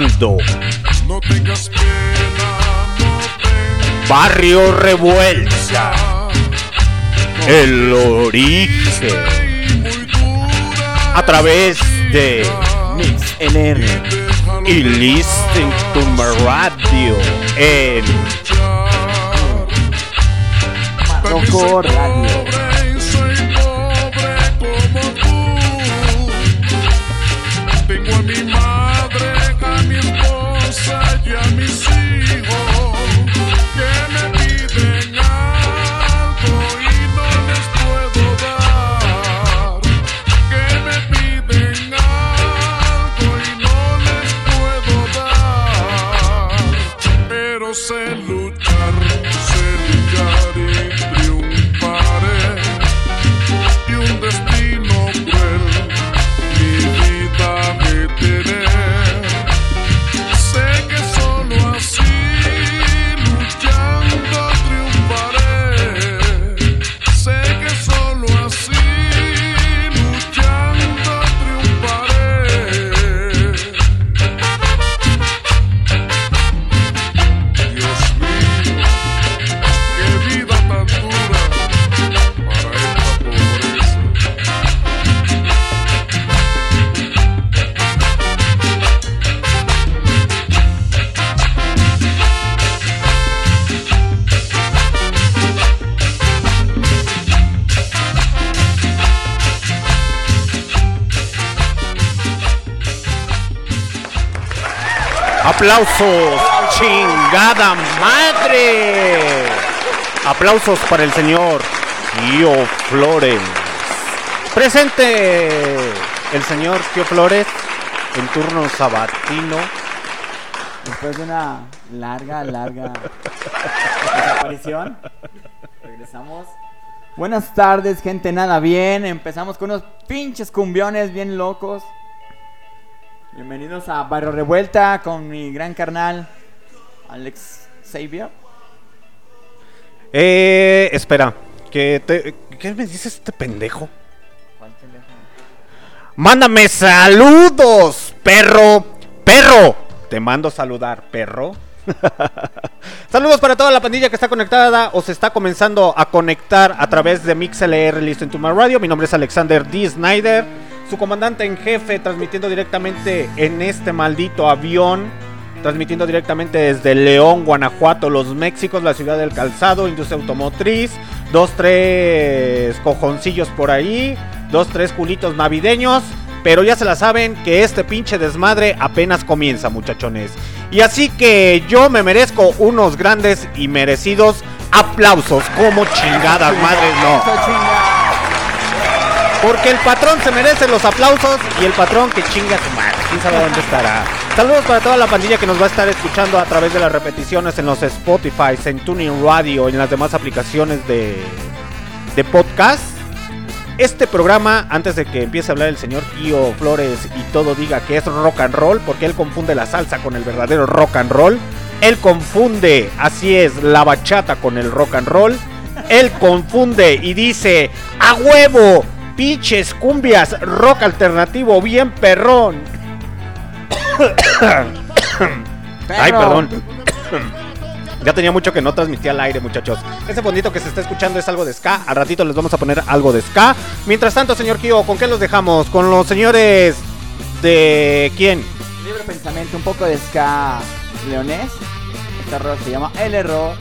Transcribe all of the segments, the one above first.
escuchando No tengas pena, no Barrio Revuelta, el origen, a través de Mix NR. y Listen to my radio en Marroco Radio. Aplausos, chingada madre. Aplausos para el señor Tío Flores. Presente el señor Tío Flores en turno sabatino. Después de una larga, larga desaparición, regresamos. Buenas tardes, gente, nada bien. Empezamos con unos pinches cumbiones bien locos. Bienvenidos a Barrio Revuelta con mi gran carnal Alex Xavier. Eh, espera, que te, ¿qué me dice este pendejo? ¿Cuál teléfono? Mándame saludos, perro, perro. Te mando saludar, perro. Saludos para toda la pandilla que está conectada o se está comenzando a conectar a través de MixLR Listen to My Radio. Mi nombre es Alexander D. Snyder, su comandante en jefe, transmitiendo directamente en este maldito avión. Transmitiendo directamente desde León, Guanajuato, Los Méxicos, la ciudad del calzado, industria automotriz, dos, tres cojoncillos por ahí, dos, tres culitos navideños. Pero ya se la saben que este pinche desmadre apenas comienza, muchachones. Y así que yo me merezco unos grandes y merecidos aplausos. Como chingadas madres, no. Porque el patrón se merece los aplausos y el patrón que chinga su madre. ¿Quién sabe dónde estará? Saludos para toda la pandilla que nos va a estar escuchando a través de las repeticiones en los Spotify, en Tuning Radio en las demás aplicaciones de, de podcast. Este programa, antes de que empiece a hablar el señor Kio Flores y todo diga que es rock and roll, porque él confunde la salsa con el verdadero rock and roll. Él confunde, así es, la bachata con el rock and roll. Él confunde y dice, a huevo, pinches cumbias, rock alternativo, bien perrón. Ay, perdón. Ya tenía mucho que no transmitía al aire, muchachos. Ese fondito que se está escuchando es algo de ska. Al ratito les vamos a poner algo de ska. Mientras tanto, señor Kio, ¿con qué los dejamos? Con los señores de quién? Libre pensamiento, un poco de ska leonés. Este error se llama El Error.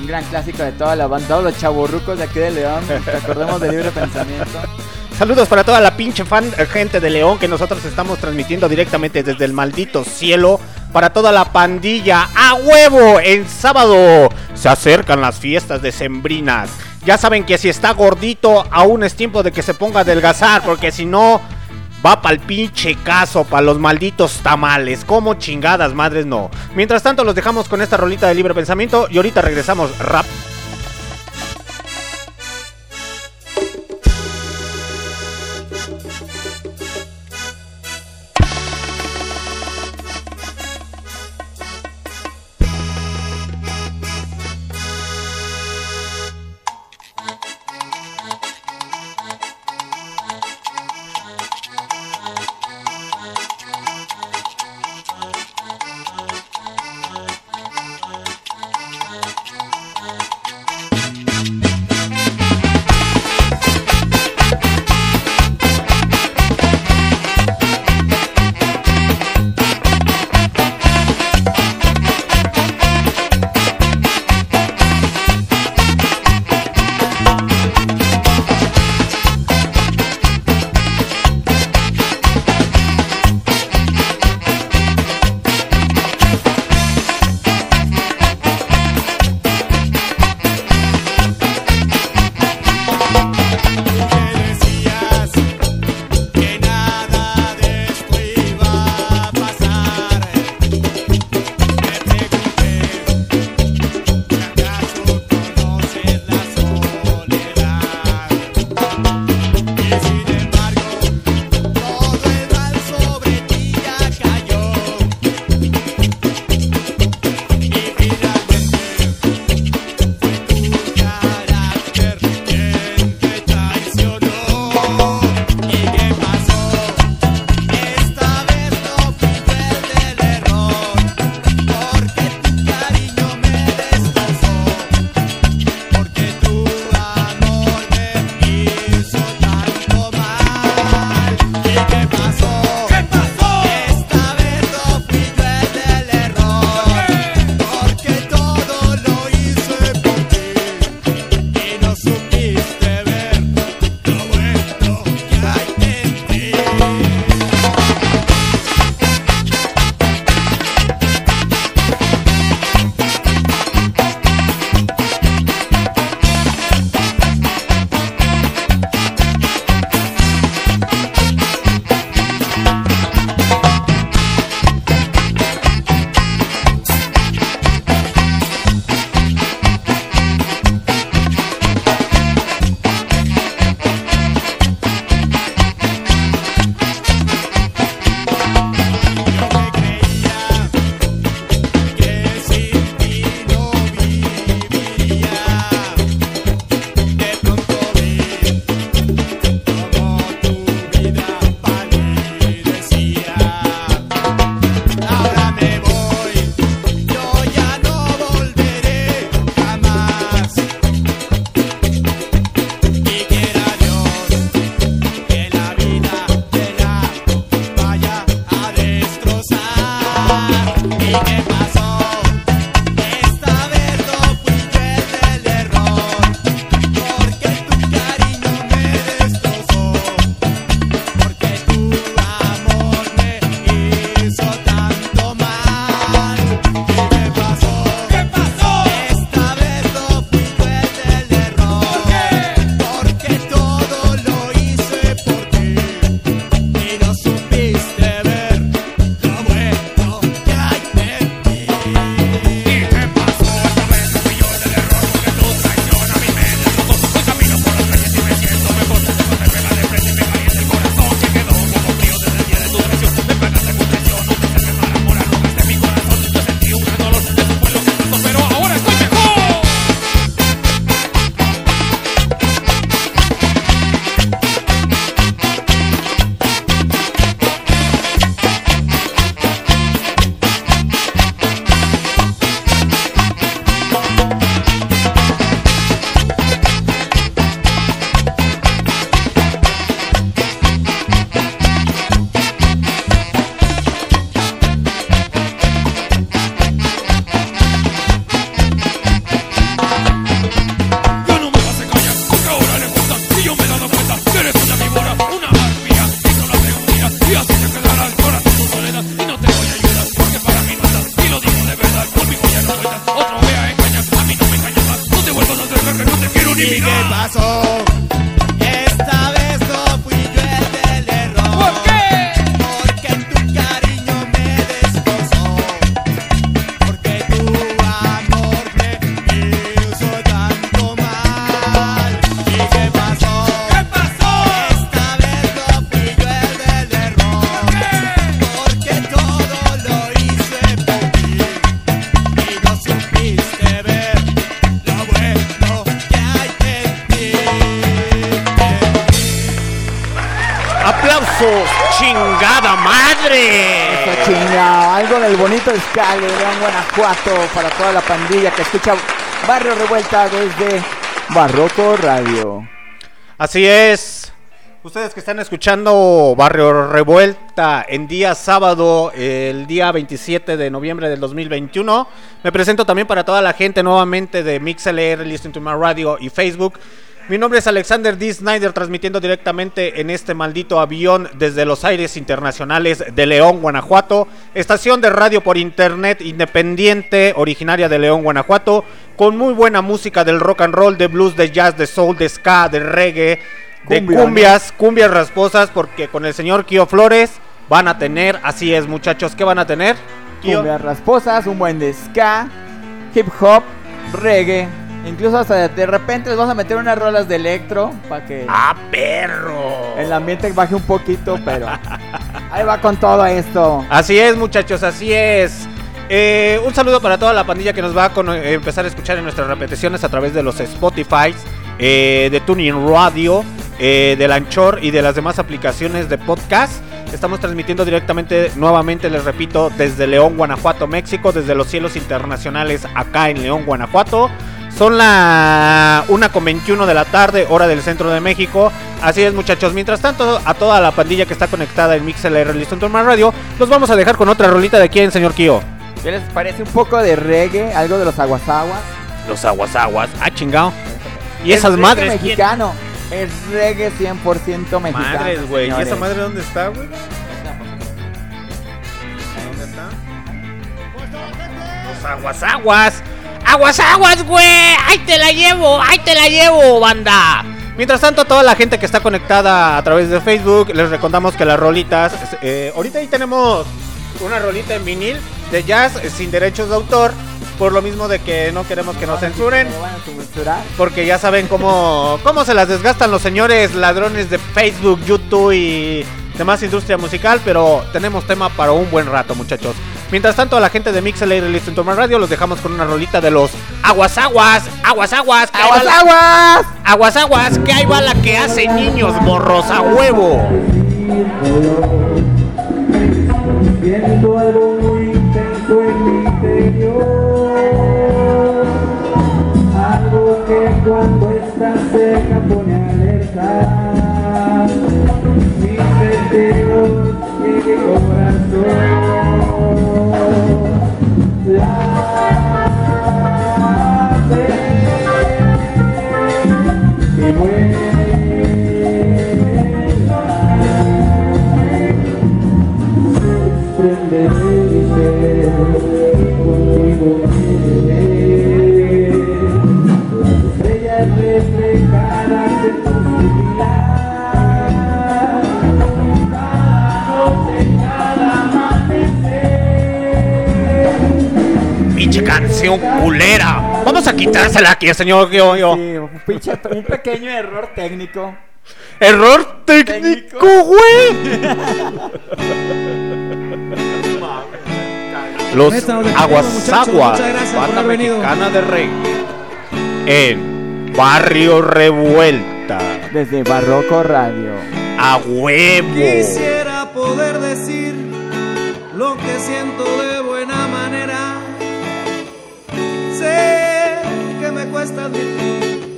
Un gran clásico de toda la banda, todos los chaburrucos de aquí de León. Recordemos de libre pensamiento. Saludos para toda la pinche fan gente de León que nosotros estamos transmitiendo directamente desde el maldito cielo. Para toda la pandilla, a huevo, en sábado se acercan las fiestas decembrinas. Ya saben que si está gordito, aún es tiempo de que se ponga a adelgazar, porque si no, va para el pinche caso, para los malditos tamales. Como chingadas, madres, no. Mientras tanto, los dejamos con esta rolita de libre pensamiento y ahorita regresamos rap. Escale, León, Guanajuato, para toda la pandilla que escucha Barrio Revuelta desde Barroco Radio. Así es. Ustedes que están escuchando Barrio Revuelta en día sábado, el día 27 de noviembre del 2021. Me presento también para toda la gente nuevamente de MixLR, Listen to My Radio y Facebook. Mi nombre es Alexander D. Snyder, transmitiendo directamente en este maldito avión desde los aires internacionales de León, Guanajuato. Estación de radio por internet independiente, originaria de León, Guanajuato, con muy buena música del rock and roll, de blues, de jazz, de soul, de ska, de reggae, de Cumbia, ¿no? cumbias, cumbias rasposas, porque con el señor Kio Flores van a tener, así es muchachos, ¿qué van a tener? Kio? Cumbias rasposas, un buen de ska, hip hop, reggae. Incluso hasta de repente les vamos a meter unas rolas de electro para que ¡Ah, perro! el ambiente baje un poquito, pero ahí va con todo esto. Así es, muchachos, así es. Eh, un saludo para toda la pandilla que nos va a con- eh, empezar a escuchar en nuestras repeticiones a través de los Spotify, eh, de Tuning Radio, eh, del Anchor y de las demás aplicaciones de podcast. Estamos transmitiendo directamente, nuevamente les repito, desde León, Guanajuato, México, desde los cielos internacionales acá en León, Guanajuato. Son la 1 con 21 de la tarde, hora del centro de México. Así es, muchachos. Mientras tanto, a toda la pandilla que está conectada en MixLR Listen to My Radio, los vamos a dejar con otra rolita de quién, señor Kio. ¿Qué les parece un poco de reggae? Algo de los aguasaguas. Los aguas aguas. Ah, chingado. Y Es esas madres. ¿quién? Es reggae 100% mexicano. Madres, güey. ¿Y esa madre dónde está, güey? ¿Dónde está? Los aguas aguas. Aguas aguas, güey. Ahí te la llevo, ahí te la llevo, banda. Mientras tanto, a toda la gente que está conectada a través de Facebook, les recordamos que las rolitas. eh, ahorita ahí tenemos una rolita en vinil de jazz eh, sin derechos de autor. Por lo mismo de que no queremos que nos censuren. ¿Me van a censurar? Porque ya saben cómo, cómo se las desgastan los señores ladrones de Facebook, YouTube y demás industria musical. Pero tenemos tema para un buen rato, muchachos. Mientras tanto, a la gente de Mixel y Listen to My Radio los dejamos con una rolita de los Aguas Aguas, Aguas Aguas, ¡Aguas, aguas! Aguas Aguas, que ahí va la que hace niños morros a huevo. Siento algo muy intenso en mi interior cuando está cerca pone alerta. Mis sentidos y mi corazón Late y vuela desprende mi Pinche canción culera. Vamos a quitársela aquí, señor yo, yo. Sí, un, pinche, un pequeño error técnico. Error técnico, güey. Los Neta, nos despedimos, Aguas muchachos. Aguas, Muchas gracias por banda mexicana de reggae. En Barrio Revuelta. Desde Barroco Radio. A huevo. Quisiera poder decir lo que siento de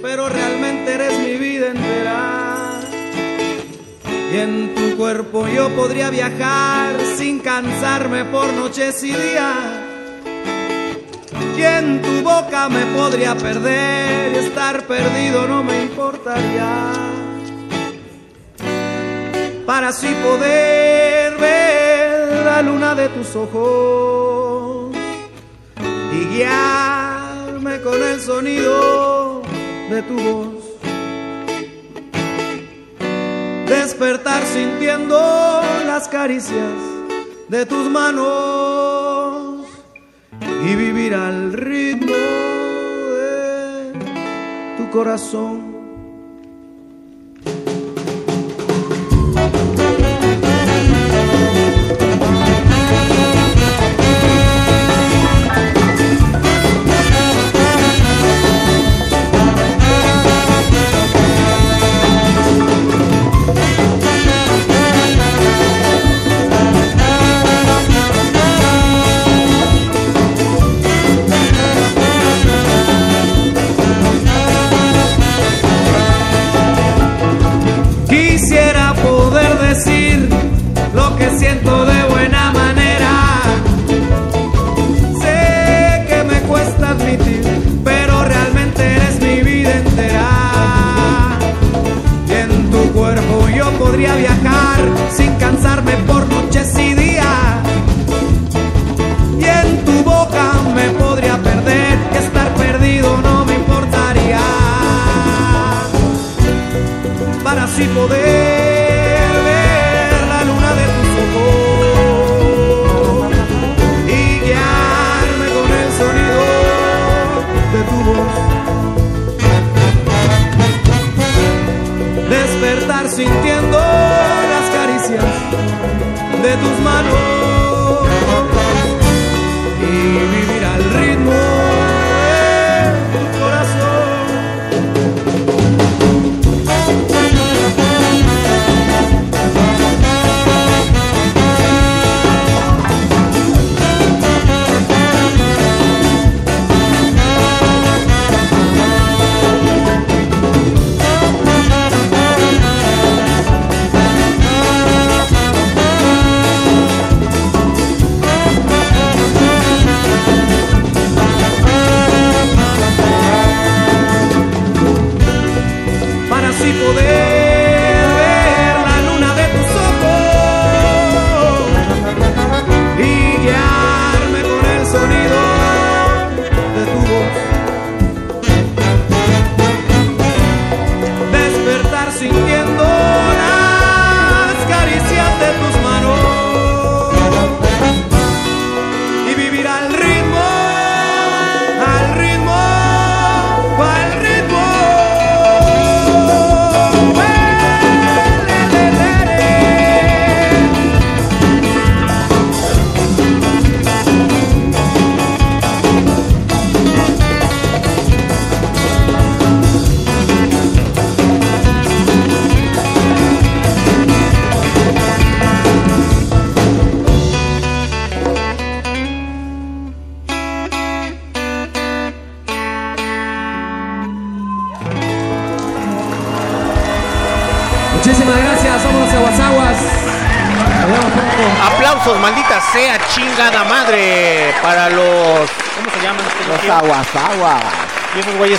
pero realmente eres mi vida entera. Y en tu cuerpo yo podría viajar sin cansarme por noches y días. Y en tu boca me podría perder y estar perdido no me importaría para así poder ver la luna de tus ojos y guiarme con el sonido de tu voz. Despertar sintiendo las caricias de tus manos y vivir al ritmo de tu corazón.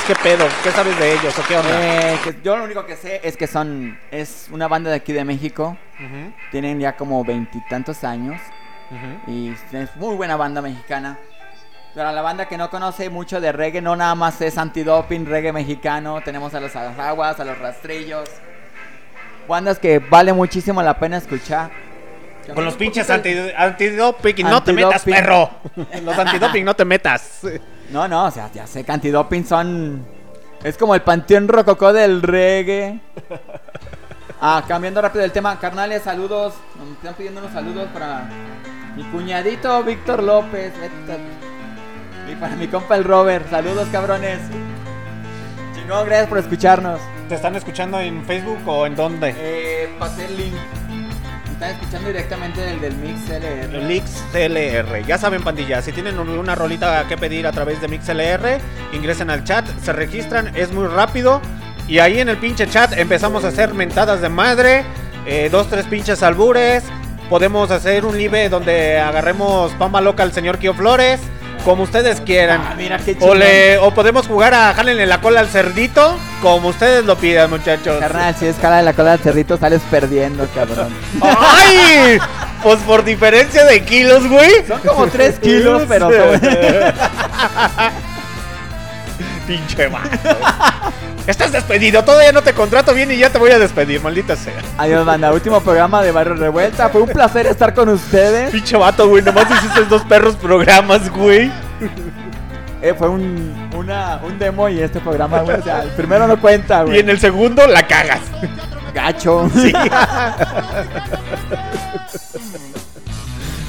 Qué pedo? ¿Qué sabes de ellos o qué onda? Eh, que yo lo único que sé es que son. Es una banda de aquí de México. Tienen ya como veintitantos años. Y es muy buena banda mexicana. Para la banda que no conoce mucho de reggae, no nada más es antidoping, reggae mexicano. Tenemos a los aguas, a los rastrillos. Bandas que vale muchísimo la pena escuchar. Con los pinches anti, antidoping, no te metas, perro. Los antidoping, no te metas. No, no, o sea, ya sé que antidoping son. Es como el panteón rococó del reggae. Ah, cambiando rápido el tema, carnales, saludos. Me están pidiendo unos saludos para mi cuñadito Víctor López. Y para mi compa el Robert. Saludos, cabrones. Chingón, gracias por escucharnos. ¿Te están escuchando en Facebook o en dónde? Eh, pasé el link. Me están escuchando directamente del, del Mix LR. El MixLR. Ya saben, pandilla, si tienen una rolita que pedir a través de MixLR, ingresen al chat, se registran, es muy rápido. Y ahí en el pinche chat empezamos a hacer mentadas de madre, eh, dos, tres pinches albures. Podemos hacer un live donde agarremos pamba loca al señor Kio Flores, como ustedes quieran. Ah, mira qué O, le, o podemos jugar a jálenle la cola al cerdito, como ustedes lo pidan, muchachos. Carnal, si es cara de la cola del cerrito, sales perdiendo, cabrón. ¡Ay! Pues por diferencia de kilos, güey. Son como 3 kilos, pero. Pinche vato. Estás despedido, todavía no te contrato bien y ya te voy a despedir, maldita sea. Adiós, banda. Último programa de Barrio Revuelta. Fue un placer estar con ustedes. Pinche vato, güey, nomás hiciste dos perros programas, güey. Eh, fue un, una, un demo y este programa, güey. O sea, el primero no cuenta, Y güey. en el segundo la cagas. Gacho.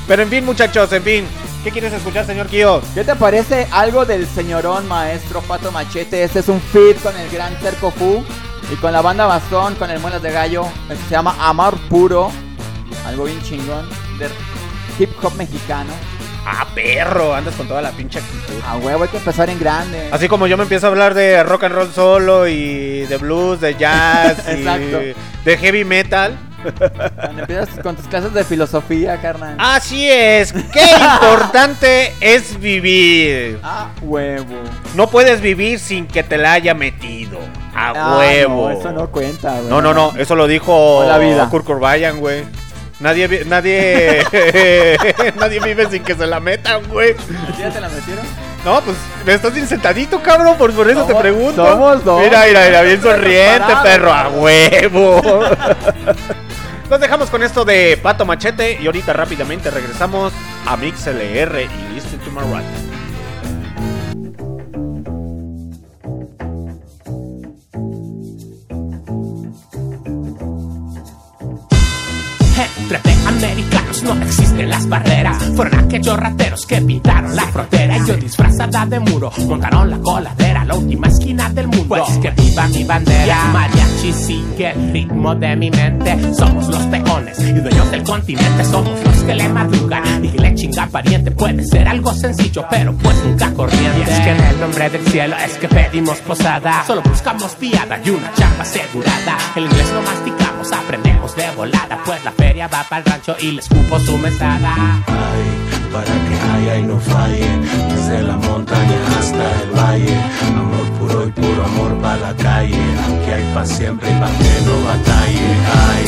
Pero en fin, muchachos, en fin. ¿Qué quieres escuchar, señor Kio? ¿Qué te parece algo del señorón maestro Pato Machete? Este es un feat con el gran Cerco Fu y con la banda Bastón, con el Muelas de Gallo. Este se llama Amor Puro. Algo bien chingón. De hip hop mexicano. Ah, perro, andas con toda la pinche actitud. A huevo, hay que empezar en grande. Así como yo me empiezo a hablar de rock and roll solo y de blues, de jazz Exacto. y de heavy metal. Cuando empiezas con tus clases de filosofía, carnal. Así es, qué importante es vivir. A huevo. No puedes vivir sin que te la haya metido. A Ah, huevo. No, eso no cuenta, güey. No, no, no, eso lo dijo la vida. Kurt Cobain, güey. Nadie, nadie, nadie vive sin que se la metan, güey. ¿Ya te la metieron? No, pues me estás bien sentadito, cabrón, por, por eso te pregunto. somos dos. Mira, mira, mira, bien sonriente, perro, a huevo. Nos dejamos con esto de Pato Machete y ahorita rápidamente regresamos a MixLR y Listen to My. Entre americanos no existen las barreras. Fueron aquellos rateros que pintaron la frontera. Y yo disfrazada de muro montaron la coladera, la última esquina del mundo. Pues que viva mi bandera. Mariachi sigue el ritmo de mi mente. Somos los peones y dueños del continente. Somos los que le madrugan y que le chinga pariente. Puede ser algo sencillo, pero pues nunca corriente. Y es que en el nombre del cielo es que pedimos posada. Solo buscamos fiada y una chamba asegurada. El inglés no masticamos, aprendemos de volada. Pues la feria va para el rancho y les cupo su mesada. Ay, para que haya y no falle, desde la montaña hasta el valle, amor puro y puro amor para la calle, aquí hay pa' siempre y pa' que no batalle, ay,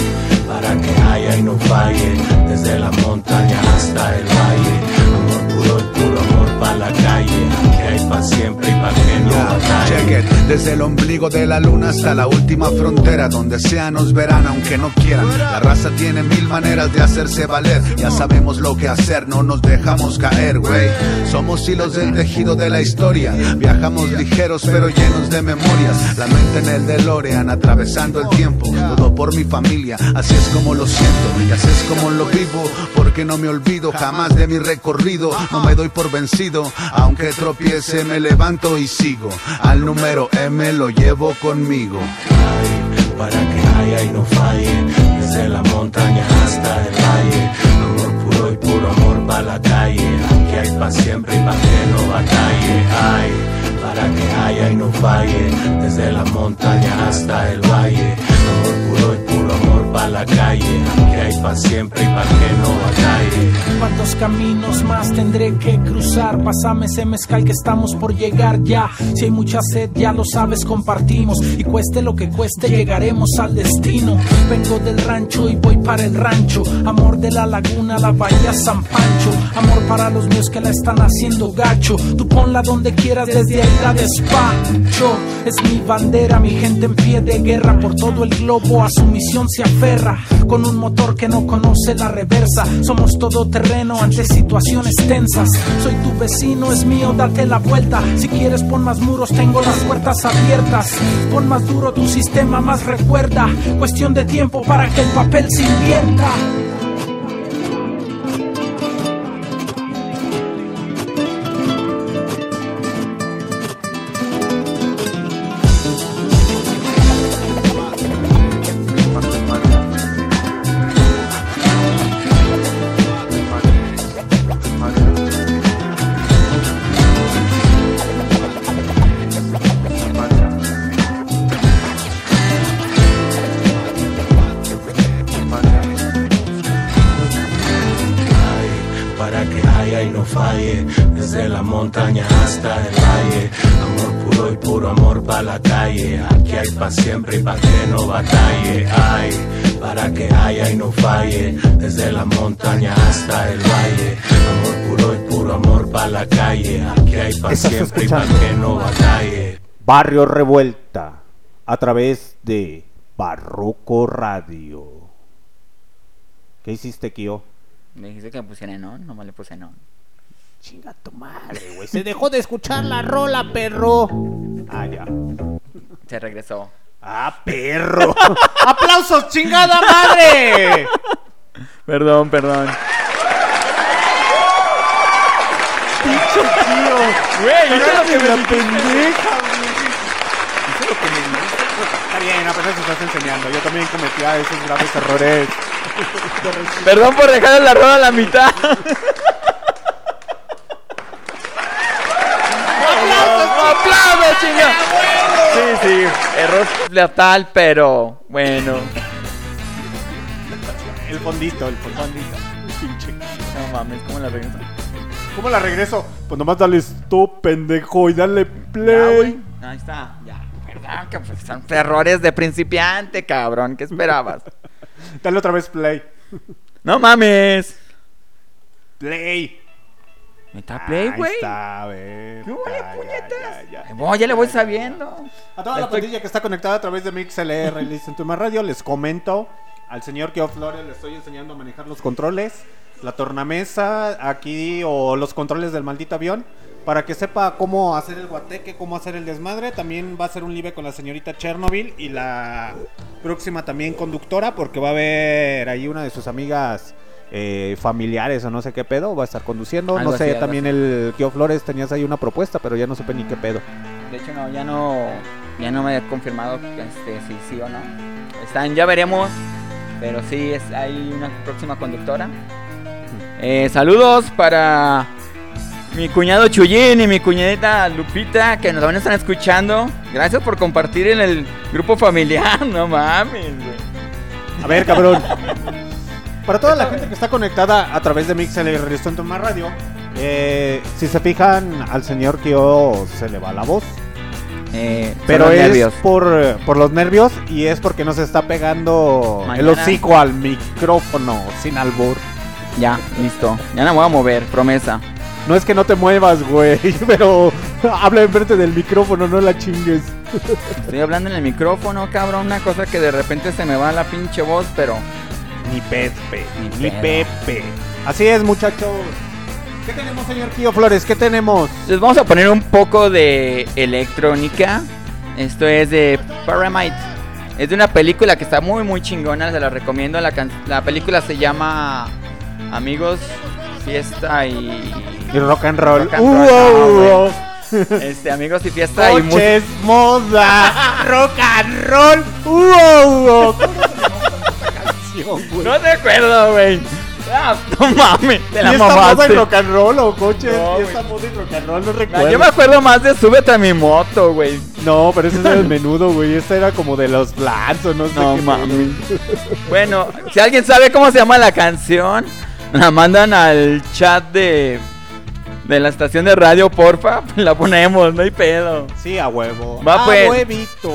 para que haya y no falle, desde la montaña hasta el valle, amor puro y puro amor para la calle, aquí hay pa' siempre y pa' que no Check it. Desde el ombligo de la luna hasta la última frontera, donde sea nos verán aunque no quieran. La raza tiene mil maneras de hacerse valer. Ya sabemos lo que hacer, no nos dejamos caer, güey. Somos hilos del tejido de la historia. Viajamos ligeros pero llenos de memorias. La mente en el DeLorean, atravesando el tiempo. Todo por mi familia, así es como lo siento y así es como lo vivo. Porque no me olvido jamás de mi recorrido. No me doy por vencido, aunque tropiece, me levanto y sigo. Al número M lo llevo conmigo. Ay, para que haya y no falle, desde la montaña hasta el valle, amor puro y puro amor para la calle, aquí hay pa' siempre y pa' que no batalle, ay, para que haya y no falle, desde la montaña hasta el valle, amor puro y para la calle, aquí hay pa' siempre y pa' que no batalle. ¿Cuántos caminos más tendré que cruzar? Pásame ese mezcal que estamos por llegar ya. Si hay mucha sed, ya lo sabes, compartimos. Y cueste lo que cueste, llegaremos al destino. Vengo del rancho y voy para el rancho. Amor de la laguna, la bahía San Pancho. Amor para los míos que la están haciendo gacho. Tú ponla donde quieras, desde ahí la despacho. Es mi bandera, mi gente en pie de guerra. Por todo el globo a su misión se Con un motor que no conoce la reversa. Somos todo terreno ante situaciones tensas. Soy tu vecino, es mío, date la vuelta. Si quieres pon más muros, tengo las puertas abiertas. Pon más duro tu sistema, más recuerda. Cuestión de tiempo para que el papel se invierta. Escuchando. que no batalle. Barrio Revuelta a través de Barroco Radio. ¿Qué hiciste, Kio? Me dijiste que me pusiera en on, nomás le puse en on. Chinga tu madre, güey. Se dejó de escuchar la rola, perro. Ah, ya. Se regresó. Ah, perro. ¡Aplausos, chingada madre! Perdón, perdón. Güey, eso es lo que me pendeja, Está bien, apenas estás enseñando. Yo también cometía esos graves errores. Perdón por dejar la rola a la mitad. ¡Aplausos, chinga! Sí, sí, error letal, pero bueno. El fondito, el fondito. Pinche. No mames, ¿cómo la regreso? ¿Cómo la regreso? Pues nomás dale stop, pendejo, y dale play. Ahí está, ya. Perdón, que pues son errores de principiante, cabrón. ¿Qué esperabas? dale otra vez play. No mames. Play. ¿Está play, Ahí güey? está, a ver. ¿Qué huele, Ya, ya, puñetas? ya, ya. Ahí voy, ya le voy sabiendo. A toda la Estoy- pandilla que está conectada a través de MixLR y Listen to My Radio, les comento. Al señor Keo Flores le estoy enseñando a manejar los controles, la tornamesa aquí o los controles del maldito avión. Para que sepa cómo hacer el guateque, cómo hacer el desmadre. También va a ser un live con la señorita Chernobyl y la próxima también conductora, porque va a haber ahí una de sus amigas eh, familiares o no sé qué pedo. Va a estar conduciendo. Algo no sé, así, también el Keo Flores tenías ahí una propuesta, pero ya no supe ni qué pedo. De hecho, no, ya no, ya no me he confirmado este, si sí o no. Están, ya veremos, pero sí, es, hay una próxima conductora. Eh, saludos para mi cuñado Chuyín y mi cuñadita Lupita, que nos van a estar escuchando. Gracias por compartir en el grupo familiar, no mames, güey. A ver, cabrón. Para toda la gente que está conectada a través de Mixel y Restonto Más Radio, eh, si se fijan, al señor Kio se le va la voz. Eh, Pero es nervios. Por, por los nervios y es porque no se está pegando el hocico al micrófono sin albur. Ya, listo. Ya no me voy a mover, promesa. No es que no te muevas, güey, pero habla enfrente del micrófono, no la chingues. Estoy hablando en el micrófono, cabrón. Una cosa que de repente se me va la pinche voz, pero Ni Pepe, Ni ni. Pepe. Así es, muchachos. ¿Qué tenemos, señor Kio Flores? ¿Qué tenemos? Les vamos a poner un poco de electrónica. Esto es de Paramite. Es de una película que está muy, muy chingona. Se la recomiendo. La película se llama Amigos, Fiesta y. Y rock and roll. Rock and Uh, no, uh, uh. Este, Amigos y Fiesta y música. Moda, rock and roll. Uh, uh. ¿Cómo se llama esta canción, güey? No te acuerdo, güey. Ah, no mames, te la ¿Fiesta, moda y rock and roll o coches? No, Fiesta, moda y rock and roll, no recuerdo. yo me acuerdo más de Súbete a mi moto, güey. No, pero ese es el menudo, güey. Este era como de los Blans o no sé No mames. Bueno, si alguien sabe cómo se llama la canción, la mandan al chat de, de la estación de radio, porfa. La ponemos, no hay pedo. Sí, a huevo. Va, a pues. huevito.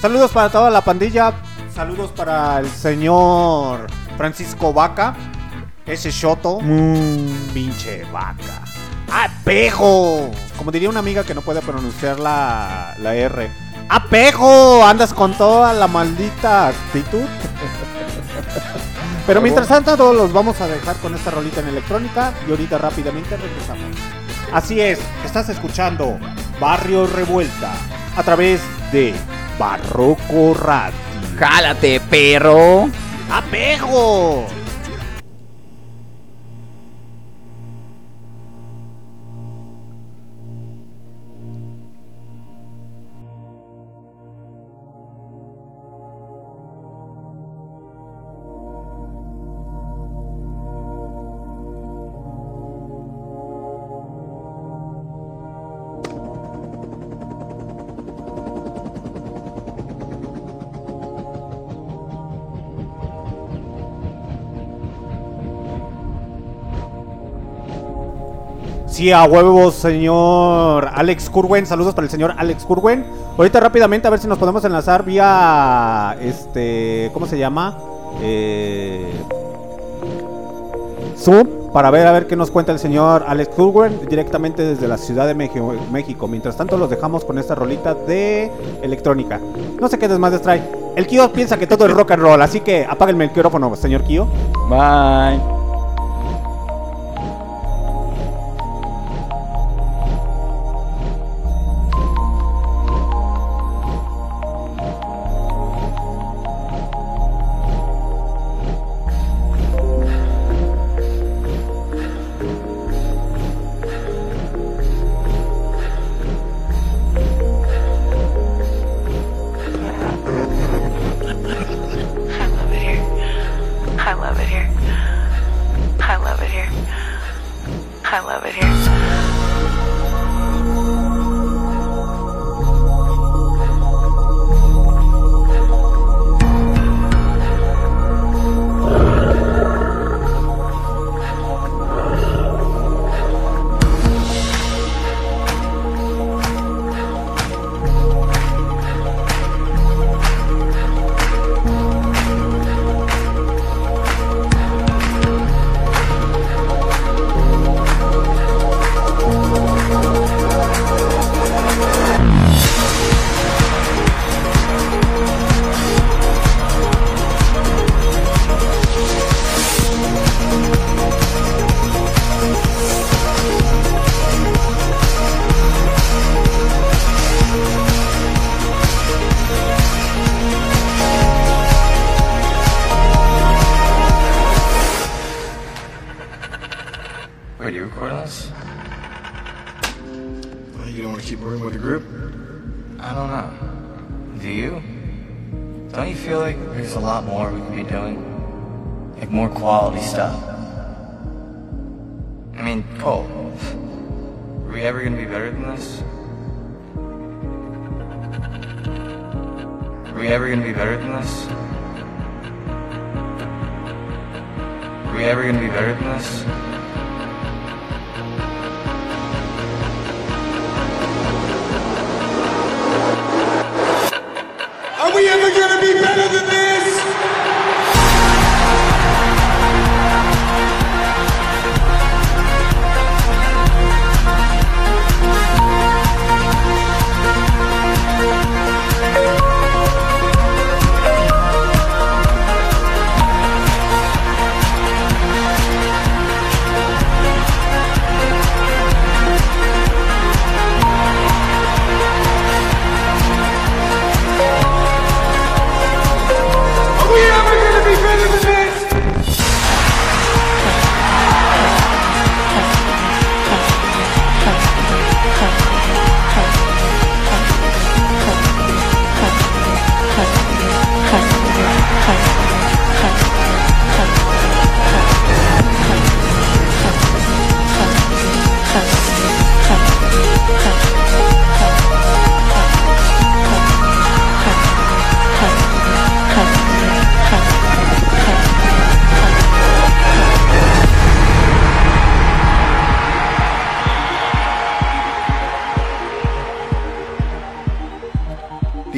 Saludos para toda la pandilla. Saludos para el señor Francisco Vaca. Ese shoto. Pinche vaca. ¡Apejo! Como diría una amiga que no puede pronunciar la, la R. ¡Apejo! Andas con toda la maldita actitud. Pero mientras tanto, todos los vamos a dejar con esta rolita en electrónica. Y ahorita rápidamente regresamos. Así es, estás escuchando Barrio Revuelta a través de Barroco Radio. Jálate, perro. ¡Apejo! Sí, a huevos, señor Alex Curwen. Saludos para el señor Alex Curwen. Ahorita rápidamente a ver si nos podemos enlazar vía este, ¿cómo se llama? Eh, Zoom para ver a ver qué nos cuenta el señor Alex Kulgren directamente desde la Ciudad de México. Mientras tanto los dejamos con esta rolita de electrónica. No sé qué desmadres trae. El Kio piensa que todo es rock and roll, así que apáguenme el micrófono, señor Kio. Bye.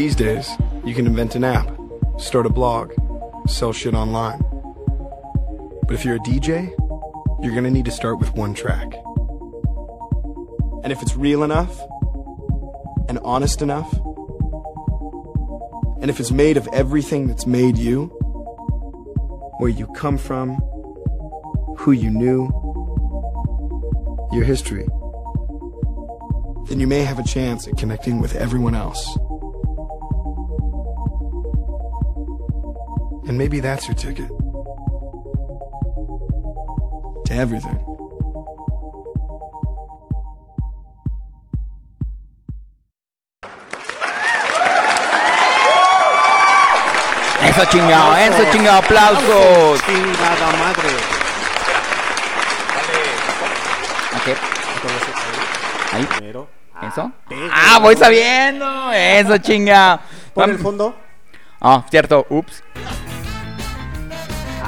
These days, you can invent an app, start a blog, sell shit online. But if you're a DJ, you're gonna need to start with one track. And if it's real enough, and honest enough, and if it's made of everything that's made you, where you come from, who you knew, your history, then you may have a chance at connecting with everyone else. And maybe that's your ticket to everything. Eso chingado, eso chingado, aplausos. Chingada madre. Ok. Ahí. Primero. ¿Eso? Ah, voy sabiendo. Eso chingado. Pon el fondo. Ah, cierto. Ups.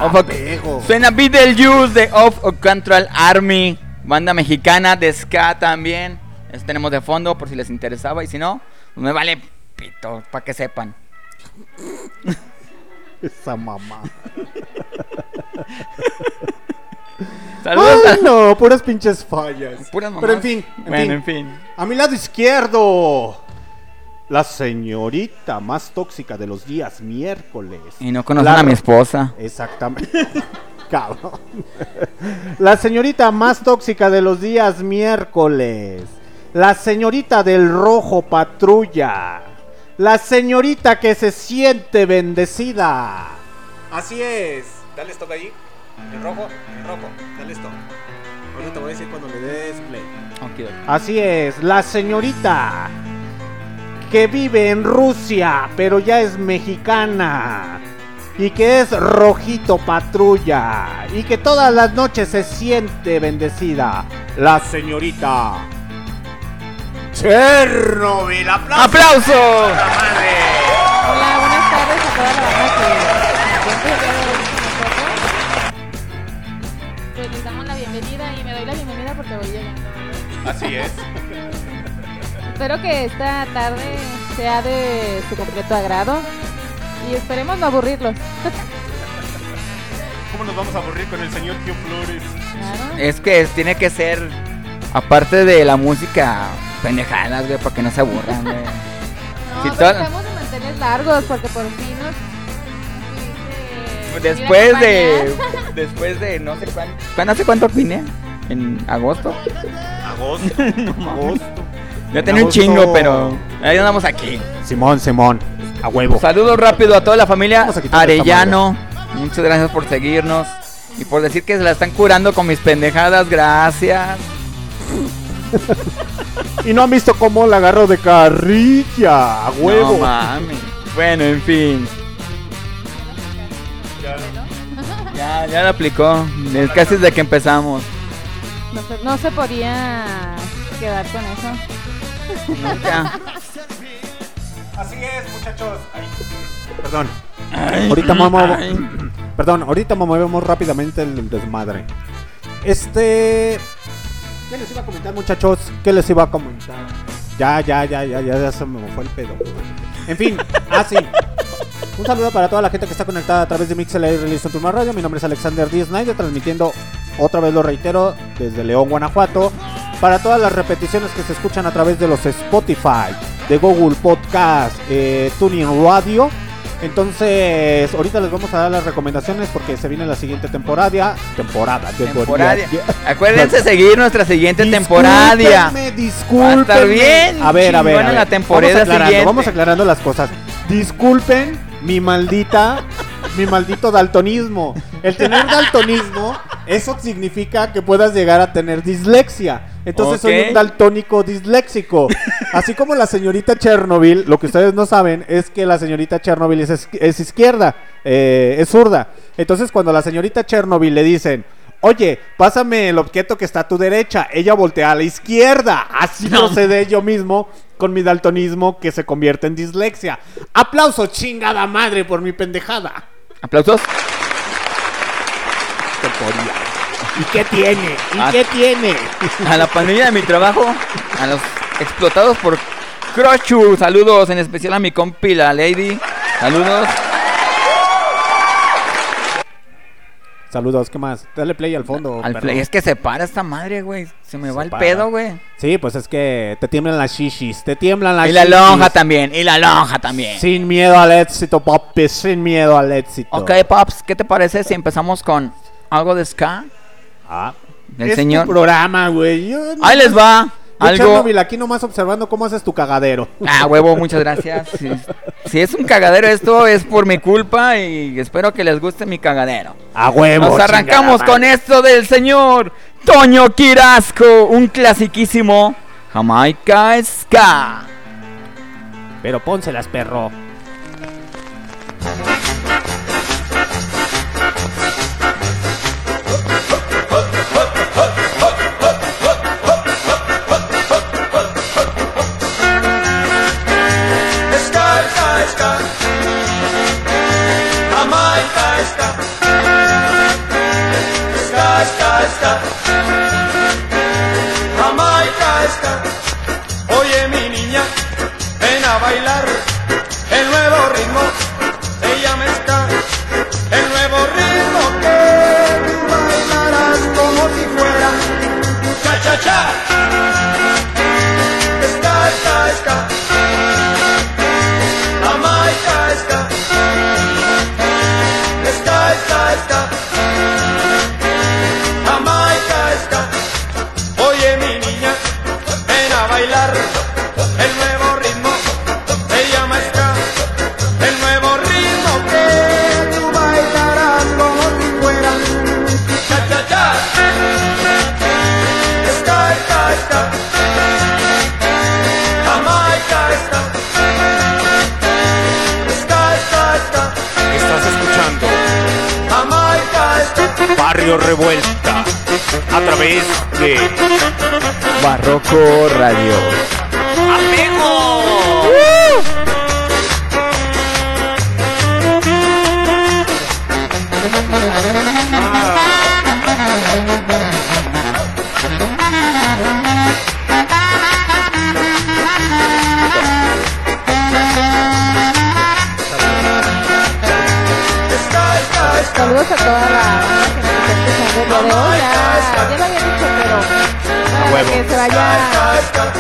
Of- pego. Suena Beetlejuice de Off of Control Army. Banda mexicana de ska también. Eso tenemos de fondo por si les interesaba. Y si no, pues me vale pito, para que sepan. Esa mamá. Saludos. Ay, no, puras pinches fallas. Puras. Pero en fin, en Bueno, fin. en fin. A mi lado izquierdo, la señorita más tóxica de los días miércoles. Y no conocen a mi esposa. Exactamente. Cabrón. La señorita más tóxica de los días miércoles. La señorita del rojo patrulla. La señorita que se siente bendecida. Así es. Dale stop ahí. El rojo, el rojo. Dale stop. Ahorita te voy a decir cuando le des play. Así es, la señorita que vive en Rusia, pero ya es mexicana. Y que es rojito patrulla. Y que todas las noches se siente bendecida. La señorita Chernobyl. ¡Aplausos! Hola, buenas tardes a toda la banda que. Pues les damos la bienvenida y me doy la bienvenida porque voy llegando. Así es. Espero que esta tarde sea de su completo agrado y esperemos no aburrirlos. ¿Cómo nos vamos a aburrir con el señor Tío Flores? Claro. Es que es- tiene que ser, aparte de la música, pendejadas, güey, para que no se aburran, güey. No, Si pero todo- estamos de mantener largos porque por fin nos... Después de, después de no sé ¿cuándo hace cuánto vine? En agosto. Agosto. Agosto. Ya tenía un chingo, pero ahí andamos aquí. Simón, Simón. A huevo. Saludos rápido a toda la familia Arellano. Muchas gracias por seguirnos y por decir que se la están curando con mis pendejadas. Gracias. Y no han visto cómo la agarro de carrilla. A huevo. No mames. Bueno, en fin. Ya, ya lo aplicó. Es casi desde que empezamos. No se, no se podía quedar con eso. Nunca. Así es, muchachos. Perdón. ahorita vamos. Perdón, ahorita movemos rápidamente el desmadre. Este. ¿Qué les iba a comentar, muchachos? ¿Qué les iba a comentar? Ya, ya, ya, ya, ya, ya se me fue el pedo. En fin, así. Un saludo para toda la gente que está conectada a través de MixLR Release Turma Radio. Mi nombre es Alexander D. Snyder, transmitiendo, otra vez lo reitero, desde León, Guanajuato. Para todas las repeticiones que se escuchan a través de los Spotify, de Google Podcast, eh, Tuning Radio. Entonces, ahorita les vamos a dar las recomendaciones porque se viene la siguiente temporada. Temporada, Temporada. temporada. Acuérdense seguir nuestra siguiente temporada. A estar bien A ver, a ver. a ver. la temporada vamos aclarando. Vamos aclarando las cosas. Disculpen mi maldita, mi maldito daltonismo. El tener daltonismo, eso significa que puedas llegar a tener dislexia. Entonces soy un daltónico disléxico. Así como la señorita Chernobyl, lo que ustedes no saben es que la señorita Chernobyl es, es- izquierda, eh, es zurda. Entonces cuando la señorita Chernobyl le dicen, oye, pásame el objeto que está a tu derecha, ella voltea a la izquierda. Así procede yo mismo con mi daltonismo que se convierte en dislexia. Aplauso, chingada madre, por mi pendejada. Aplausos. ¿Y qué tiene? ¿Y Ah. qué tiene? A la pandilla de mi trabajo, a los explotados por Crochu. Saludos, en especial a mi compi, la Lady. Saludos. Saludos, ¿qué más? Dale play al fondo. Al play. Es que se para esta madre, güey. Se me va el para. pedo, güey. Sí, pues es que te tiemblan las shishis, te tiemblan las Y la shishis. lonja también, y la lonja también. Sin miedo al éxito, papi, sin miedo al éxito. Ok, Pops, ¿qué te parece si empezamos con algo de ska? Ah, Del es señor. tu programa, güey. No- Ahí les va. Yo, Algo. Chernobyl, aquí nomás observando cómo haces tu cagadero. Ah, huevo, muchas gracias. Si, si es un cagadero esto, es por mi culpa y espero que les guste mi cagadero. A huevo. Nos arrancamos con esto del señor Toño Quirasco, un clasiquísimo Jamaica Ska. Pero pónselas, perro. Barrio Revuelta a través de Barroco Radio. ¡Amigo! Saludos a toda la día de hoy. Ya, ya lo había dicho, pero para huevo. que se vaya, vaya conectada.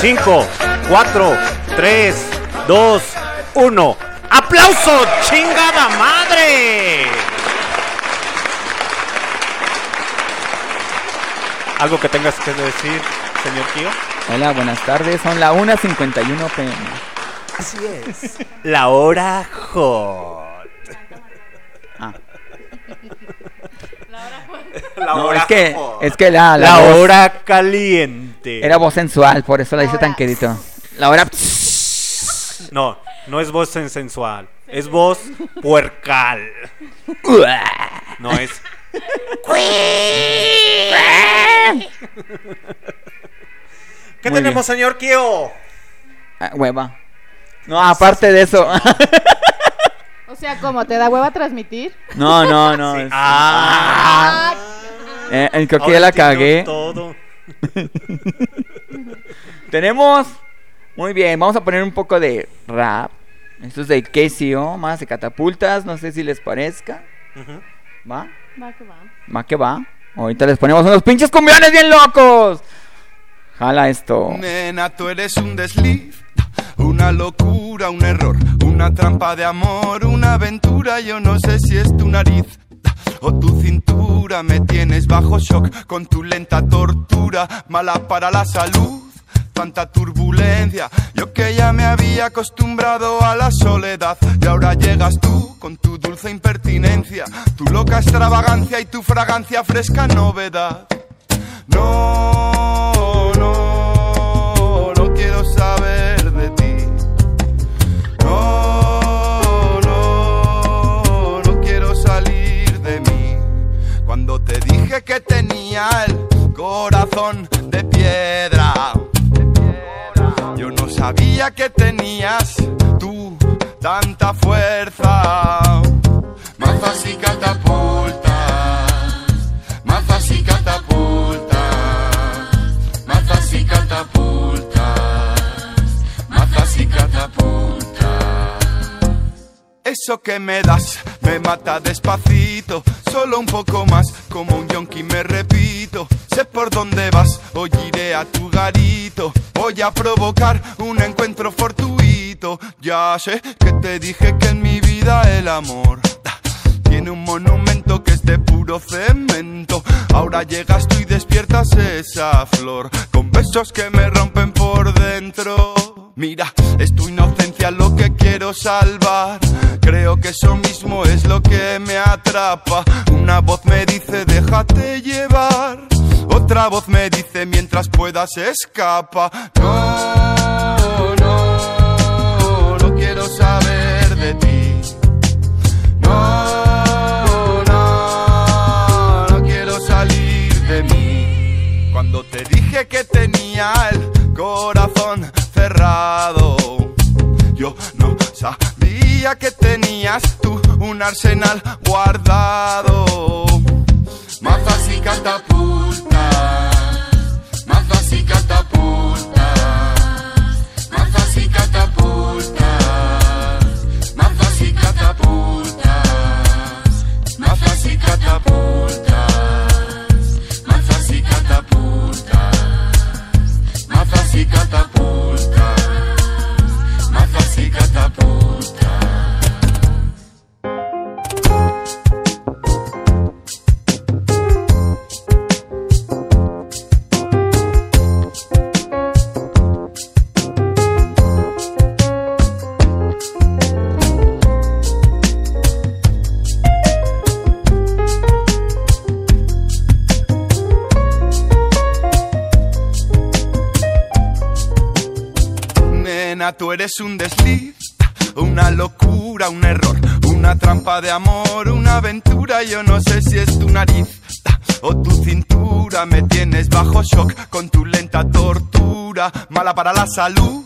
5, 4, 3, 2, 1. ¡Aplauso! ¡Chingada madre! ¿Algo que tengas que decir, señor Kio? Hola, buenas tardes. Son la 1.51 pm. Así es. La hora hot. Ah. La No, hora es que, hot. es que la, la, La voz hora caliente. era voz sensual, por eso la hice tan querido. La hora. No, no es voz sen- sensual. Es voz puercal. No es. ¿Qué Muy tenemos, señor Kio? Ah, hueva. No, aparte de eso. O sea, ¿cómo? ¿Te da hueva transmitir? No, no, no. es- Ah. Eh, eh, creo que Ahora ya la cagué. todo. Tenemos. Muy bien, vamos a poner un poco de rap. Esto es de KCO, más de catapultas. No sé si les parezca. Ujú. ¿Va? Va que va. Va que va. Ahorita les ponemos unos pinches cumbiones bien locos. Jala esto. Nena, tú eres un desliz, una locura, un error, una trampa de amor, una aventura. Yo no sé si es tu nariz o tu cintura. Me tienes bajo shock con tu lenta tortura, mala para la salud. Tanta turbulencia, yo que ya me había acostumbrado a la soledad y ahora llegas tú con tu dulce impertinencia, tu loca extravagancia y tu fragancia fresca novedad. No, que tenía el corazón de piedra, yo no sabía que tenías tú tanta fuerza. Mazas y catapultas, Eso que me das me mata despacito, solo un poco más, como un yonki me repito. Sé por dónde vas, hoy iré a tu garito. Voy a provocar un encuentro fortuito. Ya sé que te dije que en mi vida el amor tiene un monumento que es de puro cemento. Ahora llegas tú y despiertas esa flor con besos que me rompen por dentro. Mira, es tu inocencia lo que quiero salvar. Creo que eso mismo es lo que me atrapa. Una voz me dice déjate llevar. Otra voz me dice mientras puedas escapa. No, no, no quiero saber de ti. No, quiero salir de mí. Cuando te dije que tenía el corazón yo no sabía que tenías tú un arsenal guardado. Mazas y catapultas, mazas y catapultas, tú eres un desliz, una locura, un error, una trampa de amor, una aventura. Yo no sé si es tu nariz o tu cintura. Me tienes bajo shock con tu lenta tortura, mala para la salud,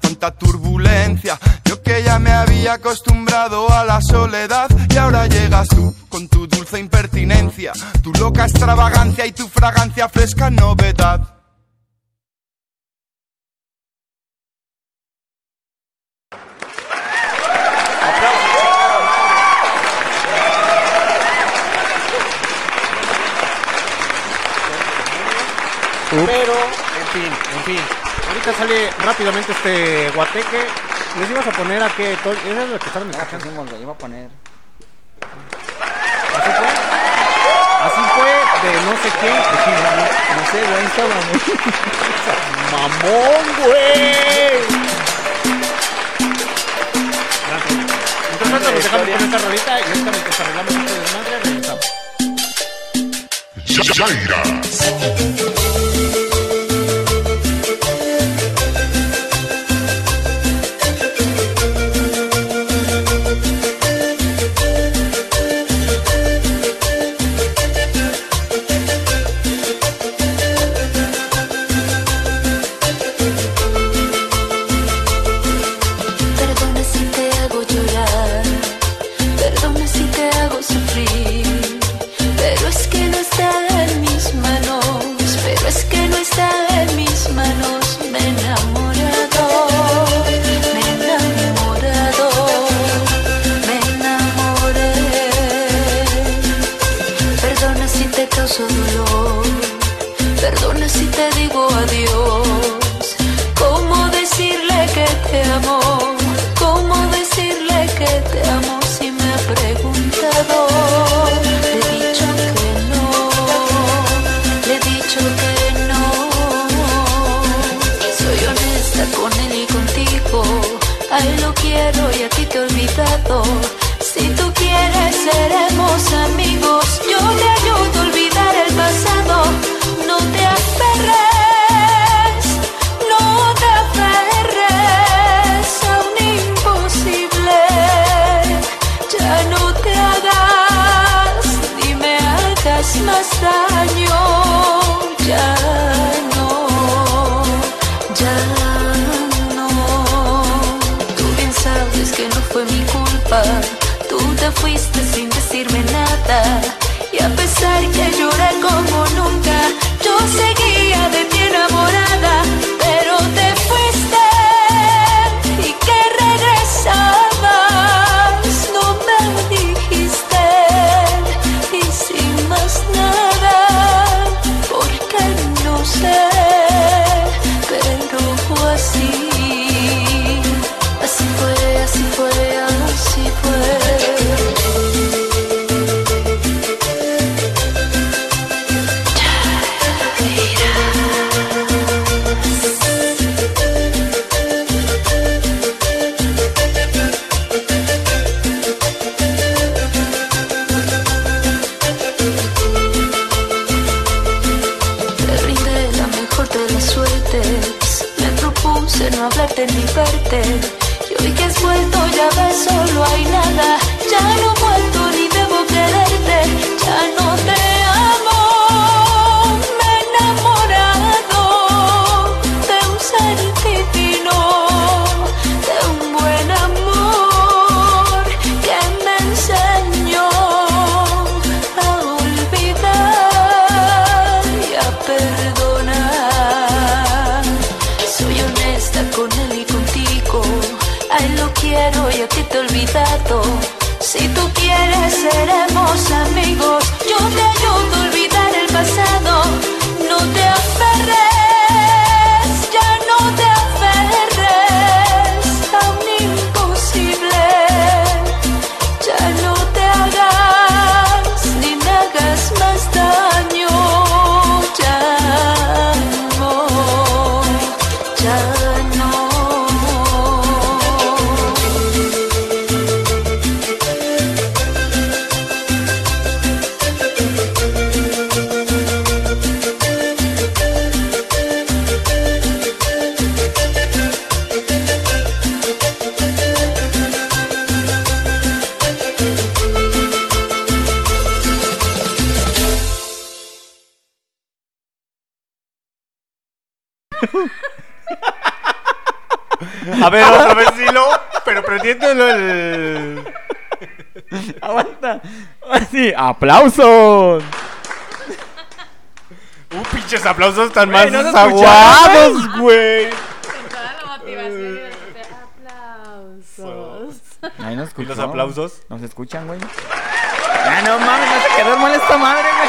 tanta turbulencia. Yo que ya me había acostumbrado a la soledad y ahora llegas tú con tu dulce impertinencia, tu loca extravagancia y tu fragancia fresca novedad. Pero, en fin, en fin. Ahorita sale rápidamente este guateque. ¿Les ibas a poner a qué? ¿Esa es lo que estaban escuchando? No, pues, lo iba a poner. ¿Así fue? Así fue de no sé qué. no, sé, güey, estaba ¡Mamón, güey! Gracias. Entonces, nos dejamos con esta rolita y ahorita nos arreglamos esto de madre regresamos. Jairas. Aplausos. Uh, pinches aplausos tan más ¿no aguados, güey. Con toda la motivación y aplausos. Ahí nos ¿Y los aplausos? Nos escuchan, güey. Ah, no mames, no se quedó mal esta madre, güey.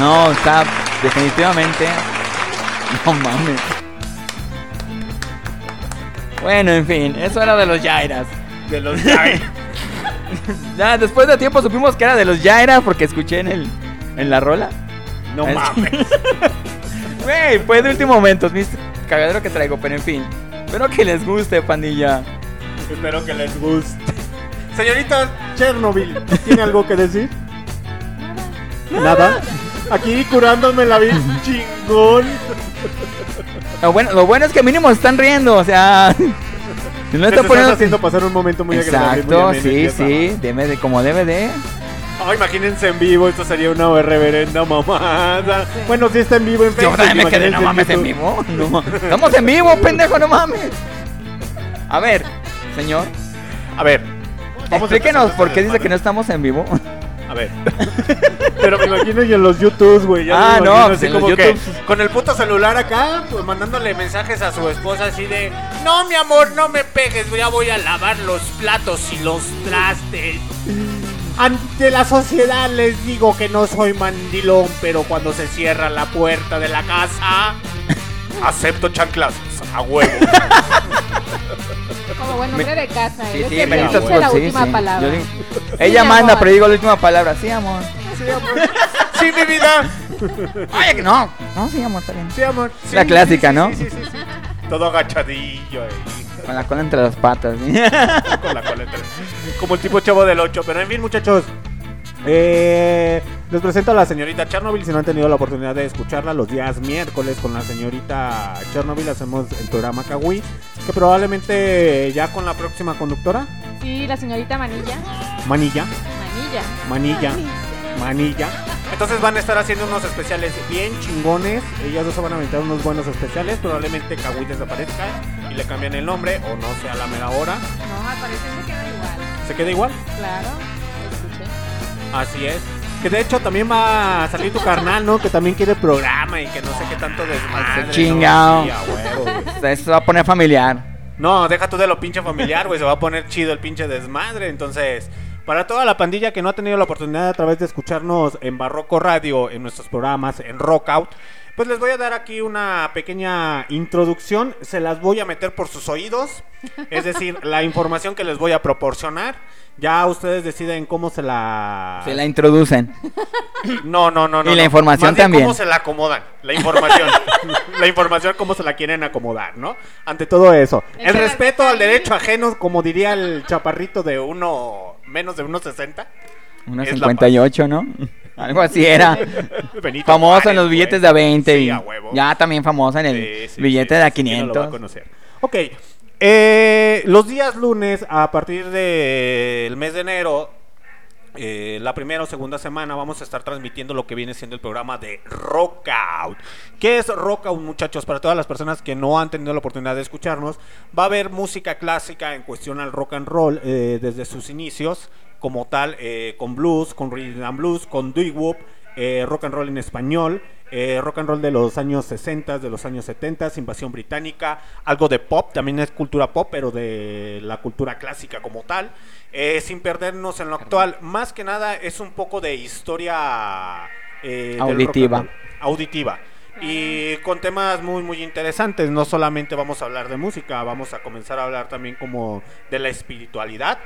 No, está definitivamente. No mames. Bueno, en fin, eso era de los Jairas. De los Jairas. ya, después de tiempo supimos que era de los Jairas porque escuché en el en la rola. No Es- mames. Güey, fue de último momento, viste cagadero que traigo, pero en fin. Espero que les guste, pandilla. Espero que les guste. Señorita Chernobyl, ¿tiene algo que decir? Nada. Aquí curándome la vida chingón. Lo bueno, lo bueno es que mínimo están riendo, o sea. No Te estás haciendo pasar un momento muy agradable. muy Exacto, ameno, sí, sí, debe de, como debe de. Oh, imagínense en vivo, esto sería una reverenda mamada. Bueno, si está en vivo en Yo Facebook. también me quedé, no mames, en vivo. No, estamos en vivo, pendejo, no mames. A ver, señor. A ver, Vamos Explíquenos por qué dice que no estamos en vivo. A ver. Pero me imagino y en los YouTubes, güey. ya Ah, me no, pues así en los como que YouTubes. Con el puto celular acá, pues mandándole mensajes a su esposa así de: No, mi amor, no me pegues, ya voy a lavar los platos y los trastes. Ante la sociedad les digo que no soy mandilón, pero cuando se cierra la puerta de la casa, acepto chanclas a huevo. Como buen hombre de casa, Sí, es sí, el que dice la sí, última sí. palabra. Yo digo- Sí, Ella manda, amor. pero digo la última palabra. Sí, amor. Sí, mi vida. Oye, que no. No, sí, amor, está bien. Sí, amor. La Sí, clásica, sí, ¿no? Sí, sí, sí, sí. Todo agachadillo ahí. Con la cola entre las patas. Con la cola entre- Como el tipo chavo del 8. Pero en fin, muchachos. Eh, les presento a la señorita Chernobyl. Si no han tenido la oportunidad de escucharla, los días miércoles con la señorita Chernobyl hacemos el programa Kawi. Que probablemente ya con la próxima conductora, Sí, la señorita Manilla. Manilla. Manilla. Manilla. Manilla. Entonces van a estar haciendo unos especiales bien chingones. Ellas dos se van a aventar unos buenos especiales. Probablemente Kawi desaparezca y le cambian el nombre o no sea la mera hora. No, al parecer se queda igual. ¿Se queda igual? Claro, escuché. Así es. Que de hecho también va a salir tu carnal, ¿no? Que también quiere programa y que no sé qué tanto desmadre. ¿no? Chingao. Sí, a huevo, güey. Esto se va a poner familiar. No, deja tú de lo pinche familiar, güey. Se va a poner chido el pinche desmadre. Entonces, para toda la pandilla que no ha tenido la oportunidad a través de escucharnos en Barroco Radio, en nuestros programas, en Rockout, pues les voy a dar aquí una pequeña introducción. Se las voy a meter por sus oídos. Es decir, la información que les voy a proporcionar. Ya ustedes deciden cómo se la... Se la introducen. No, no, no, no. Y la no. información Más bien también. ¿Cómo se la acomodan? La información. la información, cómo se la quieren acomodar, ¿no? Ante todo eso. El Échala respeto al derecho ajeno, como diría el chaparrito de uno. menos de 1.60. Unos Es la 58, ¿no? Algo así era. Benito Juárez, en los billetes de a 20 Sí, y a huevo. ya también famosa en el Sí, billete de a sí, sí, ¿quién no lo va a 500. conocer? Ok. eh, los días lunes, a partir del mes de enero, eh, la primera o segunda semana, vamos a estar transmitiendo lo que viene siendo el programa de Rockout. ¿Qué es Rockout, muchachos? Para todas las personas que no han tenido la oportunidad de escucharnos, va a haber música clásica en cuestión al rock and roll eh, desde sus inicios, como tal, eh, con blues, con rhythm and blues, con doo-wop, eh, rock and roll en español, eh, rock and roll de los años 60, de los años 70, invasión británica, algo de pop, también es cultura pop, pero de la cultura clásica como tal, eh, sin perdernos en lo actual. Más que nada es un poco de historia Auditiva. roll. auditiva. Y con temas muy muy interesantes, no solamente vamos a hablar de música, vamos a comenzar a hablar también como de la espiritualidad,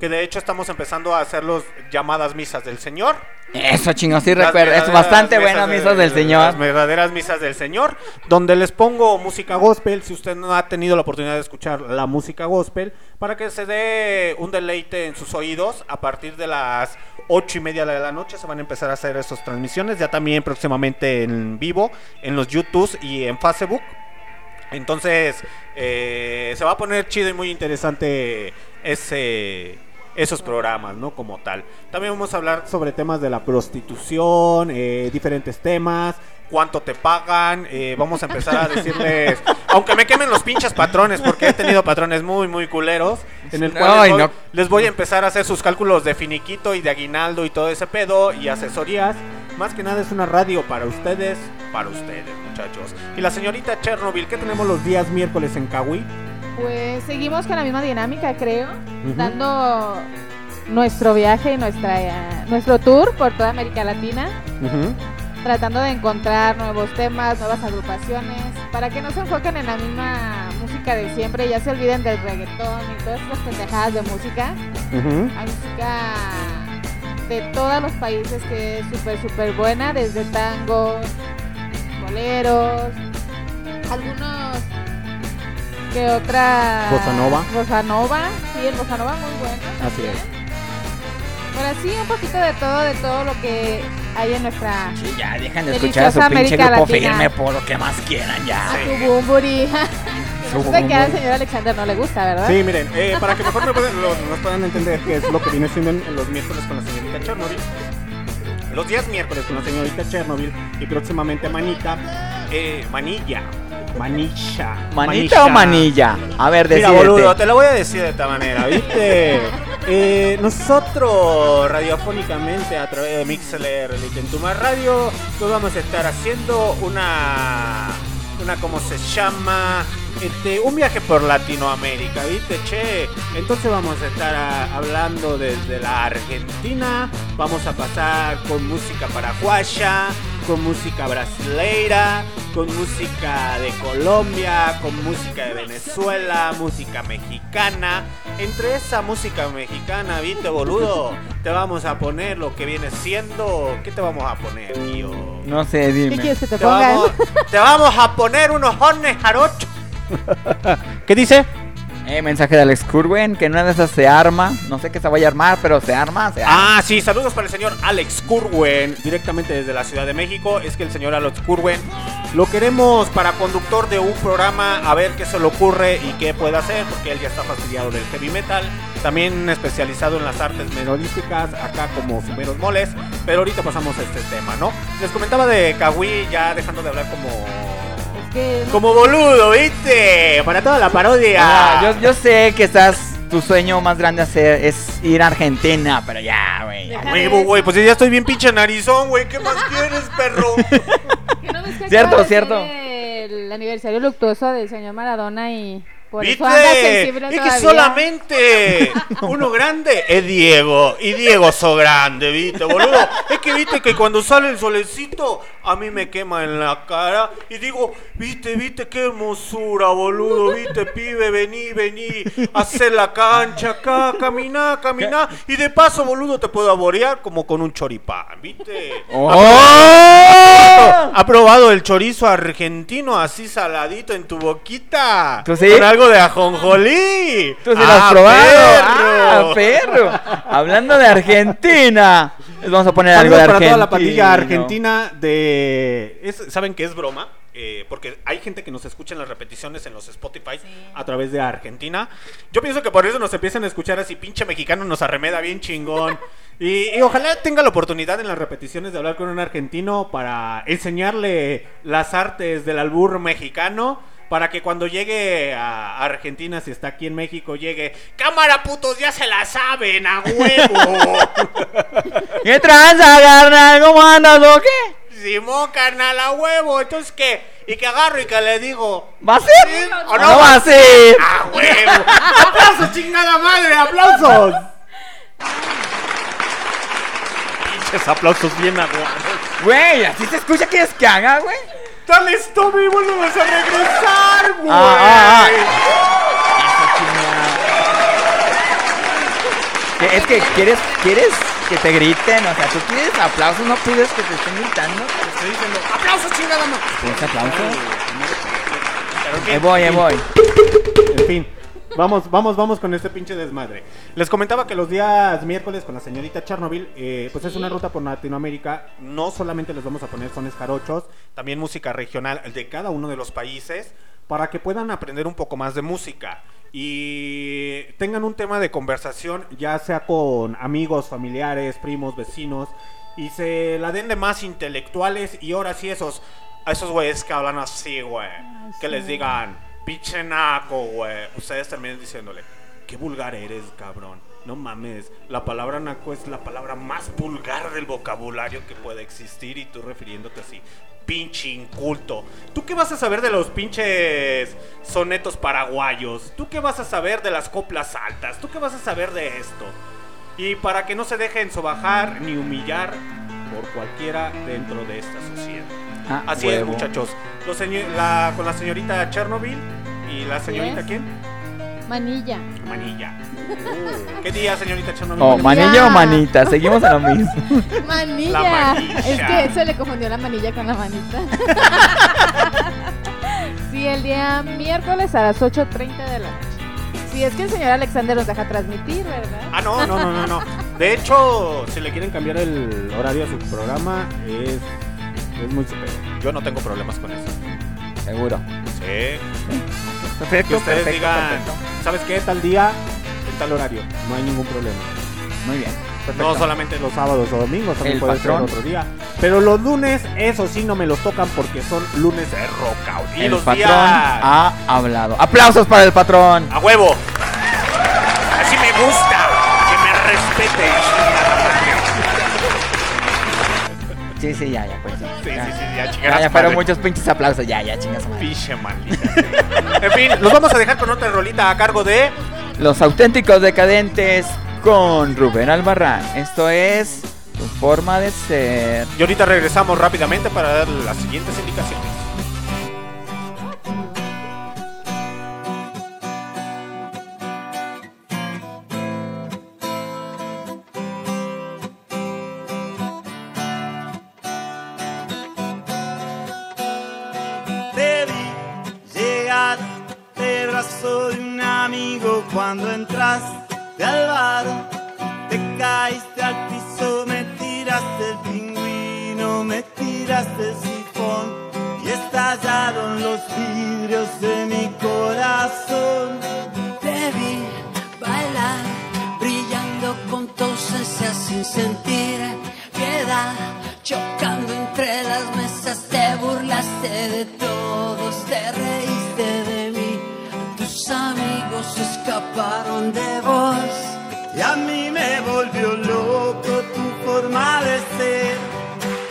que de hecho estamos empezando a hacer los llamadas misas del Señor. Eso, chingos, sí Las recuerdo. Es bastante mesas buena de- misas del Las Señor. verdaderas misas del Señor, donde les pongo música gospel, si usted no ha tenido la oportunidad de escuchar la música gospel, para que se dé un deleite en sus oídos, a partir de las ocho y media de la noche se van a empezar a hacer estas transmisiones, ya también próximamente en vivo, en los YouTubes y en Facebook. Entonces, eh, se va a poner chido y muy interesante ese esos programas, ¿no? Como tal. También vamos a hablar sobre temas de la prostitución, eh, diferentes temas, cuánto te pagan. eh, vamos a empezar a decirles, aunque me quemen los pinches patrones, porque he tenido patrones muy, muy culeros, en el cual Ay, les, voy, no. les voy a empezar a hacer sus cálculos de finiquito y de aguinaldo y todo ese pedo y asesorías. Más que nada es una radio para ustedes, para ustedes, muchachos. Y la señorita Chernobyl, ¿qué tenemos los días miércoles en Kawi? Pues seguimos con la misma dinámica, creo, dando nuestro viaje y nuestra, eh, nuestro tour por toda América Latina, tratando de encontrar nuevos temas, nuevas agrupaciones, para que no se enfoquen en la misma música de siempre, ya se olviden del reggaetón y todas esas pendejadas de música. Hay música de todos los países que es súper, súper buena, desde tangos, boleros, algunos que otra... Bossa nova. Bossa nova, sí, el bossa nova muy bueno. Así es. Pero sí, un poquito de todo, de todo lo que hay en nuestra... Ya, dejan de escuchar a su pinche América grupo Latina. firme por lo que más quieran ya. A su bumburi. Su Sé que al señor Alexander no le gusta, ¿verdad? Sí, miren, eh, para que mejor me puedan- lo- nos puedan entender qué es lo que viene siendo en, en los miércoles con la señorita Chernobyl. Los días miércoles con la señorita Chernobyl y próximamente Manita, eh, Manilla, Manilla. ¿Manita o manilla? A ver, Mira, decídete. boludo, te lo voy a decir de esta manera, ¿viste? Eh, nosotros, radiofónicamente, a través de Mixler, Litentuma Radio, nos vamos a estar haciendo una. Una, ¿cómo se llama? Este, un viaje por Latinoamérica, ¿viste? Che, entonces vamos a estar hablando desde la Argentina, vamos a pasar con música paraguaya, con música brasileira, con música de Colombia, con música de Venezuela, música mexicana. Entre esa música mexicana, ¿viste, boludo? Te vamos a poner lo que viene siendo. ¿Qué te vamos a poner, tío? No sé, dime. ¿Qué quieres que te Te pongan? vamos, te vamos a poner unos hornes jarochos. ¿Qué dice? Eh, mensaje de Alex Curwen, que una de esas se arma. No sé qué se vaya a armar, pero se arma, se arma. Ah, sí, saludos para el señor Alex Curwen, directamente desde la Ciudad de México. Es que el señor Alex Curwen lo queremos para conductor de un programa, a ver qué se le ocurre y qué puede hacer, porque él ya está fastidiado del heavy metal. También especializado en las artes melodísticas, acá como Sumeros Moles. Pero ahorita pasamos a este tema, ¿no? Les comentaba de Kawi, ya dejando de hablar como. Como boludo, ¿viste? Para toda la parodia. Ah, yo, yo sé que estás. Tu sueño más grande hacer es ir a Argentina, pero ya, güey. Huevo, güey, pues ya estoy bien pinche narizón, güey. ¿Qué más quieres, perro? ¿Que no ves que Cierto, cierto. El aniversario luctuoso del señor Maradona y por ¿Viste? eso anda sensible Es que solamente uno grande es Diego. Y Diego so grande, ¿viste, boludo? Es que viste que cuando sale el solecito, a mí me quema en la cara. Y digo, viste, viste, qué hermosura, boludo. Viste, pibe, vení, vení. Hacer la cancha acá, caminá, caminá. Y de paso, boludo, te puedo aborear como con un choripán, ¿viste? ¡Oh! ¿Ha probado el chorizo argentino así saladito en tu boquita? ¿Tú sí? Con algo de ajonjolí. Tú sí lo has Ah, probado. perro. Ah, perro. Hablando de Argentina. Les vamos a poner algo de para Argentina. toda la pandilla argentina de... es- ¿Saben que es broma? Eh, porque hay gente que nos escucha en las repeticiones en los Spotify a través de Argentina. Yo pienso que por eso nos empiezan a escuchar así, pinche mexicano nos arremeda bien chingón. Y, y ojalá tenga la oportunidad en las repeticiones de hablar con un argentino para enseñarle las artes del albur mexicano. Para que cuando llegue a Argentina, si está aquí en México, llegue. ¡Cámara, putos! ¡Ya se la saben! ¡A huevo! ¿Qué tranza, carnal? ¿Cómo andas o qué? Simón, carnal, a huevo. Entonces, ¿qué? Y que agarro y que le digo. ¿Va a ser? ¿Sí ¿O no va a ser? ¡A huevo! ¡Aplausos, chingada madre! ¡Aplausos! Pinches aplausos bien aguados. Güey, así se escucha que es que haga, güey. ¡Dale stop y vuelves a regresar, güey! Ah, Que- Es que quieres, quieres que te griten, o sea, tú quieres aplausos, no pides que te estén gritando. Te estoy diciendo, ¡aplausos, chingada madre! Aplauso. Pero en fin, Ahí voy, ahí voy. En fin, vamos, vamos, vamos con este pinche desmadre. Les comentaba que los días miércoles con la señorita Chernobyl, eh, pues es una ruta por Latinoamérica. No solamente les vamos a poner sones jarochos, también música regional de cada uno de los países para que puedan aprender un poco más de música. y tengan un tema de conversación, ya sea con amigos, familiares, primos, vecinos, y se la den de más intelectuales y ahora sí esos, a esos güeyes que hablan así, güey, que les digan, pinche naco, güey, ustedes terminen diciéndole, qué vulgar eres, cabrón. No mames, la palabra naco es la palabra más vulgar del vocabulario que puede existir y tú refiriéndote así, pinche inculto. ¿Tú qué vas a saber de los pinches sonetos paraguayos? ¿Tú qué vas a saber de las coplas altas? ¿Tú qué vas a saber de esto? Y para que no se dejen sobajar ni humillar por cualquiera dentro de esta sociedad. Ah, Así huevo. es, muchachos. Los la- con la señorita Chernobyl y la señorita quién? Manilla. Manilla. Uh, ¿Qué día, señorita Chernobyl? Oh, manilla o manita, seguimos en lo mismo. Manilla. La manilla. Es que se le confundió la manilla con la manita. sí, el día miércoles a las 8.30 de la noche. Sí, es que el señor Alexander nos deja transmitir, ¿verdad? Ah, no, no, no, no, no. De hecho, si le quieren cambiar el horario a su programa, es, es muy superior. Yo no tengo problemas con eso. Seguro. Sí. Perfecto, que ustedes perfecto, digan, perfecto. ¿sabes qué? Tal día, en tal horario. No hay ningún problema. Muy bien. No solamente los sábados o domingos, también El puede patrón. ser otro día. Pero los lunes, eso sí, no me los tocan porque son lunes de rock out. Y el los patrón días... ha hablado. ¡Aplausos para el patrón! ¡A huevo! Así me gusta. Sí, sí, ya, ya, pues. ya. Sí, ya. sí, sí, ya, Ya, chingadas ya fueron madre. muchos pinches aplausos. Ya, ya, chingas madre. Piche maldita. en fin, los vamos a dejar con otra rolita a cargo de... Los auténticos decadentes con Rubén Albarrán. Esto es tu forma de ser. Y ahorita regresamos rápidamente para dar las siguientes indicaciones. Al bar. Te caíste al piso, me tiraste el pingüino, me tiraste el sifón y estallaron los vidrios de mi corazón. Te vi bailar, brillando con tu ausencia sin sentir piedad, chocando entre las mesas, te burlaste de todos, escaparon de vos. Y a mí me volvió loco tu forma de ser.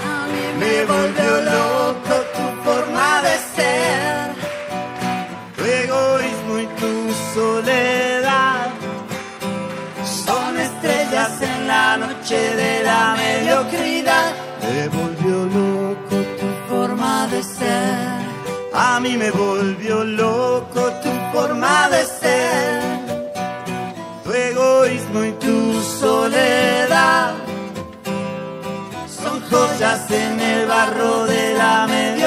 A mí Me volvió loco tu forma de ser. Tu egoísmo y tu soledad son estrellas en la noche de la mediocridad. Me volvió loco tu forma de ser. A mí me volvió loco tu forma de ser. Joyas en el barro de la mediocridad.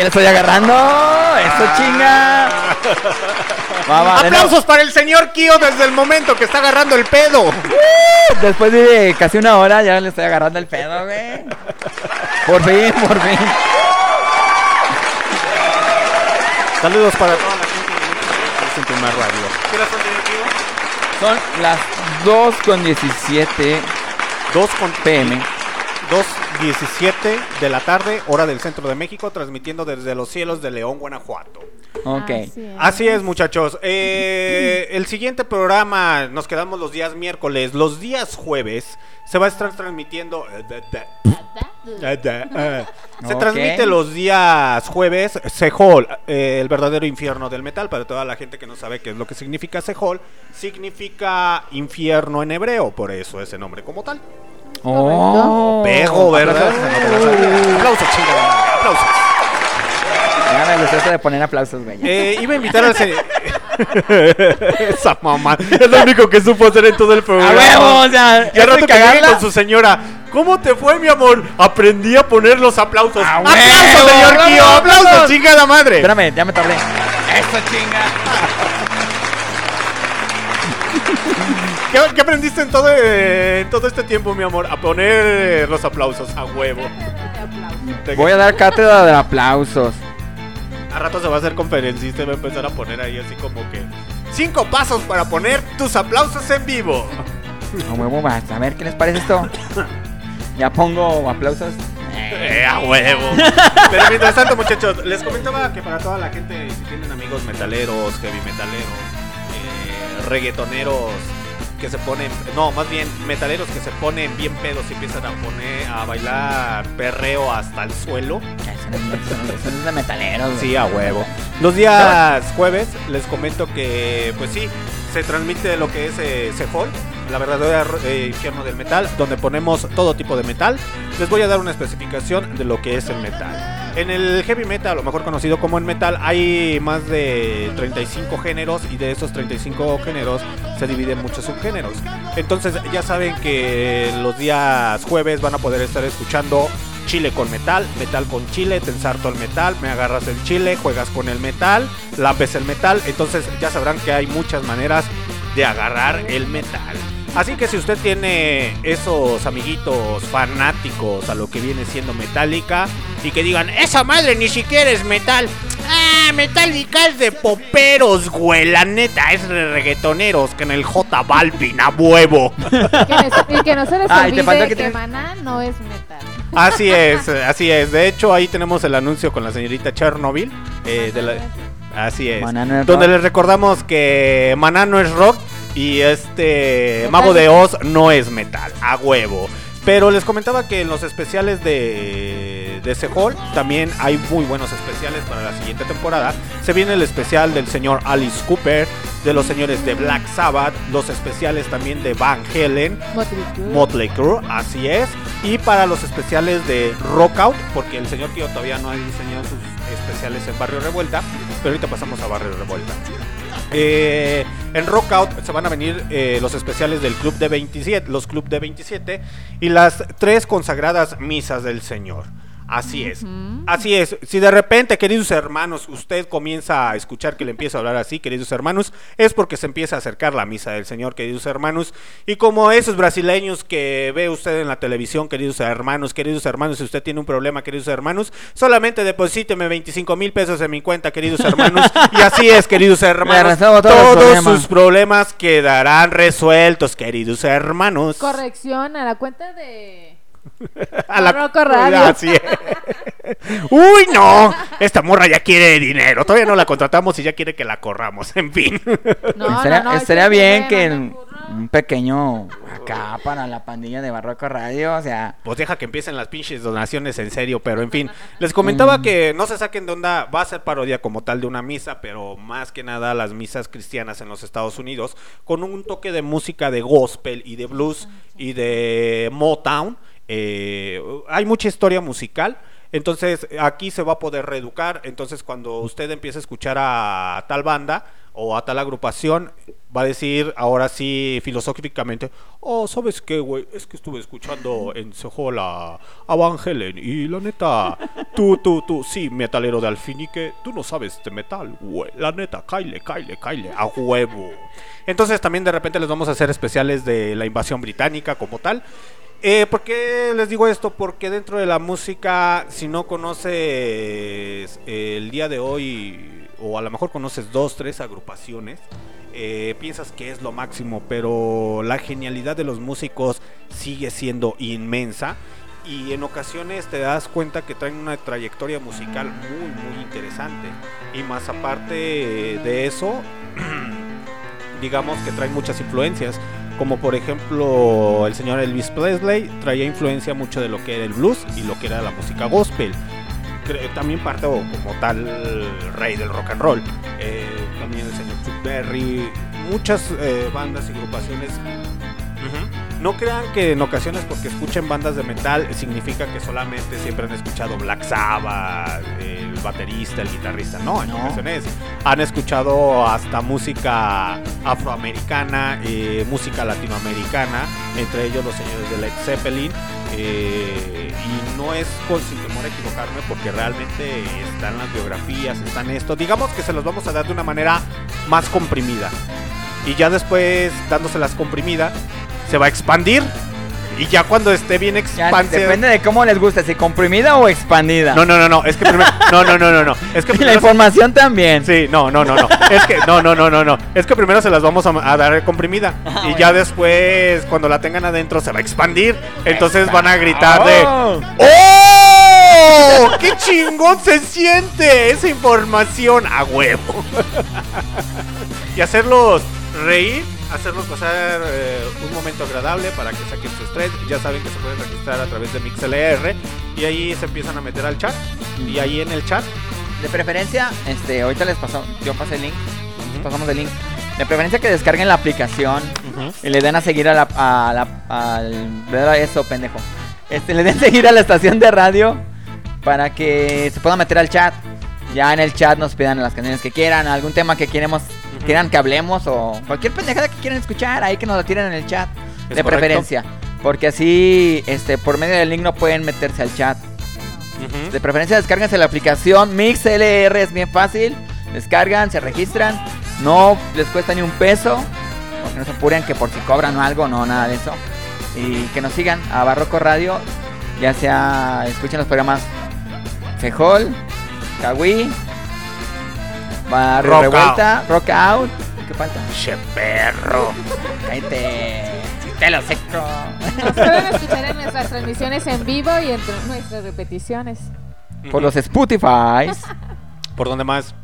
Ya le estoy agarrando! ¡Eso chinga! Va, va, de Aplausos para el señor Kio desde el momento que está agarrando el pedo. nuevo. Después de casi una hora ya le estoy agarrando el pedo, güey. Por fin, por fin. Saludos para toda la gente que radio. ¿Qué hora son, señor Kio? Son las 2 con 17 2 con pm. 2.17 de la tarde, hora del centro de México, transmitiendo desde los cielos de León, Guanajuato. Ok. Así es, muchachos. Eh, el siguiente programa, nos quedamos los días miércoles. Los días jueves se va a estar transmitiendo. eh, eh. Se transmite los días jueves Sehol, eh, el verdadero infierno del metal. Para toda la gente que no sabe qué es lo que significa Sehol, significa infierno en hebreo, por eso ese nombre como tal. Oh. Pego, ¿verdad? Aplausos. Chingada madre, aplausos. Ya me gustó eso de poner aplausos, güey. Eh, iba a invitar al señor. Esa mamá. Es lo único que supo hacer en todo el programa. ¡A huevo! O sea, Y al rato que con su señora. ¿Cómo te fue, mi amor? Aprendí a poner los aplausos. ¡A ¡Aplausos, huevo! señor ¡Aplausos! Kio! ¡Aplausos, chingada madre! Espérame, ya me tardé. Eso chinga. ¿Qué, qué aprendiste en todo, eh, en todo este tiempo, mi amor? A poner los aplausos a huevo. Voy a dar cátedra de aplausos. A rato se va a hacer conferencista y va a empezar a poner ahí así como que. Cinco pasos para poner tus aplausos en vivo. A huevo, vas. A ver, ¿qué les parece esto? Ya pongo aplausos. Eh, a huevo. Pero mientras tanto, muchachos, les comentaba que para toda la gente, si tienen amigos metaleros, heavy metaleros, eh, reggaetoneros que se ponen, no, más bien metaleros que se ponen bien pedos y empiezan a poner a bailar perreo hasta el suelo. Son de metaleros. Sí, a huevo. Los días jueves les comento que, pues sí, se transmite lo que es eh, Sehol, la verdadera eh, infierno del metal, donde ponemos todo tipo de metal. Les voy a dar una especificación de lo que es el metal. En el heavy metal, o mejor conocido como en metal, hay más de 35 géneros y de esos 35 géneros se dividen muchos subgéneros. Entonces ya saben que los días jueves van a poder estar escuchando chile con metal, metal con chile, te ensarto el metal, me agarras el chile, juegas con el metal, lambes el metal, entonces ya sabrán que hay muchas maneras de agarrar el metal. Así que si usted tiene esos amiguitos fanáticos a lo que viene siendo Metallica y que digan, esa madre ni siquiera es metal. Ah, Metallica es de poperos, güey. La neta es de reggaetoneros que en el J Balvin a huevo. Que y que no se les Ay, te faltó olvide que que, tienes- Maná no es metal. Así es, así es. De hecho, ahí tenemos el anuncio con la señorita Chernobyl. eh, de la- así es. Maná no es donde rock. les recordamos que Maná no es rock y este Mago de Oz no es metal, a huevo. Pero les comentaba que en los especiales de, de Sehol también hay muy buenos especiales para la siguiente temporada. Se viene el especial del señor Alice Cooper, de los señores de Black Sabbath, los especiales también de Van Halen, Motley Crue. Motley Crue, así es. Y para los especiales de Rockout, porque el señor Kio todavía no ha diseñado sus especiales en Barrio Revuelta, pero ahorita pasamos a Barrio Revuelta. Eh, en Rockout se van a venir eh, los especiales del Club de 27, los Club de 27 y las tres consagradas misas del Señor. Así es. Así es. Si de repente, queridos hermanos, usted comienza a escuchar que le empieza a hablar así, queridos hermanos, es porque se empieza a acercar la misa del Señor, queridos hermanos. Y como esos brasileños que ve usted en la televisión, queridos hermanos, queridos hermanos, si usted tiene un problema, queridos hermanos, solamente deposíteme 25 mil pesos en mi cuenta, queridos hermanos. y así es, queridos hermanos. todos sus problemas quedarán resueltos, queridos hermanos. Corrección a la cuenta de A la- Barroco Radio. Así es. Uy, no. Esta morra ya quiere dinero. Todavía no la contratamos y ya quiere que la corramos. En fin. estaría estaría bien que el- un pequeño acá para la pandilla de Barroco Radio, o sea, Pues deja que empiecen las pinches donaciones en serio, pero en fin. Les comentaba Mm. que no se saquen de onda, va a ser parodia como tal de una misa, pero más que nada las misas cristianas en los Estados Unidos, con un toque de música de gospel y de blues y de Motown. Eh, hay mucha historia musical. Entonces aquí se va a poder reeducar. Entonces cuando usted empiece a escuchar a tal banda o a tal agrupación, va a decir ahora sí filosóficamente, oh, ¿sabes qué, güey? Es que estuve escuchando en Sehol a, Van Halen y la neta, tú, tú, tú, sí, metalero de Alfinique, tú no sabes de metal, güey. La neta, caile, caile, caile, a huevo. Entonces también de repente les vamos a hacer especiales de la invasión británica como tal. Eh, ¿Por qué les digo esto? Porque dentro de la música, si no conoces eh, el día de hoy, o a lo mejor conoces dos, tres agrupaciones, eh, piensas que es lo máximo, pero la genialidad de los músicos sigue siendo inmensa. Y en ocasiones te das cuenta que traen una trayectoria musical muy, muy interesante. Y más aparte de eso, digamos que traen muchas influencias como por ejemplo el señor Elvis Presley traía influencia mucho de lo que era el blues y lo que era la música gospel. También parte como tal rey del rock and roll. Eh, también el señor Chuck Berry, muchas eh, bandas y agrupaciones. No crean que en ocasiones porque escuchen bandas de metal significa que solamente siempre han escuchado Black Sabbath, el baterista, el guitarrista. No, en ocasiones han escuchado hasta música afroamericana, eh, música latinoamericana, entre ellos los señores de Led Zeppelin. eh, y no es con sin temor a equivocarme porque realmente están las biografías, están esto. Digamos que se los vamos a dar de una manera más comprimida. Y ya después, dándoselas comprimida, se va a expandir. Y ya cuando esté bien Ya, expansiva. depende de cómo les guste, si comprimida o expandida. No, no, no, no. Es que primero. No, no, no, no, no. Es que Y la información también. Sí, no, no, no, no. Es que, no, no, no, no, no. Es que primero se las vamos a, a dar comprimida. Ah, y ya después, cuando la tengan adentro, se va a expandir. Entonces van a gritar de. Oh. ¡Oh! ¡Qué chingón se siente esa información! A huevo. y hacerlos reír, hacerlos pasar eh, un momento agradable para que saquen su estrés. Ya saben que se pueden registrar a través de MixLR y ahí se empiezan a meter al chat. Y ahí en el chat De preferencia, este, ahorita les pasó, yo pasé el link, pasamos el link. De preferencia que descarguen la aplicación y le den a seguir a la, a la al, ¿verdad? eso, pendejo. Este, le den seguir a la estación de radio para que se puedan meter al chat. Ya en el chat nos pidan las canciones que quieran, algún tema que queremos, quieran que hablemos o cualquier pendejada que quieran escuchar, ahí que nos la tiren en el chat. De correcto. preferencia. Porque así, este, por medio del link no pueden meterse al chat. De preferencia descárguense la aplicación MixLR, es bien fácil. Descargan, se registran. No les cuesta ni un peso. Porque no se apuren que por si cobran o algo, no, nada de eso. Y que nos sigan a Barroco Radio. Ya sea, escuchen los programas Fejol, Kawi, Barrio Rock Revuelta, Rock Out. ¿Qué falta? Che perro. Cállate. Te lo seco. Nos pueden escuchar en nuestras transmisiones en vivo y en nuestras repeticiones. Por los Spotify. ¿Por dónde más?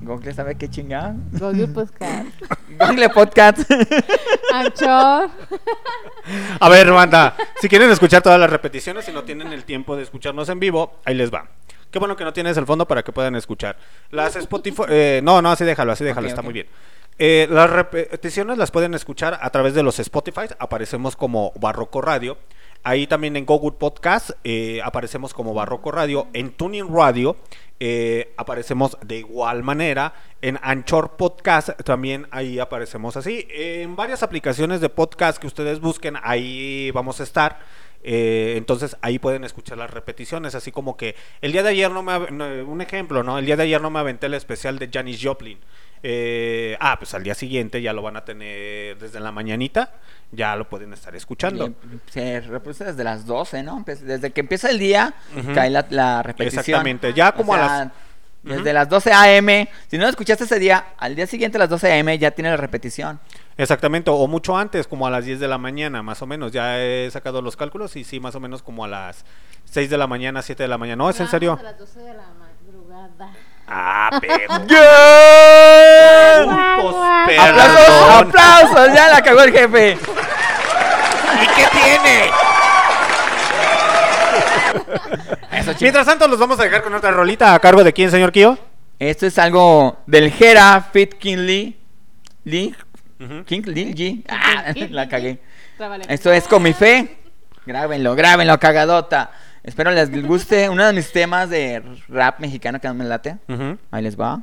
Google sabe qué chingada. Google Podcast. Google Podcast. Anchor. A ver, banda, si quieren escuchar todas las repeticiones y no tienen el tiempo de escucharnos en vivo, ahí les va. Qué bueno que no tienes el fondo para que puedan escuchar. Las Spotify... eh, no, no, así déjalo, así déjalo, está muy bien. Eh, las repeticiones las pueden escuchar a través de los Spotify, aparecemos como Barroco Radio. Ahí también en Google Podcast eh, aparecemos como Barroco Radio. En Tuning Radio eh, aparecemos de igual manera. En Anchor Podcast también ahí aparecemos así. En varias aplicaciones de podcast que ustedes busquen, ahí vamos a estar. Eh, entonces ahí pueden escuchar las repeticiones, así como que el día de ayer no me... no, un ejemplo, ¿no? El día de ayer no me aventé el especial de Janis Joplin. Eh, ah, pues al día siguiente ya lo van a tener desde la mañanita, ya lo pueden estar escuchando. Se reproduce desde las 12, ¿no? Desde que empieza el día, cae la, la repetición. Exactamente, ya como a las- Desde Ujú. las 12 a.m. Si no lo escuchaste ese día, al día siguiente a las 12 a.m. ya tiene la repetición. Exactamente, o mucho antes, como a las 10 de la mañana, más o menos. Ya he sacado los cálculos y sí, más o menos como a las 6 de la mañana, 7 de la mañana. No, es en serio. A las 12 de la madrugada. Ah, pero. ¡Aplausos! ¡Aplausos! Ya la cagó el jefe. ¿Y qué tiene? Mientras tanto, los vamos a dejar con otra rolita a cargo de quién, señor Kio. Esto es algo del Jera Fit King Lee. Lee. King Lee G. Ah, la cagué. Esto es con mi fe. Grábenlo, grábenlo, cagadota. Espero les guste uno de mis temas de rap mexicano que no me late. Ahí les va.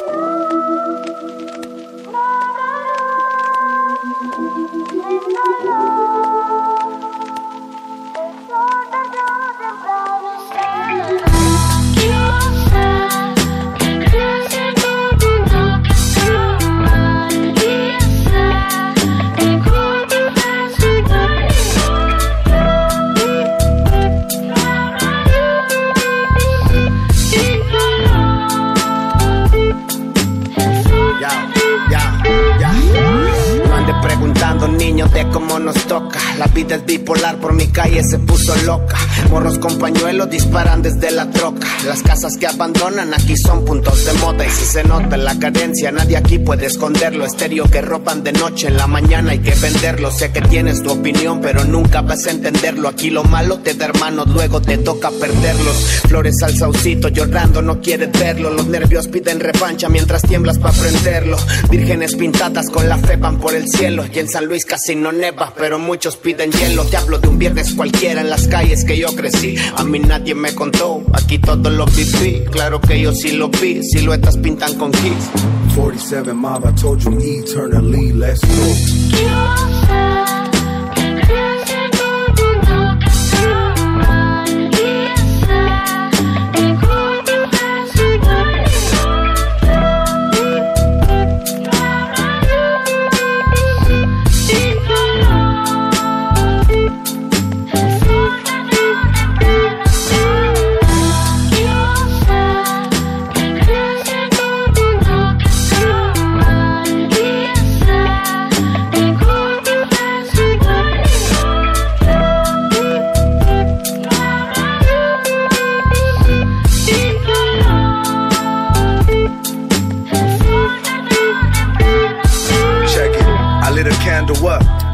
cómo nos toca. La vida es bipolar, por mi calle se puso loca. Morros con pañuelos disparan desde la troca. Las casas que abandonan aquí son puntos de moda. Y si se nota la cadencia, nadie aquí puede esconderlo. Estéreo que roban de noche, en la mañana hay que venderlo. Sé que tienes tu opinión, pero nunca vas a entenderlo. Aquí lo malo te da hermanos, luego te toca perderlos. Flores al saucito, llorando, no quieres verlo. Los nervios piden revancha mientras tiemblas para prenderlo. Vírgenes pintadas con la fe van por el cielo. Y en San Luis casi no neva, pero muchos piden hielo. Te hablo de un viernes cualquiera en las calles que yo crecí. A mí nadie me contó, aquí todo lo viví. Claro que yo sí lo vi, siluetas pintan con kiss. 47 mob, I told you eternally, let's go.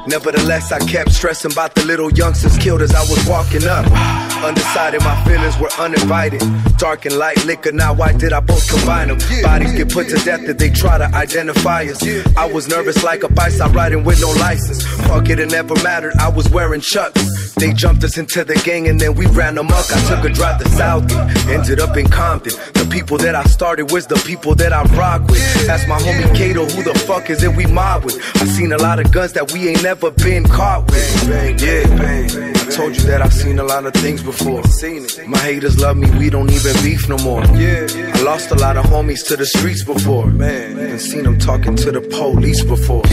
Nevertheless, I kept stressing about the little youngsters killed as I was walking up. Undecided, my feelings were uninvited. Dark and light liquor, now why did I both combine them? Bodies get put to death if they try to identify us. I was nervous like a I riding with no license. Fuck it, it never mattered, I was wearing chucks. They jumped us into the gang and then we ran amok. I took a drive to South, ended up in Compton. The people that I started with, the people that I rock with. Ask my homie Kato, who the fuck is it we mob with? I seen a lot of guns that we ain't never been caught with. Yeah, I told you that I seen a lot of things before. My haters love me, we don't even beef no more. Yeah, I lost a lot of homies to the streets before. Man, even seen them talking to the police before.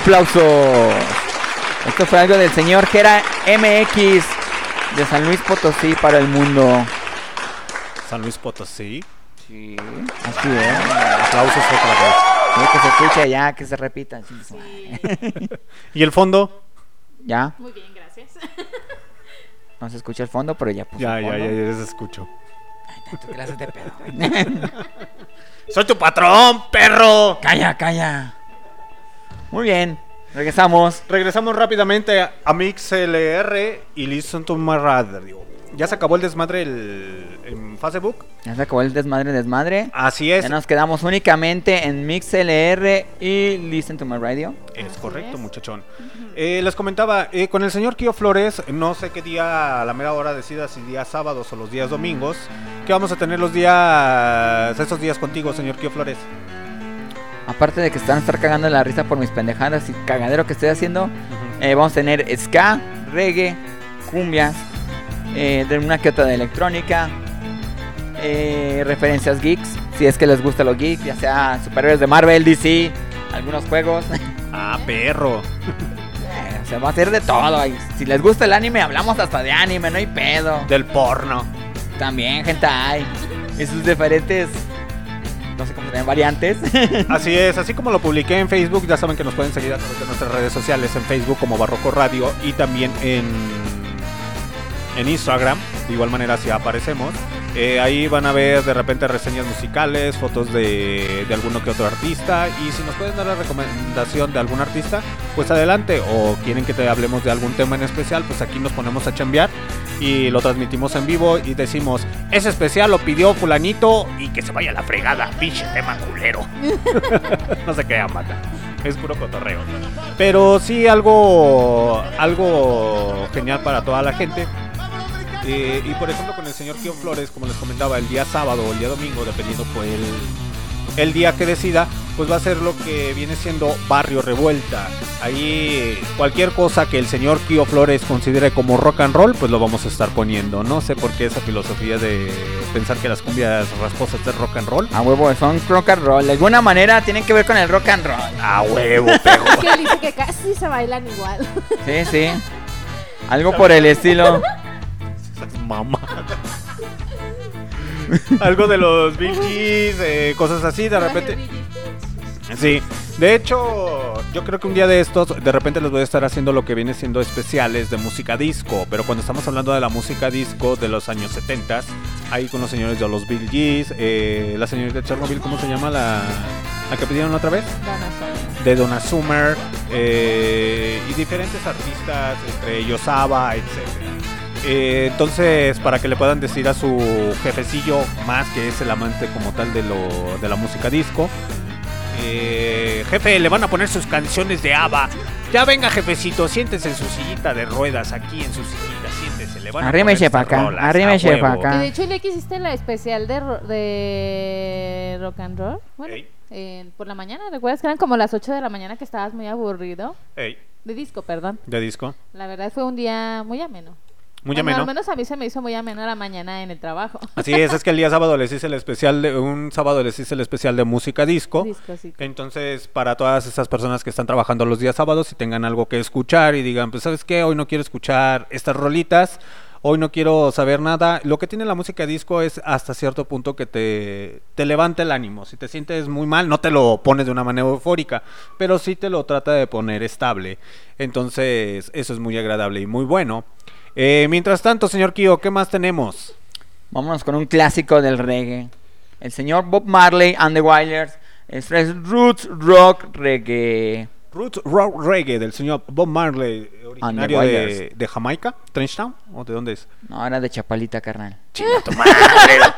Aplausos. Esto fue algo del señor que era MX de San Luis Potosí para el mundo. San Luis Potosí. Sí, así es. Aplausos otra vez. Sí, que se escuche ya, que se repita. madre. ¿Y el fondo? ¿Ya? Muy bien, gracias. No se escucha el fondo, pero ya puso Ya, el ya, fondo. ya, ya se que le haces de pedo. ¡Soy tu patrón, perro! Calla, calla. Muy bien. Regresamos. Regresamos rápidamente a, MixLR y Listen to My Radio. Ya se acabó el desmadre el- en Facebook. Ya se acabó el desmadre, desmadre. Así es. Ya nos quedamos únicamente en MixLR y Listen to My Radio. Es correcto, muchachón. Eh, les comentaba, eh, con el señor Kio Flores, no sé qué día a la mera hora decida si días sábados o los días domingos, que vamos a tener los días, esos días contigo, señor Kio Flores. Aparte de que están a estar cagando la risa por mis pendejadas y cagadero que estoy haciendo, eh, vamos a tener ska, reggae, cumbias, eh, de una que otra de electrónica, eh, referencias geeks, si es que les gusta los geeks, ya sea superhéroes de Marvel, DC, algunos juegos. Ah, perro. Se va a hacer de todo. y si les gusta el anime, hablamos hasta de anime, no hay pedo. Del porno. También, gente, hay. Y sus diferentes. No sé cómo variantes. Así es, así como lo publiqué en Facebook, ya saben que nos pueden seguir a través de nuestras redes sociales, en Facebook como Barroco Radio y también en, en Instagram, de igual manera si aparecemos. Eh, ahí van a ver de repente reseñas musicales, fotos de, de alguno que otro artista y si nos pueden dar la recomendación de algún artista, pues adelante o quieren que te hablemos de algún tema en especial, pues aquí nos ponemos a chambear y lo transmitimos en vivo y decimos, ese especial lo pidió fulanito y que se vaya la fregada, pinche tema culero. no se crean, mata. Es puro cotorreo. Pero sí algo algo genial para toda la gente. Eh, y por ejemplo con el señor Kio Flores, como les comentaba, el día sábado o el día domingo, dependiendo pues el, el día que decida, pues va a ser lo que viene siendo Barrio Revuelta. Ahí cualquier cosa que el señor Kio Flores considere como rock and roll, pues lo vamos a estar poniendo. No sé por qué esa filosofía de pensar que las cumbias rasposas es rock and roll. A huevo, son rock and roll. De alguna manera tienen que ver con el rock and roll. A huevo, perro. Es que él dice que casi se bailan igual. Sí, sí. Algo por el estilo. Mamá. Algo de los Big Gees, eh, cosas así, de repente. Sí, de hecho, yo creo que un día de estos, de repente les voy a estar haciendo lo que viene siendo especiales de música disco. Pero cuando estamos hablando de la música disco de los años 70, ahí con los señores de los Bill Gees, eh, la señorita de Chernobyl, ¿cómo se llama la, la que pidieron otra vez? De Donna Summer, eh, y diferentes artistas, entre ellos ABBA, etc. Eh, entonces, para que le puedan decir a su jefecillo, más que es el amante como tal de, lo, de la música disco, eh, jefe, le van a poner sus canciones de ABBA. Ya venga, jefecito, siéntese en su sillita de ruedas, aquí en su sillita, siéntese. Le van a Arrímese poner pa' estas acá, rolas, arrímese a huevo. pa' acá. Que de hecho el X hiciste la especial de, ro- de rock and roll. Bueno, eh, por la mañana, ¿recuerdas que eran como las 8 de la mañana que estabas muy aburrido? Ey, De disco, perdón. de disco. La verdad fue un día muy ameno. Muy Bueno, ameno. Al menos a mí se me hizo muy ameno la mañana en el trabajo. Así es, es que el día sábado les hice el especial de un sábado les hice el especial de música disco. Disco, sí. Entonces, para todas esas personas que están trabajando los días sábados y tengan algo que escuchar y digan, pues sabes qué, hoy no quiero escuchar estas rolitas, hoy no quiero saber nada. Lo que tiene la música disco es hasta cierto punto que te, te levanta el ánimo. Si te sientes muy mal, no te lo pones de una manera eufórica, pero sí te lo trata de poner estable. Entonces, eso es muy agradable y muy bueno. Eh, mientras tanto, señor Kio, ¿qué más tenemos? Vámonos con un clásico del reggae. El señor Bob Marley and the Wailers. Esto es Roots Rock Reggae. Roots Rock Reggae del señor Bob Marley, originario de, de Jamaica, Trenchtown, ¿o de dónde es? No, era de Chapalita, carnal. Chinga tu madre.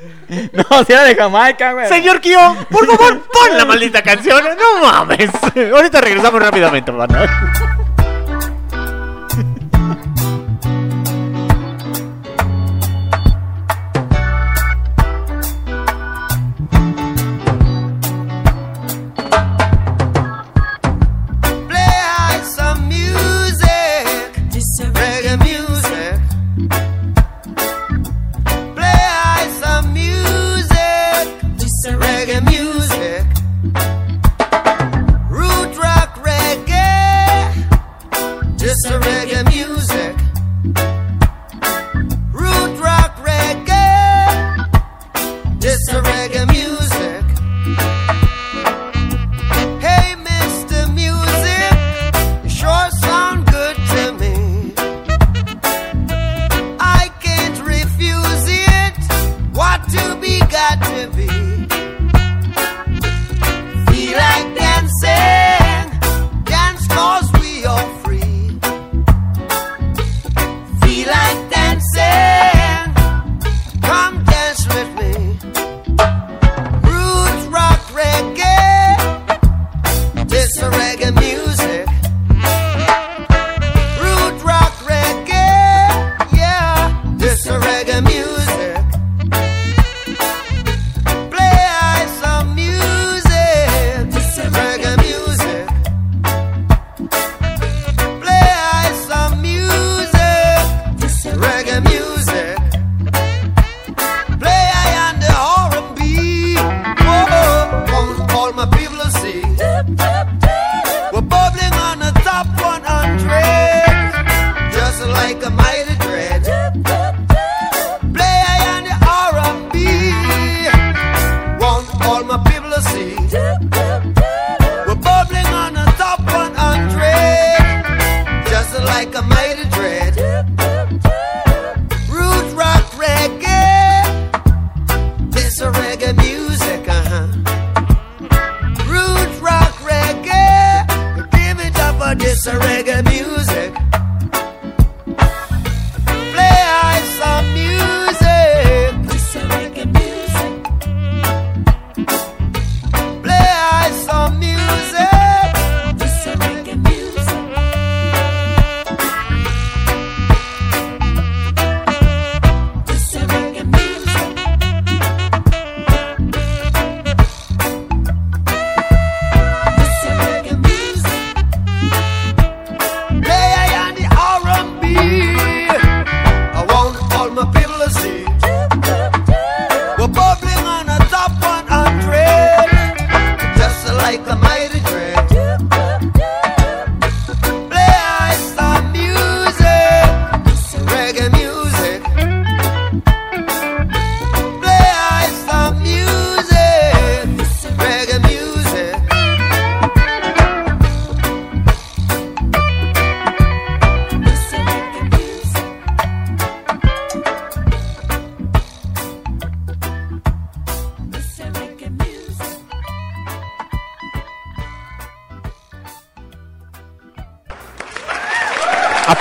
No, si era de Jamaica, güey. Señor Kio, por favor, pon la maldita canción. No mames. Ahorita regresamos rápidamente, banda.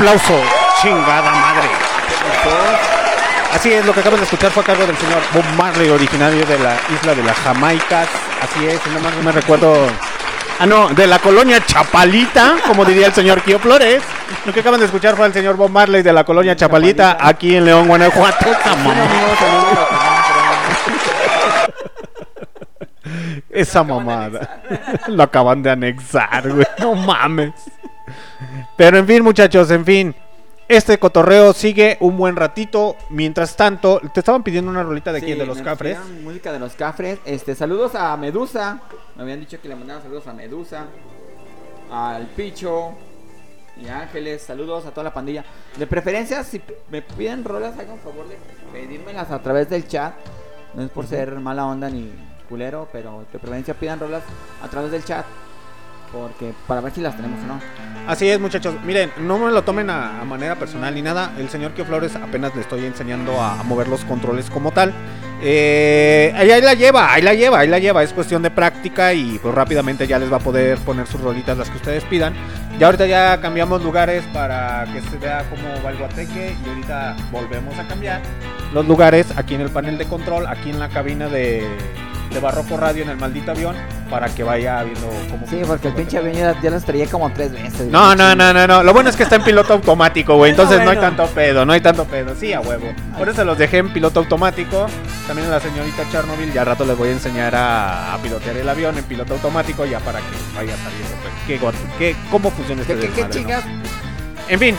Aplauso, chingada madre. Así es, lo que acaban de escuchar fue a cargo del señor Bob Marley, originario de la isla de las Jamaicas. Así es, no más no me recuerdo. Ah, no, de la colonia Chapalita, como diría el señor Kio Flores. Lo que acaban de escuchar fue el señor Bob Marley de la colonia Chapalita, aquí en León, Guanajuato. Esa mamada. Lo acaban de anexar, güey. No mames. Pero en fin, muchachos, en fin. Este cotorreo sigue un buen ratito. Mientras tanto, te estaban pidiendo una rolita de Sí, quién, de los cafres. Música de los cafres. Este, saludos a Medusa. Me habían dicho que le mandaban saludos a Medusa. Al Picho. Y Ángeles. Saludos a toda la pandilla. De preferencia, si me piden rolas, hagan favor de pedírmelas a través del chat. No es por ser mala onda ni culero, pero de preferencia pidan rolas a través del chat. Porque para ver si las tenemos o no. Así es, muchachos. Miren, no me lo tomen a, manera personal ni nada. El señor Kio apenas le estoy enseñando a, mover los controles como tal. Eh, ahí, ahí la lleva, ahí la lleva, ahí la lleva. Es cuestión de práctica y pues rápidamente ya les va a poder poner sus rolitas las que ustedes pidan. Ya ahorita ya cambiamos lugares para que se vea cómo va el guateque y ahorita volvemos a cambiar los lugares aquí en el panel de control, aquí en la cabina de, de Barroco Radio en el maldito avión para que vaya viendo cómo Sí, porque el pinche avión ya, ya las traía como tres veces. no, no, no, no, no. Lo bueno es que está en piloto automático, güey. Entonces no hay tanto pedo, no hay tanto pedo. Sí, a huevo. Por eso los dejé en piloto automático. También a la señorita Chernobyl, ya al rato les voy a enseñar a, a pilotear el avión en piloto automático ya para que vaya saliendo. Pues, qué, cómo funciona este ¿Qué, qué, ¿no? En fin,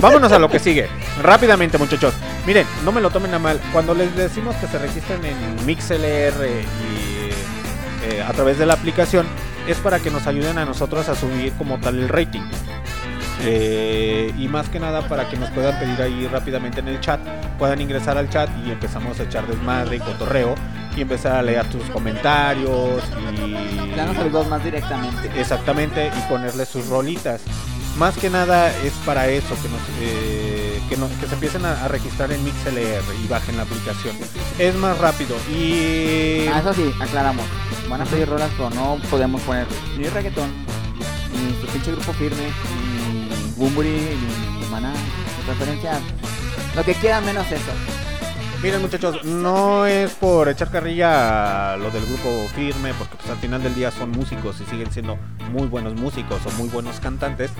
vámonos a lo que sigue. Rápidamente, muchachos. Miren, no me lo tomen a mal. Cuando les decimos que se registren en MixLR y eh, a través de la aplicación, es para que nos ayuden a nosotros a subir como tal el rating. Eh, y más que nada para que nos puedan pedir ahí rápidamente en el chat, puedan ingresar al chat y empezamos a echar desmadre y cotorreo y empezar a leer tus comentarios y Danos saludos más directamente. Exactamente, y ponerle sus rolitas. Más que nada es para eso, que, nos, eh, que, se empiecen a, registrar en MixLR y bajen la aplicación. Es más rápido y... Ah, eso sí, aclaramos. Van a pedir rolas, pero no podemos poner ni reggaetón, ni su pinche grupo firme, ni Bumburi, ni Maná. De preferencia, lo que quieran menos eso. Miren muchachos, no es por echar carrilla a lo del grupo firme, porque pues al final del día son músicos y siguen siendo muy buenos músicos o muy buenos cantantes,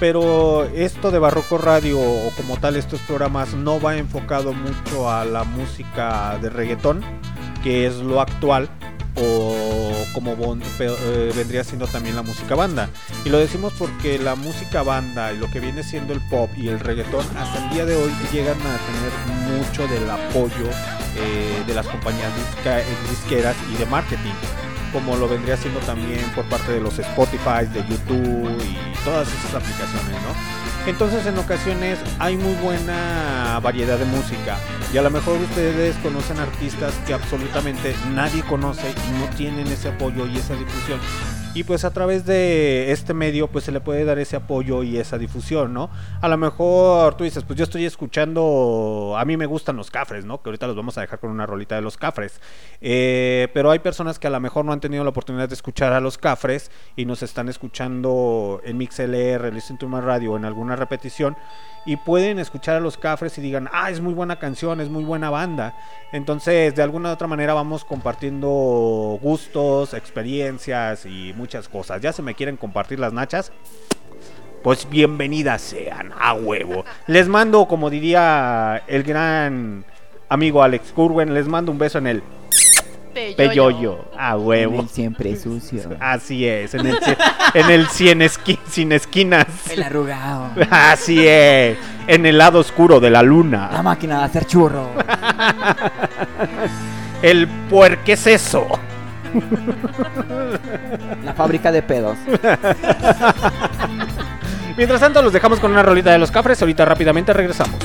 pero esto de Barroco Radio o como tal estos programas no va enfocado mucho a la música de reggaetón, que es lo actual, o como eh, vendría siendo también la música banda. Y lo decimos porque la música banda y lo que viene siendo el pop y el reggaetón hasta el día de hoy llegan a tener mucho del apoyo eh, de las compañías disqueras y de marketing como lo vendría siendo también por parte de los Spotify, de YouTube y todas esas aplicaciones, ¿no? Entonces en ocasiones hay muy buena variedad de música y a lo mejor ustedes conocen artistas que absolutamente nadie conoce y no tienen ese apoyo y esa difusión. Y pues a través de este medio pues se le puede dar ese apoyo y esa difusión, ¿no? A lo mejor tú dices, pues yo estoy escuchando, a mí me gustan los cafres, ¿no? Que ahorita los vamos a dejar con una rolita de los cafres. Eh, pero hay personas que a lo mejor no han tenido la oportunidad de escuchar a los cafres y nos están escuchando en MixLR, Listen to My Radio en alguna repetición y pueden escuchar a los cafres y digan, ah, es muy buena canción, es muy buena banda. Entonces, de alguna u otra manera vamos compartiendo gustos, experiencias y muchas cosas. Ya se me quieren compartir las nachas. Pues bienvenidas sean, a huevo. Les mando, como diría el gran amigo Alex Curwen, les mando un beso en el peyoyo, a huevo. En el siempre sucio. Así es, en el, cien- en el cien esqui- sin esquinas. El arrugado. Así es, en el lado oscuro de la luna. La máquina de hacer churro. El puerque es eso. La fábrica de pedos. Mientras tanto, los dejamos con una rolita de los cafres. Ahorita rápidamente regresamos.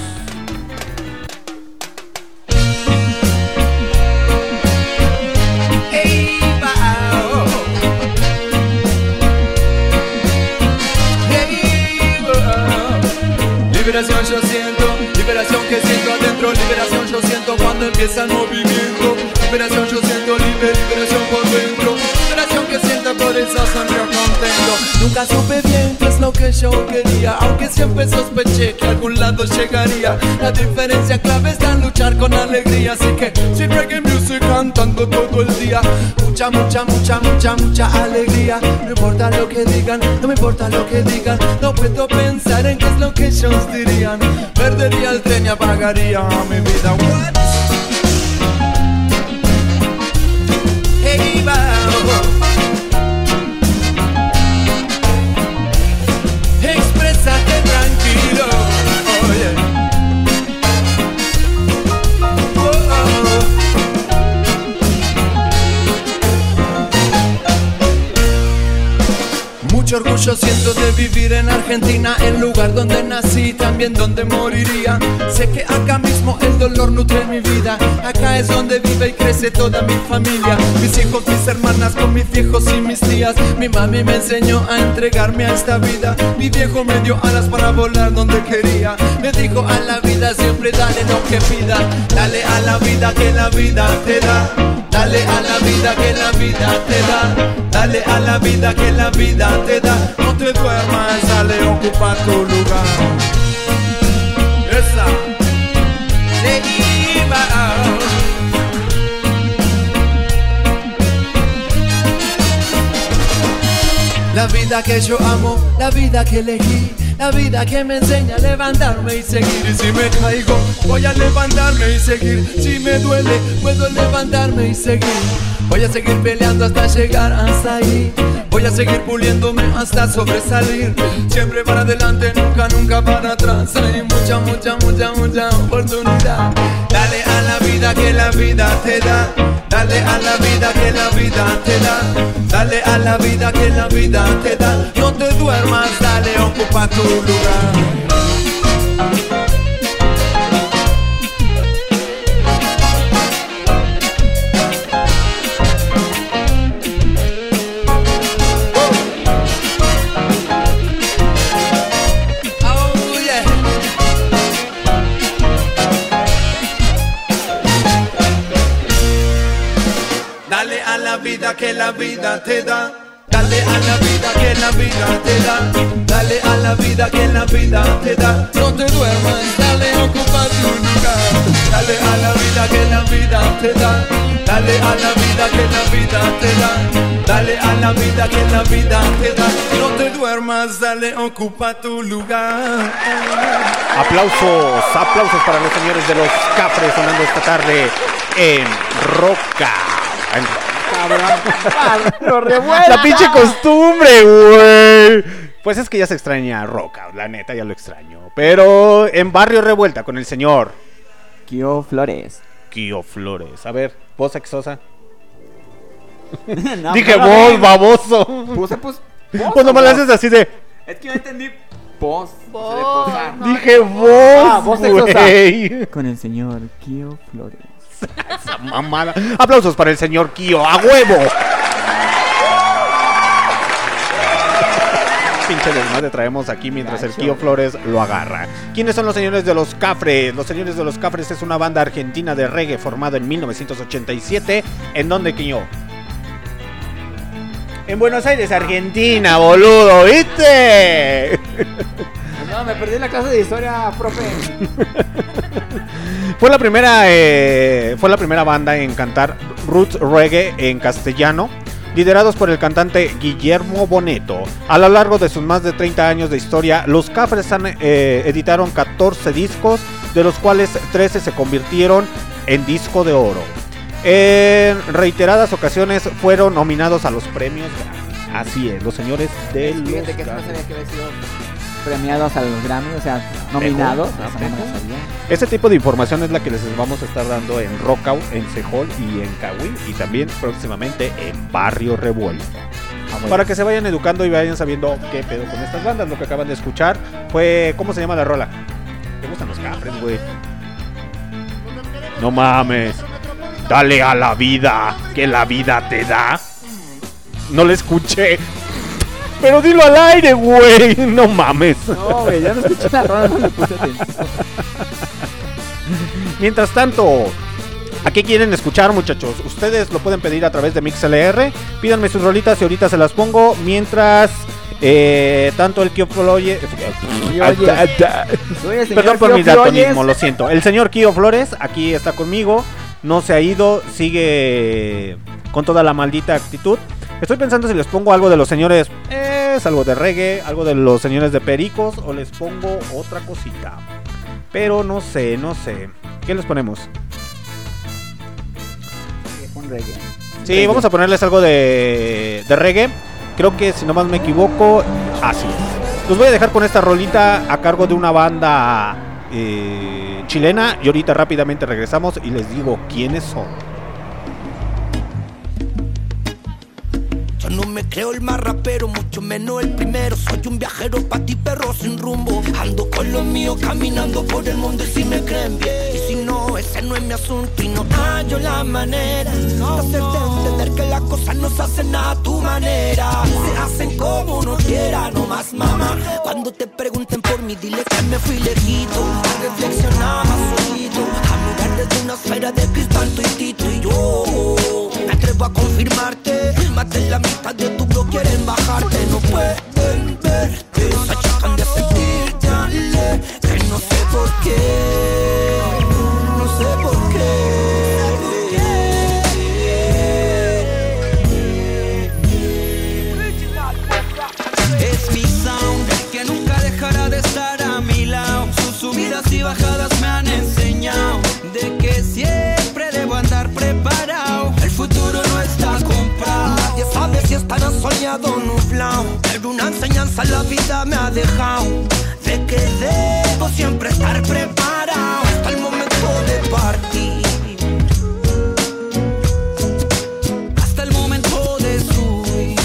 Empieza el movimiento. Liberación yo siento libre, liberación por dentro, liberación que siento por eso sonrió contento. Nunca supe bien qué es lo que yo quería Aunque siempre sospeché que a algún lado llegaría. La diferencia clave está en luchar con alegría Así que si reggae music cantando todo el día. Mucha, mucha, mucha, mucha, mucha alegría. No importa lo que digan, no me importa lo que digan. No puedo pensar en qué es lo que ellos dirían. Perdería el tren y apagaría mi vida. What? Hey, Mucho orgullo siento de vivir en Argentina, el lugar donde nací, también donde moriría. Sé que acá mismo el dolor nutre mi vida, acá es donde vive y crece toda mi familia. Mis hijos, mis hermanas, con mis viejos y mis tías. Mi mami me enseñó a entregarme a esta vida. Mi viejo me dio alas para volar donde quería. Me dijo a la vida siempre dale lo que pida, dale a la vida que la vida te da. Dale a la vida que la vida te da. Dale a la vida que la vida te da. No te duermas, dale, ocupa tu lugar. Esa. La vida que yo amo, la vida que elegí, la vida que me enseña a levantarme y seguir. Y si me caigo, voy a levantarme y seguir. Si me duele, puedo levantarme y seguir. Voy a seguir peleando hasta llegar hasta ahí. Voy a seguir puliéndome hasta sobresalir. Siempre para adelante, nunca, nunca para atrás. Hay mucha, mucha, mucha, mucha oportunidad. Dale a la vida que la vida te da. Dale a la vida que la vida te da. Dale a la vida que la vida te da. No te duermas, dale, ocupa tu. Dale a la vida que la vida te da. Dale a la vida que la vida te da. Dale a la vida que la vida te da. No te duermas, dale, ocupa tu lugar. Dale a la vida que la vida te da. Dale a la vida que la vida te da. Dale a la vida que la vida te da. No te duermas, dale, ocupa tu lugar. Aplausos, aplausos para los señores de los Cafres sonando esta tarde en Roca. Lo. La pinche costumbre, güey. Pues es que ya se extraña Roca, la neta ya lo extraño. Pero en Barrio Revuelta con el señor Kio Flores. Kio Flores. A ver, voz exosa. No, Dije no, voz, no. baboso. Puse, pues. Pues nomás le haces así de. Es que yo entendí. Posar. Dije voz, Ah, voz exosa. güey. Con el señor Kio Flores. Esa mamada. Aplausos para el señor Kio, a huevo. Pinche desmadre traemos aquí mientras el. Kio Flores lo agarra. ¿Quiénes son los señores de los Cafres? Los señores de los Cafres es una banda argentina de reggae formada en 1987. ¿En dónde, Kio? En Buenos Aires, Argentina, boludo, ¿viste? No, me perdí la clase de historia, profe. Fue la primera, eh, fue la primera banda en cantar roots reggae en castellano, liderados por el cantante Guillermo Boneto. A lo largo de sus más de 30 años de historia, los Cafres han, eh, editaron 14 discos, de los cuales 13 se convirtieron en disco de oro. En reiteradas ocasiones fueron nominados a los premios. Así es, los señores de los que premiados a los Grammy, o sea, nominados. Ah, Eso no me. Este tipo de información es la que les vamos a estar dando en Rockout, en Sehol y en Cahuí y también próximamente en Barrio Revuelto. Para que se vayan educando y vayan sabiendo qué pedo con estas bandas. Lo que acaban de escuchar fue. ¿Cómo se llama la rola? ¿Te gustan los cafres, güey? No mames. Dale a la vida, que la vida te da. No le escuché. Pero dilo al aire, güey. No mames. No, güey, ya no escuché la rola, no le puse atención. Mientras tanto, ¿A qué quieren escuchar, muchachos? Ustedes lo pueden pedir a través de MixLR. Pídanme sus rolitas y ahorita se las pongo. Mientras, eh, tanto el Kio Flores. Señor Perdón por Kio mi Flores. daltonismo, lo siento. El señor Kio Flores aquí está conmigo. No se ha ido, sigue con toda la maldita actitud. Estoy pensando si les pongo algo de los señores. Es algo de reggae, algo de los señores de Pericos o les pongo otra cosita. Pero no sé, no sé. ¿Qué les ponemos? Con reggae. Sí, vamos a ponerles algo de, de reggae. Creo que si no más me equivoco, así es. Los voy a dejar con esta rolita a cargo de una banda eh, chilena. Y ahorita rápidamente regresamos y les digo quiénes son. Yo no me creo el más rapero, mucho menos el primero. Soy un viajero pa' ti, perro sin rumbo. Ando con lo mío, caminando por el mundo y si me creen bien. Y si no, ese no es mi asunto y no hallo la manera de hacerte entender que las cosas no se hacen a tu manera. Se hacen como uno quiera, no más mamá. Cuando te pregunten por mí, dile que me fui lejito. A reflexionar más solito, desde una esfera de cristal, tú y Tito y yo. Me atrevo a confirmarte, más de la mitad de tu bro quieren bajarte. No pueden verte, se achacan de sentir, dale, que no sé por qué. Nublado. Pero una enseñanza la vida me ha dejado. De que debo siempre estar preparado hasta el momento de partir. Hasta el momento de subir.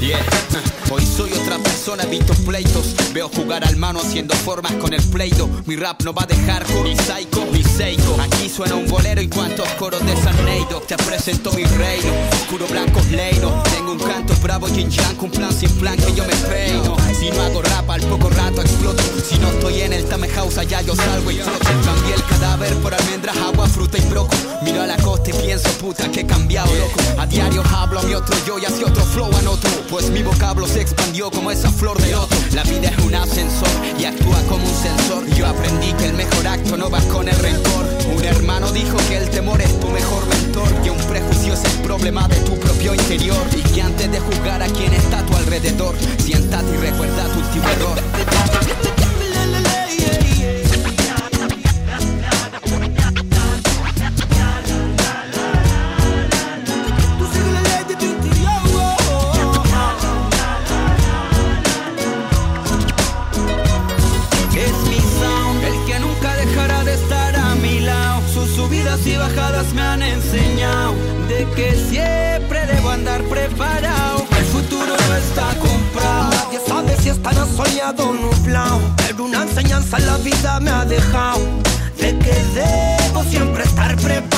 Yeah. Hoy soy otra persona, evito pleitos. Veo jugar al mano haciendo formas con el pleido. Mi rap no va a dejar ni psycho ni seiko. Aquí suena un bolero y cuantos coros de San Neido. Te presento mi reino, oscuro blanco leino. Tengo un canto bravo y un plan sin plan que yo me peino. Si no hago rap al poco rato exploto. Si no estoy en el Tame House allá yo salgo y floto. Cambié el cadáver por almendras, agua, fruta y broco. Miro a la costa y pienso puta que he cambiado loco. A diario hablo a mi otro yo y hacia otro flow anoto. Pues mi vocablo se expandió como esa flor de loto. La vida es un ascensor y actúa como un sensor. Yo aprendí que el mejor acto no va con el rencor. Un hermano dijo que el temor es tu mejor mentor. Que un prejuicio es el problema de tu propio interior. Y que antes de juzgar a quien está a tu alrededor, siéntate y recuerda tu último error. Subidas y bajadas me han enseñado de que siempre debo andar preparado. El futuro no está comprado. Nadie sabe si estará soñado o nublado. Pero una enseñanza la vida me ha dejado de que debo siempre estar preparado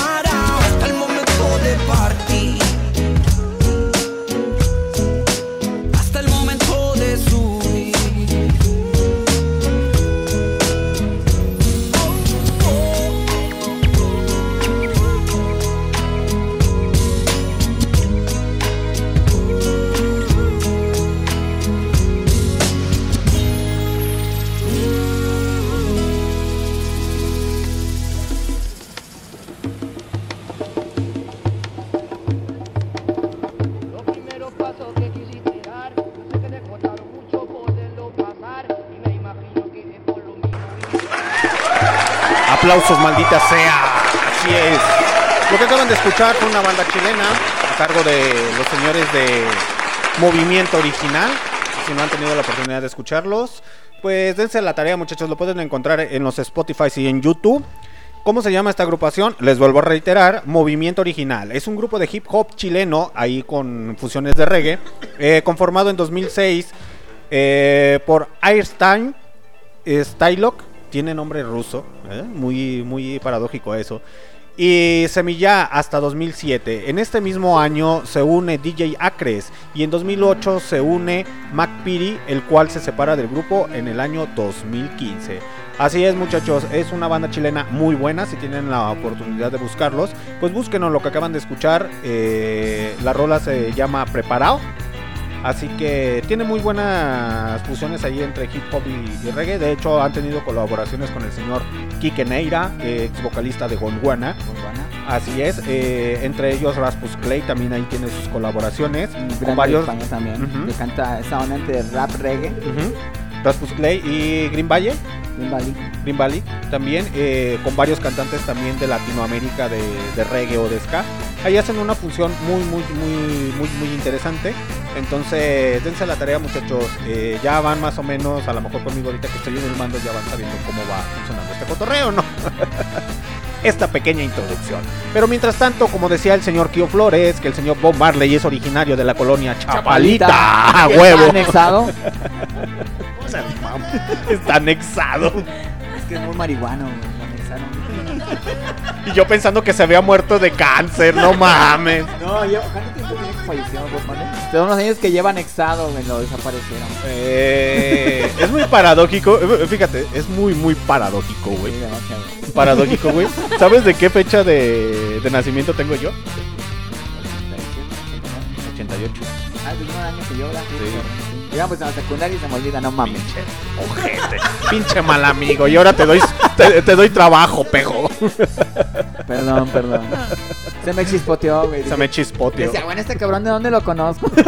Aplausos, maldita sea. Así es. Lo que acaban de escuchar fue una banda chilena a cargo de los señores de Movimiento Original. Si no han tenido la oportunidad de escucharlos, pues dense la tarea, muchachos. Lo pueden encontrar en los Spotify y en YouTube. ¿Cómo se llama esta agrupación? Les vuelvo a reiterar, Movimiento Original. Es un grupo de hip hop chileno, ahí con fusiones de reggae, eh, conformado en 2006 eh, por Airstein, eh, Stylock, tiene nombre ruso, ¿eh? muy, muy paradójico eso. Y Semilla hasta 2007. En este mismo año se une DJ Acres y en 2008 se une Mac Piri, el cual se separa del grupo en el año 2015. Así es muchachos, es una banda chilena muy buena, si tienen la oportunidad de buscarlos, pues búsquenos lo que acaban de escuchar, eh, la rola se llama Preparado, así que tiene muy buenas fusiones ahí entre hip hop y, y reggae, de hecho han tenido colaboraciones con el señor Kike Neira, ex vocalista de Gondwana, así es, eh, entre ellos Raspus Clay también ahí tiene sus colaboraciones, con varios... También. Que canta esa onda entre rap reggae. Raspus Clay y Green Valle. Green Valley. Green Valley. También eh, con varios cantantes también de Latinoamérica de, de reggae o de ska. Ahí hacen una función muy, muy, muy, muy, muy interesante. Entonces, dense la tarea, muchachos. Eh, ya van más o menos, a lo mejor conmigo ahorita que estoy en el mando, ya van sabiendo cómo va funcionando este cotorreo, ¿no? Esta pequeña introducción. Pero mientras tanto, como decía el señor Kio Flores, que el señor Bob Marley es originario de la colonia Chapalita. ¡A que huevo! anexado. O sea, mamá, Está anexado. Es que es muy marihuano, güey, lo anexaron. Y yo pensando que se había muerto de cáncer, no mames. No, yo, ¿cuánto tiempo tiene que falleció Bob Marley? Todos los años que lleva anexado, güey, lo desaparecieron. Eh, es muy paradójico, eh, fíjate, es muy, muy paradójico, güey. Sí, demasiado. Paradójico, güey. ¿Sabes de qué fecha de, de nacimiento tengo yo? 88. Ah, el mismo año que yo, ¿verdad? Sí. Llegamos a la secundaria y se me olvida, no mames. Ojete, pinche mal amigo. Y ahora te doy, te, te doy trabajo, pejo. Perdón, perdón. Se me chispoteó, güey. Se me chispoteó. Decía, bueno, este cabrón, ¿de dónde lo conozco?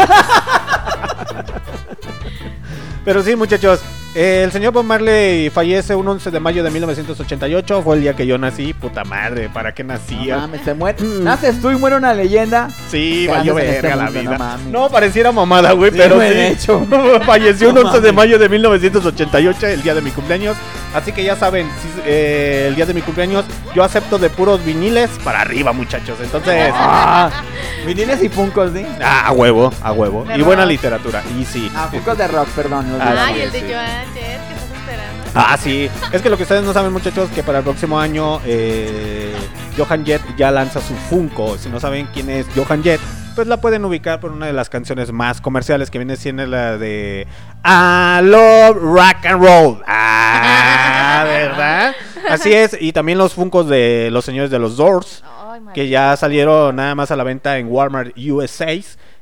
Pero sí, muchachos, eh, el señor Bob Marley fallece un 11 de mayo de 1988. Fue el día que yo nací. Puta madre, ¿para qué No nacía? mames, se muere. Naces tú y muere una leyenda. Sí, ¿Qué valió este verga la vida. No. No, pareciera mamada, güey, Sí, pero güey, sí. de hecho. Falleció un No 11 de mames. mayo de 1988, el día de mi cumpleaños. Así que ya saben, sí, eh, el día de mi cumpleaños yo acepto de puros viniles para arriba, muchachos. Entonces, Ah, viniles y funcos, ¿sí? ah, a huevo, a huevo. Y buena literatura. Y sí. Ah, funcos de rock, perdón. Ah, sí, el de. Joan Jett, que estás esperando. Ah, sí. Es que lo que ustedes no saben, muchachos, que para el próximo año eh, Johan Jett ya lanza su Funko. Si no saben quién es Johan Jett, pues la pueden ubicar por una de las canciones más comerciales que viene siendo la de I Love Rock and Roll. Ah, ¿verdad? Así es. Y también los Funkos de los señores de los Doors, que ya salieron nada más a la venta en Walmart USA.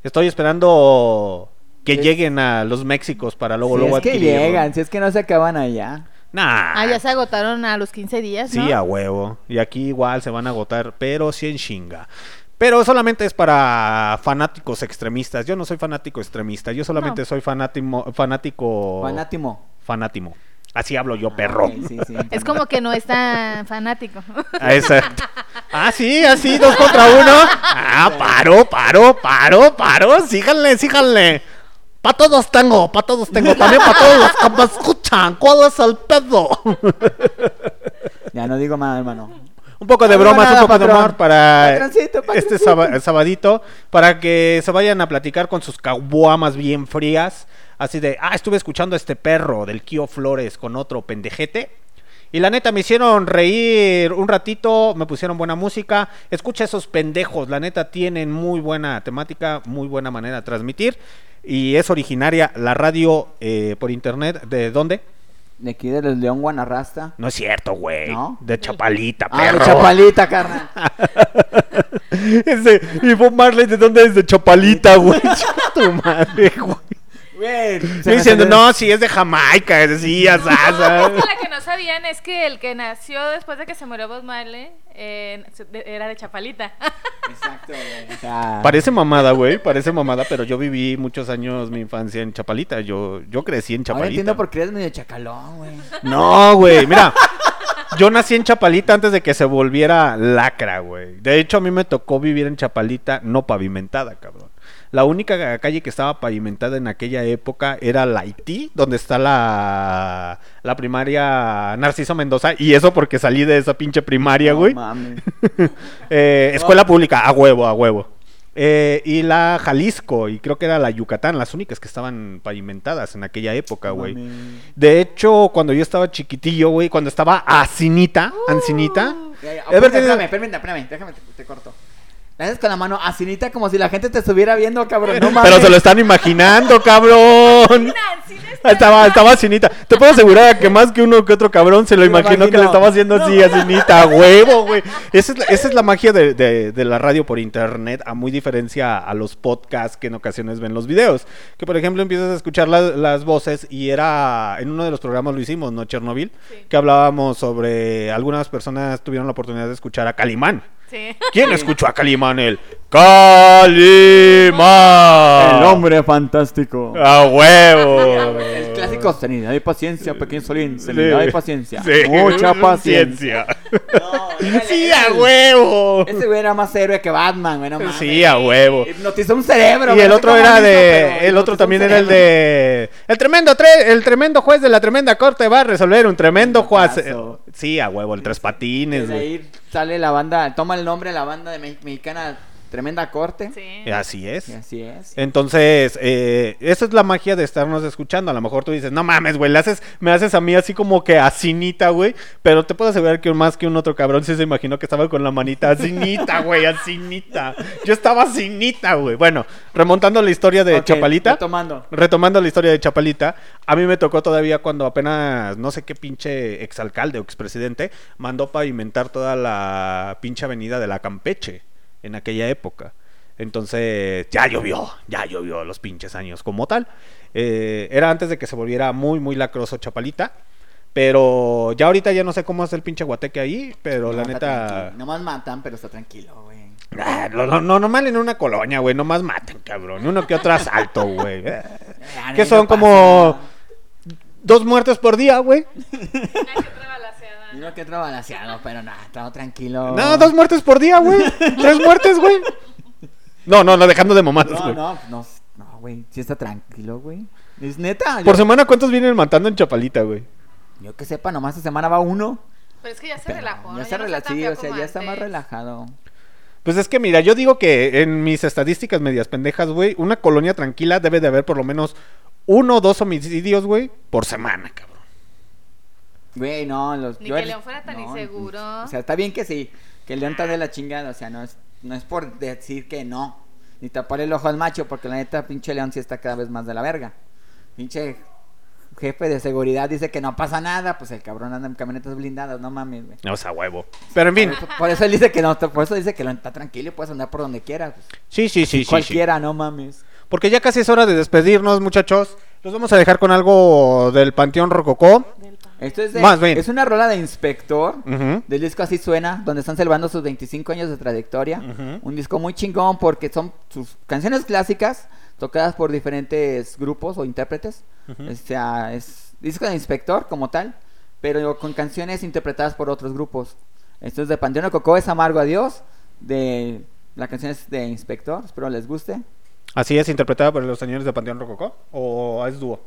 Estoy esperando que Sí. lleguen a los Méxicos para luego Si luego es que llegan, si es que no se acaban allá. Nah. Ah, ya se agotaron a los 15 días, Sí, ¿no? a huevo. Y aquí igual se van a agotar, pero sí en chinga. Pero solamente es para fanáticos extremistas. Yo no soy fanático extremista. Yo solamente No. soy fanátimo, fanático. Fanátimo. Fanátimo. Así hablo yo, perro. Ok, sí, sí. Es como que no es tan fanático. Ah, exacto. Ah, sí, así, dos contra uno. Ah, paro, paro, paro, paro. Síganle, síganle. Pa' todos tengo, pa' todos tengo. También pa' todos los que me escuchan. ¿Cuál es el pedo? Ya no digo más, hermano. Un poco de No bromas, un poco de humor para Patroncito, este saba- sabadito, para que se vayan a platicar con sus caguamas bien frías, así de, ah, estuve escuchando a este perro del Kio Flores con otro pendejete. Y la neta me hicieron reír un ratito, me pusieron buena música. Escucha esos pendejos, la neta tienen muy buena temática, muy buena manera de transmitir. Y es originaria la radio eh, por internet. ¿De dónde? De aquí de los León Guanarrasta. No es cierto, güey. ¿No? De Chapalita, Ah, perro. de Chapalita, carnal. Ese, y Bob Marley, ¿de dónde es? De Chapalita, güey. Tu madre, güey. Güey. diciendo, no, sí es de Jamaica, decías, Es que la que no sabían es que el que nació después de que se murió Bob Marley eh, era de Chapalita. Exacto, güey. O sea, Parece mamada, güey, parece mamada, pero yo viví muchos años mi infancia en Chapalita. Yo, yo crecí en ahora Chapalita. entiendo por qué eres medio chacalón, güey. No, güey, mira. Yo nací en Chapalita antes de que se volviera lacra, güey. De hecho, a mí me tocó vivir en Chapalita no pavimentada, cabrón. La única calle que estaba pavimentada en aquella época era la Haití, donde está la, la primaria Narciso Mendoza. Y eso porque salí de esa pinche primaria, güey. Eh, escuela pública, a huevo, a huevo. Eh, y la Jalisco, y creo que era la Yucatán, las únicas que estaban pavimentadas en aquella época, güey. De hecho, cuando yo estaba chiquitillo, güey, cuando estaba asinita, ancinita, Es haber tenido- Espérame, espérame, espérame, déjame, te, te corto. Le haces con la mano asinita como si la gente te estuviera viendo, cabrón. No mames. Pero se lo están imaginando, cabrón. Estaba, estaba Cinita. Te puedo asegurar que más que uno que otro cabrón se lo imaginó que le estaba haciendo así a Cinita, a huevo, güey. Esa es la, esa es la magia de, de- de la radio por internet, a muy diferencia a los podcasts que en ocasiones ven los videos. Que por ejemplo empiezas a escuchar las, las voces y era, en uno de los programas lo hicimos, ¿no? Chernobyl, que hablábamos sobre, algunas personas tuvieron la oportunidad de escuchar a Calimán. Sí. ¿Quién escuchó a Calimán? El Calimán. El hombre fantástico. A huevo. El clásico, serenidad y paciencia, pequeño Solín. Serenidad Sí. y paciencia. Sí. Mucha paciencia. Sí, a huevo. Ese güey era más héroe que Batman, güey. No mames. Sí, a huevo. Hipnotizó un cerebro. Y el otro era de. El otro también era el de. El tremendo tre- el tremendo juez de la tremenda corte va a resolver un tremendo juez. Sí, a huevo, el tres patines, De güey. Sale la banda, toma el nombre de la banda de me- mexicana Tremenda Corte. Y Así es. Y así es. Entonces, eh, esa es la magia de estarnos escuchando. A lo mejor tú dices, no mames, güey, haces, me haces a mí así como que asinita, güey. Pero te puedo asegurar que más que un otro cabrón sí se imaginó que estaba con la manita asinita, güey, asinita. Yo estaba asinita, güey. Bueno, remontando la historia de Chapalita. retomando. Retomando la historia de Chapalita, a mí me tocó todavía cuando apenas, no sé qué pinche exalcalde o expresidente, mandó pavimentar toda la pinche avenida de la Campeche en aquella época. Entonces, ya llovió, ya llovió los pinches años como tal. Eh, era antes de que se volviera muy, muy lacroso Chapalita. Pero ya ahorita ya no sé cómo es el pinche guateque ahí, pero la No, neta... tranquilo. Nomás matan, pero está tranquilo, güey. Ah, no, no, no, normal en una colonia, güey, nomás maten, cabrón. Uno que otro asalto, güey. Que no son como dos muertes por día, güey. Y no que otro balanceado, pero nada, todo tranquilo. No, dos muertes por día, güey. Tres muertes, güey. No, no, no, dejando de mamadas, güey. no, no, no, güey. Sí está tranquilo, güey. Es neta. Por yo- semana, ¿cuántos vienen matando en Chapalita, güey? Yo que sepa, nomás esta semana va uno. Pero es que ya se relajó. ¿no? Ya se no relajó, sí, o sea, ya está más relajado. Pues es que mira, yo digo que en mis estadísticas medias pendejas, güey, una colonia tranquila debe de haber por lo menos uno o dos homicidios, güey, por semana, cabrón. Güey, no, los. Ni yo que el- León fuera tan inseguro. O sea, está bien que sí, que el León está de la chingada, o sea, no es, no es por decir que no, ni tapar el ojo al macho, porque la neta, pinche León sí está cada vez más de la verga. Pinche jefe de seguridad dice que no pasa nada, pues el cabrón anda en camionetas blindadas, no mames, güey. O sea, huevo. Pero en fin. Por eso, por eso él dice que no, por eso dice que León está tranquilo y puedes andar por donde quieras. pues. Sí, sí, sí, sí. Cualquiera, no mames. Porque ya casi es hora de despedirnos, muchachos. Los vamos a dejar con algo del Panteón Rococó. Esto es, de- Más bien. es una rola de Inspector, Ujú. del disco Así Suena, donde están celebrando sus 25 años de trayectoria. Ujú. Un disco muy chingón porque son sus canciones clásicas tocadas por diferentes grupos o intérpretes. Ujú. O sea, es disco de Inspector como tal, pero con canciones interpretadas por otros grupos. Esto es de Panteón Cocó, es Amargo Adiós, de la canción es de Inspector, espero les guste. Así es, interpretada por los señores de Panteón Rococó. ¿O es dúo?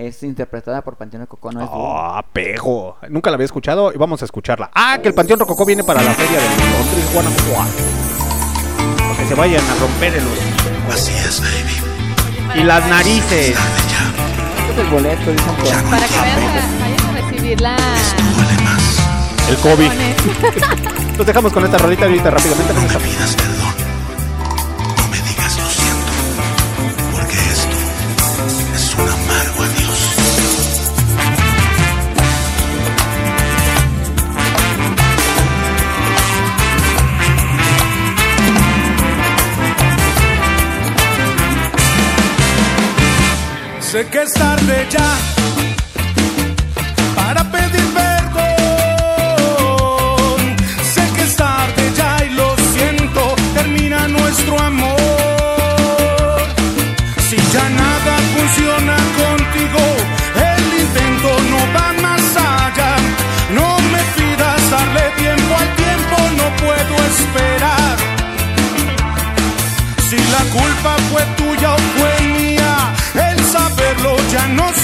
Es interpretada por Panteón Cocó, no es dúo. Ah, pejo. Nunca la había escuchado y vamos a escucharla. Ah, que el Panteón Rococó viene para la feria de Londres, Guanajuato. Para que se vayan a romper el hocico. Así es, baby. Y las narices. Es el boleto, dicen por. Para que vayan a, vayan a recibir la... El COVID. Los dejamos con esta rolita ahorita rápidamente Que es tarde ya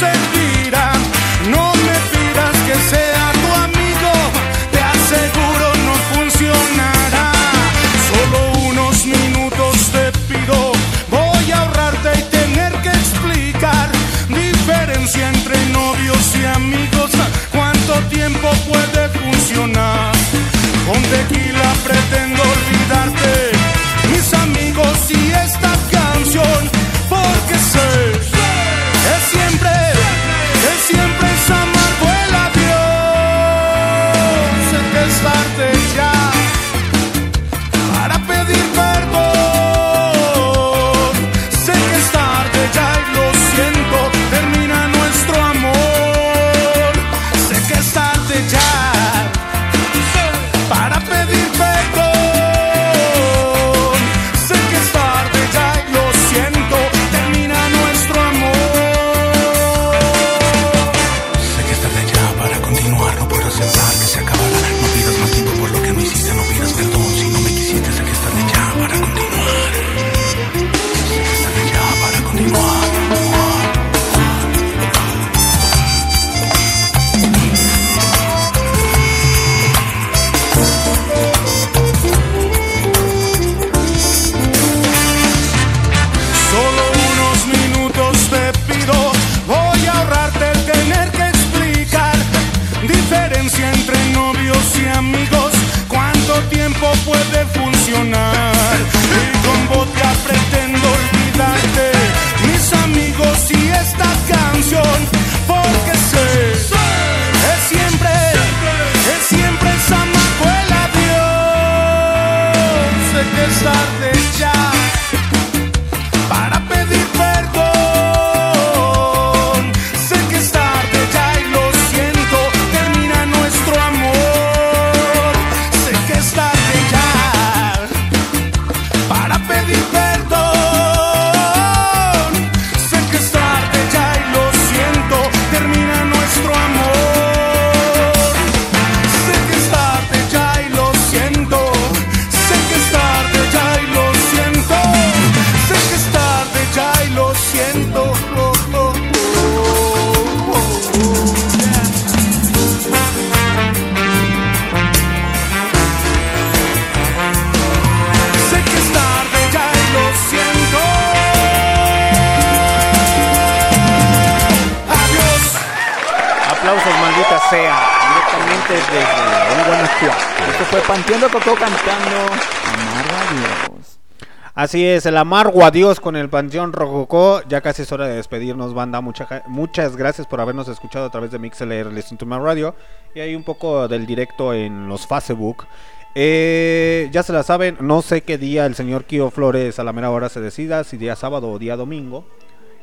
la Aplausos, maldita sea. Directamente desde León, Guanajuato. Esto fue Panteón de Cocó cantando Amargo Adiós. Así es, el amargo adiós con el Panteón Rococó. Ya casi es hora de despedirnos, banda. Mucha muchas gracias por habernos escuchado a través de MixLR Listen to My Radio. Y hay un poco del directo en los Facebook. Eh, ya se la saben, no sé qué día el señor Kio Flores a la mera hora se decida, si día sábado o día domingo.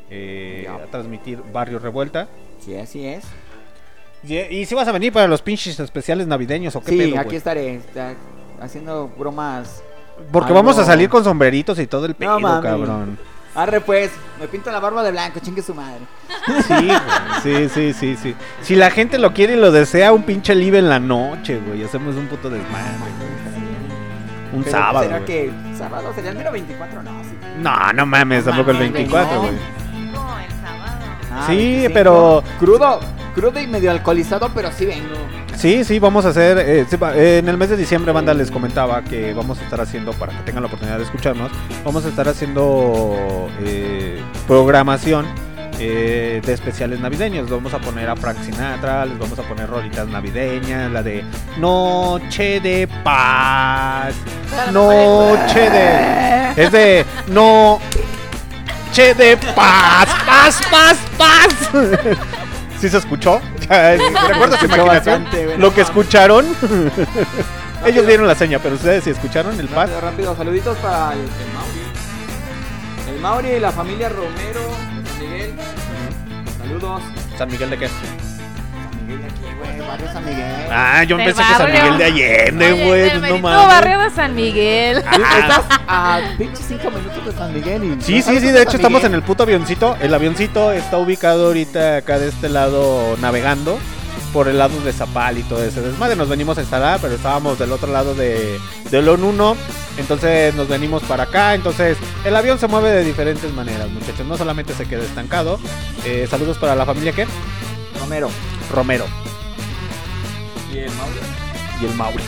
eh, a transmitir Barrio Revuelta. Sí, así es. Y, si vas a venir para los pinches especiales navideños o qué Sí, pedo, aquí güey? estaré está haciendo bromas. Porque algo- vamos a salir con sombreritos y todo el pedo, No cabrón. Arre pues, me pinto la barba de blanco, chingue su madre. Sí, güey, sí, sí, sí, sí. Si la gente lo quiere y lo desea, un pinche live en la noche, güey. Hacemos un puto desmadre. güey. Un Pero, sábado. ¿Será güey. que sábado sería el mero 24? No, sí. No, no mames, tampoco el mames, 24, no. güey. Ah, Sí, 25. pero- Crudo, crudo y medio alcoholizado, pero sí vengo. Sí, sí, vamos a hacer. eh, eh, en el mes de diciembre, banda les comentaba que vamos a estar haciendo, para que tengan la oportunidad de escucharnos, vamos a estar haciendo eh, programación eh, de especiales navideños. Vamos a poner a Frank Sinatra, les vamos a poner rolitas navideñas, la de Noche de Paz, Noche de. Es de No. Che de paz, paz, paz, paz. ¿Sí se escuchó? ¿Recuerdas su escuchó imaginación? bastante, güey, Lo que escucharon. Ellos dieron la seña, pero ustedes si escucharon el paz. Rápido, rápido, saluditos para el, el Mauri. El Mauri y la familia Romero San Miguel. Saludos. ¿San Miguel de qué? Miguel de aquí, güey, barrio San Miguel. Ah, yo pensé que San. Miguel de Allende, güey. no mames. barrio de San Miguel. Estás a pinche 5 minutos de San Miguel y. Sí, ¿no sí, sí, de hecho San estamos en el puto avioncito. El avioncito está ubicado ahorita acá de este lado navegando por el lado de Zapal y todo ese desmadre. Nos venimos a instalar, pero estábamos del otro lado de, de Lon 1. Entonces nos venimos para acá. Entonces el avión se mueve de diferentes maneras, muchachos. No solamente se queda estancado. Eh, saludos para la familia ¿qué? Romero. Romero Y el Mauri. y el Mauri.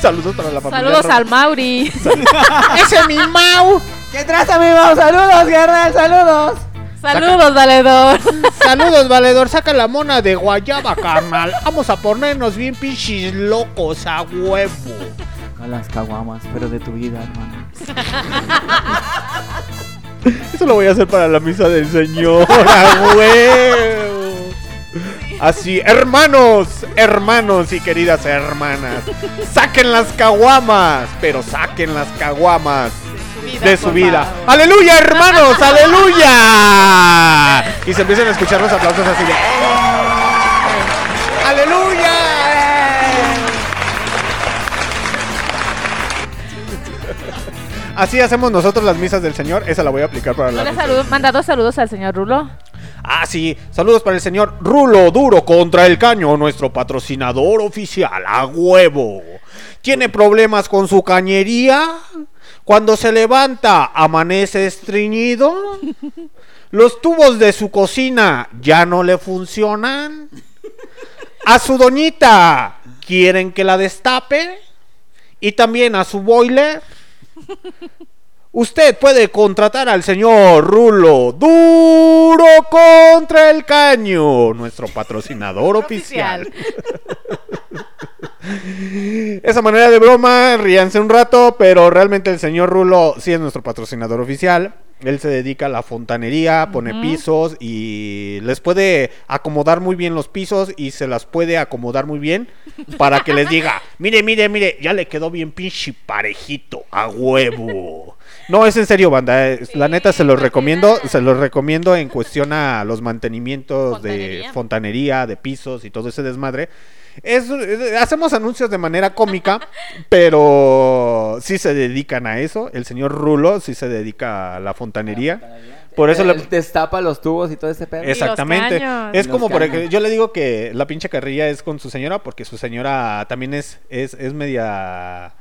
Saludos para la familia Saludos Ro- al Mauri. ¡Ese es mi Mau! ¿Qué traza, mi Mau? Saludos, guerra, saludos. Saludos, valedor. Saludos, valedor. Saca la mona de guayaba, carnal. Vamos a ponernos bien pinches locos a huevo. A las caguamas, pero de tu vida, hermano. Eso lo voy a hacer para la misa del Señor, a huevo. Así, hermanos, hermanos y queridas hermanas, saquen las caguamas, pero saquen las caguamas de su vida. ¡Aleluya, hermanos! ¡Aleluya! Y se empiezan a escuchar los aplausos así de... Así hacemos nosotros las misas del Señor. Esa la voy a aplicar para ¿No la saludo, manda dos saludos al señor Rulo? Ah, sí. Saludos para el señor Rulo Duro contra el Caño, nuestro patrocinador oficial. A huevo. ¿Tiene problemas con su cañería? Cuando se levanta, amanece estreñido. Los tubos de su cocina ya no le funcionan. A su doñita, ¿quieren que la destape? Y también a su boiler. Usted puede contratar al señor Rulo Duro contra el Caño, nuestro patrocinador oficial. Esa manera de broma, ríanse un rato, pero realmente el señor Rulo sí es nuestro patrocinador oficial. Él se dedica a la fontanería, pone pisos y les puede acomodar muy bien los pisos y se las puede acomodar muy bien para que les diga, mire, mire, mire, ya le quedó bien pinche parejito, a huevo. No, es en serio, banda. eh, La neta se los recomiendo, se los recomiendo en cuestión a los mantenimientos de fontanería, de pisos y todo ese desmadre. Es, hacemos anuncios de manera cómica, pero sí se dedican a eso. El señor Rulo sí se dedica a la fontanería. Por eso le, destapa los tubos y todo ese pedo. Exactamente. caños. Es Y como los por ejemplo, yo le digo que la pinche carrilla es con su señora porque su señora también es es, es media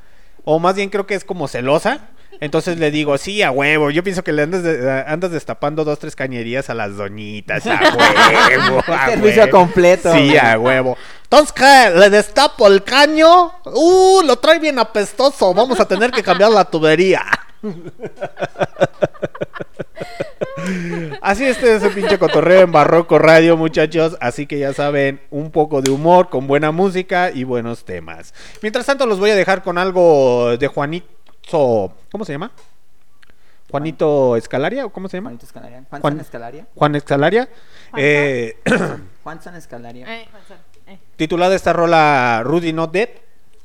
o más bien creo que es como celosa. Entonces le digo, sí, a huevo. Yo pienso que le andas, de- andas destapando dos, tres cañerías a las doñitas. A huevo. a servicio huevo. completo. Sí, a huevo. Entonces, ¿qué? ¿Le destapo el caño? Uh, lo trae bien apestoso. Vamos a tener que cambiar la tubería. Así este es ese pinche cotorreo en Barroco Radio, muchachos. Así que ya saben, un poco de humor, con buena música y buenos temas. Mientras tanto, los voy a dejar con algo de Juanito. ¿Cómo se llama? Juanito Escalaria, ¿o cómo se llama? Juanito Escalaria. Juan, Juan- San Escalaria. Juan Escalaria. Eh, Juan San Escalaria. Eh, eh. titulada esta rola Rudy Not Dead.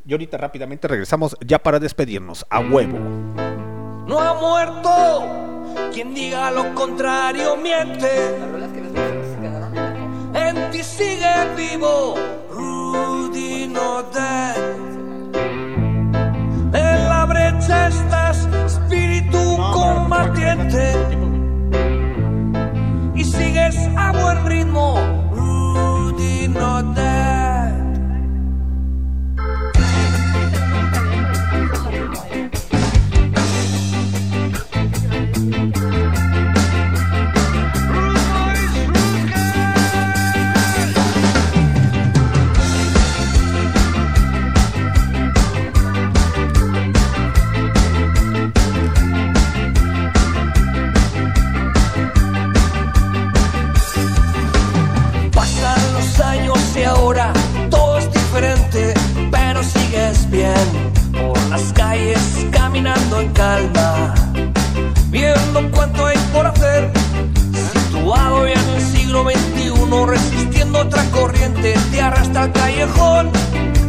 Y ahorita rápidamente regresamos ya para despedirnos. A huevo. No ha muerto. Quien diga lo contrario miente. En ti sigue vivo. Rudy no dead. La brecha estás, espíritu combatiente. Y sigues a buen ritmo. Rudy no. Las calles caminando en calma, viendo cuánto hay por hacer, situado ya en el siglo XXI, resistiendo otra corriente, te arrastra al callejón,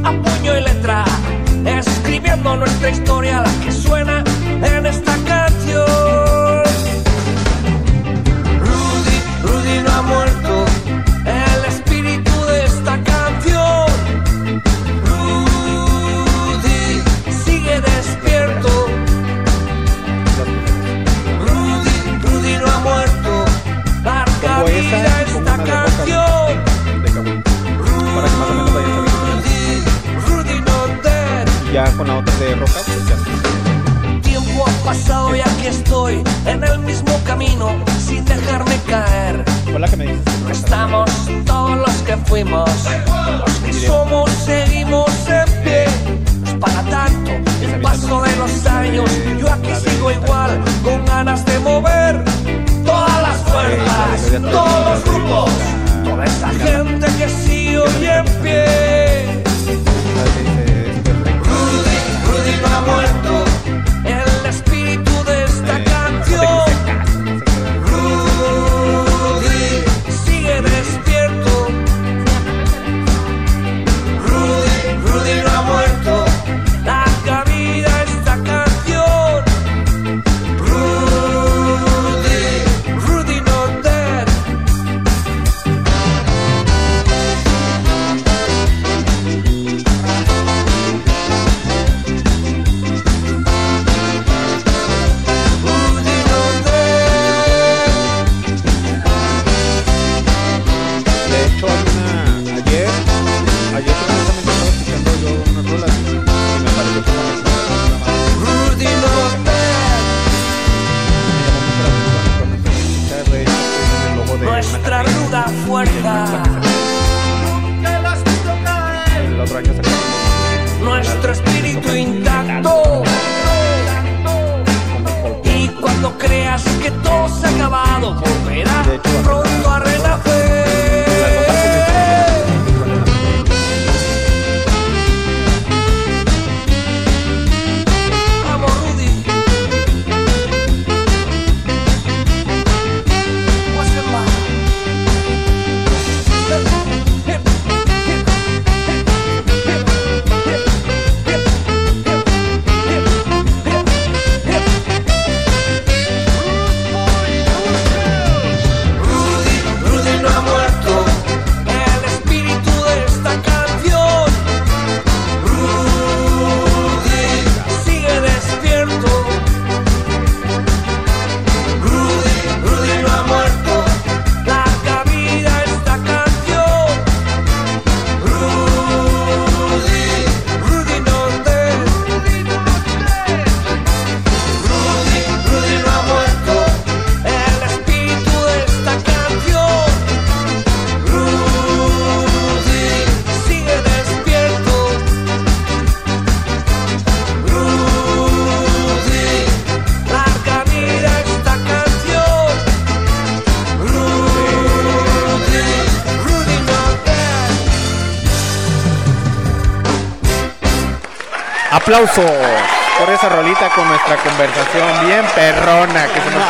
a puño y letra, escribiendo nuestra historia, la que suena en esta canción. Rudy, Rudy no ha muerto, ya con la otra de roca, pues ya. Tiempo ha pasado y aquí estoy en el mismo camino sin dejarme caer. Hola, que me dices? Estamos todos los que fuimos, los que somos seguimos en pie. Es para tanto el paso de los años. Yo aquí sigo igual, con ganas de mover todas las fuerzas, todos los grupos, toda esa gente que sigue hoy en pie. Ha muerto, acabado volverá pronto a Renafé. Aplausos por esa rolita con nuestra conversación bien perrona que se nos...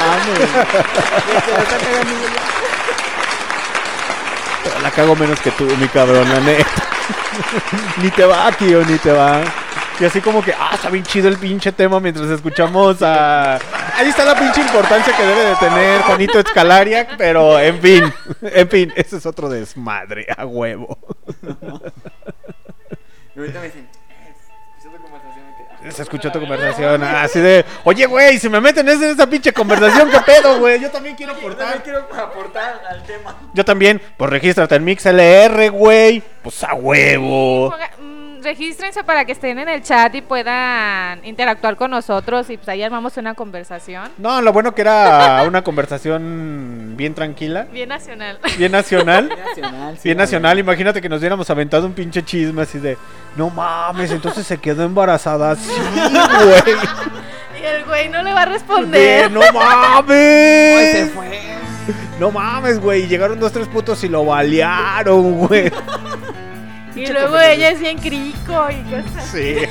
La cago menos que tú, mi cabrón, la neta. ni te va, tío, ni te va. Y así como que, ah, está bien chido el pinche tema mientras escuchamos a... Ahí está la pinche importancia que debe de tener Juanito Escalaria, pero en fin, en fin, ese es otro desmadre, a huevo. Y ahorita me dicen, Se escuchó tu conversación, así de, oye, güey, si me meten en esa pinche conversación, ¿qué pedo, güey? Yo también quiero aportar. También quiero aportar al tema. Yo también, pues regístrate en MixLR, güey. Pues a huevo. Regístrense para que estén en el chat y puedan interactuar con nosotros y pues ahí armamos una conversación No, lo bueno que era una conversación bien tranquila, bien nacional. bien nacional. Bien nacional, sí, Bien la nacional, imagínate que nos hubiéramos aventado un pinche chisme así de, no mames, entonces se quedó embarazada. Sí, güey. y el güey no le va a De, responder. no mames. Ay, se fue. No mames, güey. Llegaron dos, tres putos y lo balearon, güey. y luego ella es bien crico y cosas. Sí.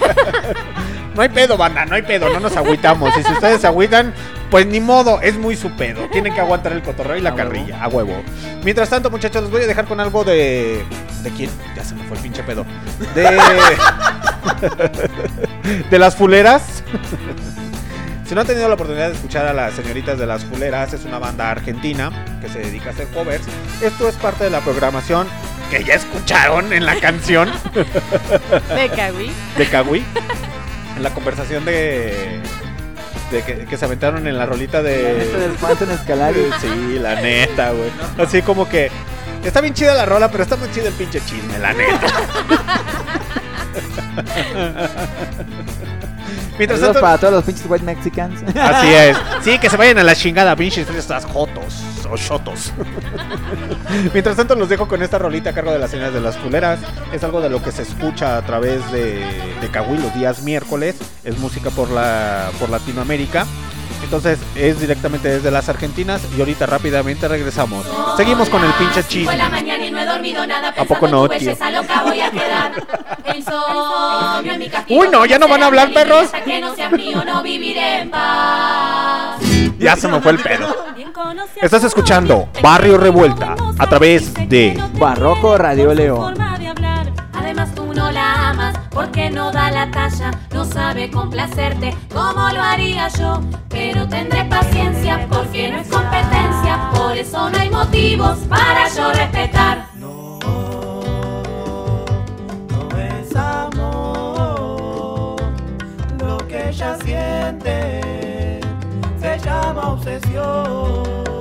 No hay pedo, banda, no hay pedo, no nos agüitamos. Y si ustedes se agüitan, pues ni modo, es muy su pedo. Tienen que aguantar el cotorreo y la A huevo. carrilla, a huevo. Mientras tanto, muchachos, los voy a dejar con algo de. ¿De quién? Ya se me fue el pinche pedo. De. de las fuleras. Si no han tenido la oportunidad de escuchar a las señoritas de las fuleras, es una banda argentina que se dedica a hacer covers. Esto es parte de la programación que ya escucharon en la canción De Kawi. de Kawi. En la conversación de. de que, que se aventaron en la rolita La neta de. del Phantom Escalario. Sí, la neta, güey. Así como que. Está bien chida la rola, pero está muy chido el pinche chisme, la neta. Mientras tanto, para todos los pinches white mexicans. Así es. Sí, que se vayan a la chingada, pinches estas jotos o shotos. Mientras tanto, los dejo con esta rolita a cargo de las señoras de las fuleras. Es algo de lo que se escucha a través de, de Cahuil los días miércoles. Es música por, la, por Latinoamérica. Entonces es directamente desde las Argentinas y ahorita rápidamente regresamos. Seguimos con el pinche chisme. Fue la mañana y no he dormido nada. ¿A poco no, tío? belleza loca voy a quedar. El insomnio en mi castigo. Uy, no, ya no van a hablar, perros. hasta que no seas mío, no viviré en paz. Ya se me fue el pedo. Estás escuchando Barrio Revuelta a través de Barroco Radio León. Porque no da la talla, no sabe complacerte como lo haría yo. Pero tendré paciencia porque no es competencia, por eso no hay motivos para yo respetar. No es amor lo que ella siente, se llama obsesión.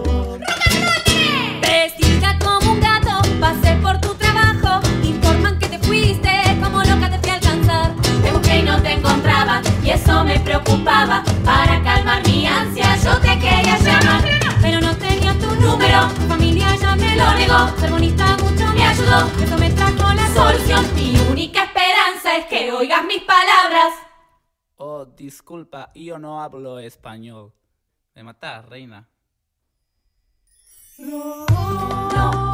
Eso me preocupaba. Para calmar mi ansia, yo te quería llamar. Pero no tenía tu número, tu familia ya me lo negó. Bonita mucho me ayudó, eso me trajo la solución. Mi única esperanza es que oigas mis palabras. Oh, disculpa, yo no hablo español. Me matas, reina. Lo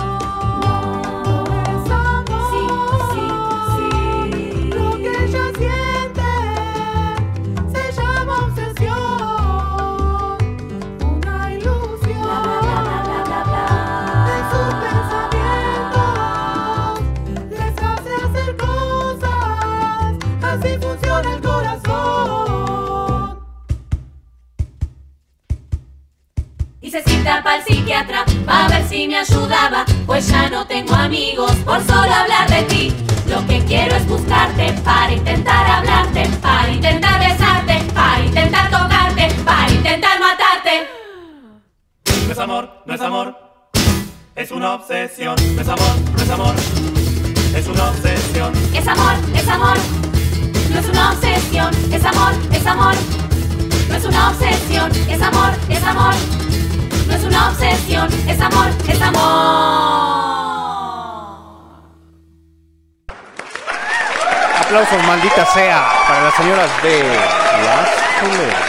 me ayudaba, pues ya no tengo amigos por solo hablar de ti. Lo que quiero es buscarte para intentar hablarte, para intentar besarte, para intentar tocarte, para intentar matarte. No es amor, no es amor, es una obsesión. No es amor, no es amor, es una obsesión. Es amor, es amor, no es una obsesión. Es amor, es amor, no es una obsesión. Es amor, es amor, no es una obsesión. Es amor, es amor. Aplausos, maldita sea, para las señoras de Las Fuleras.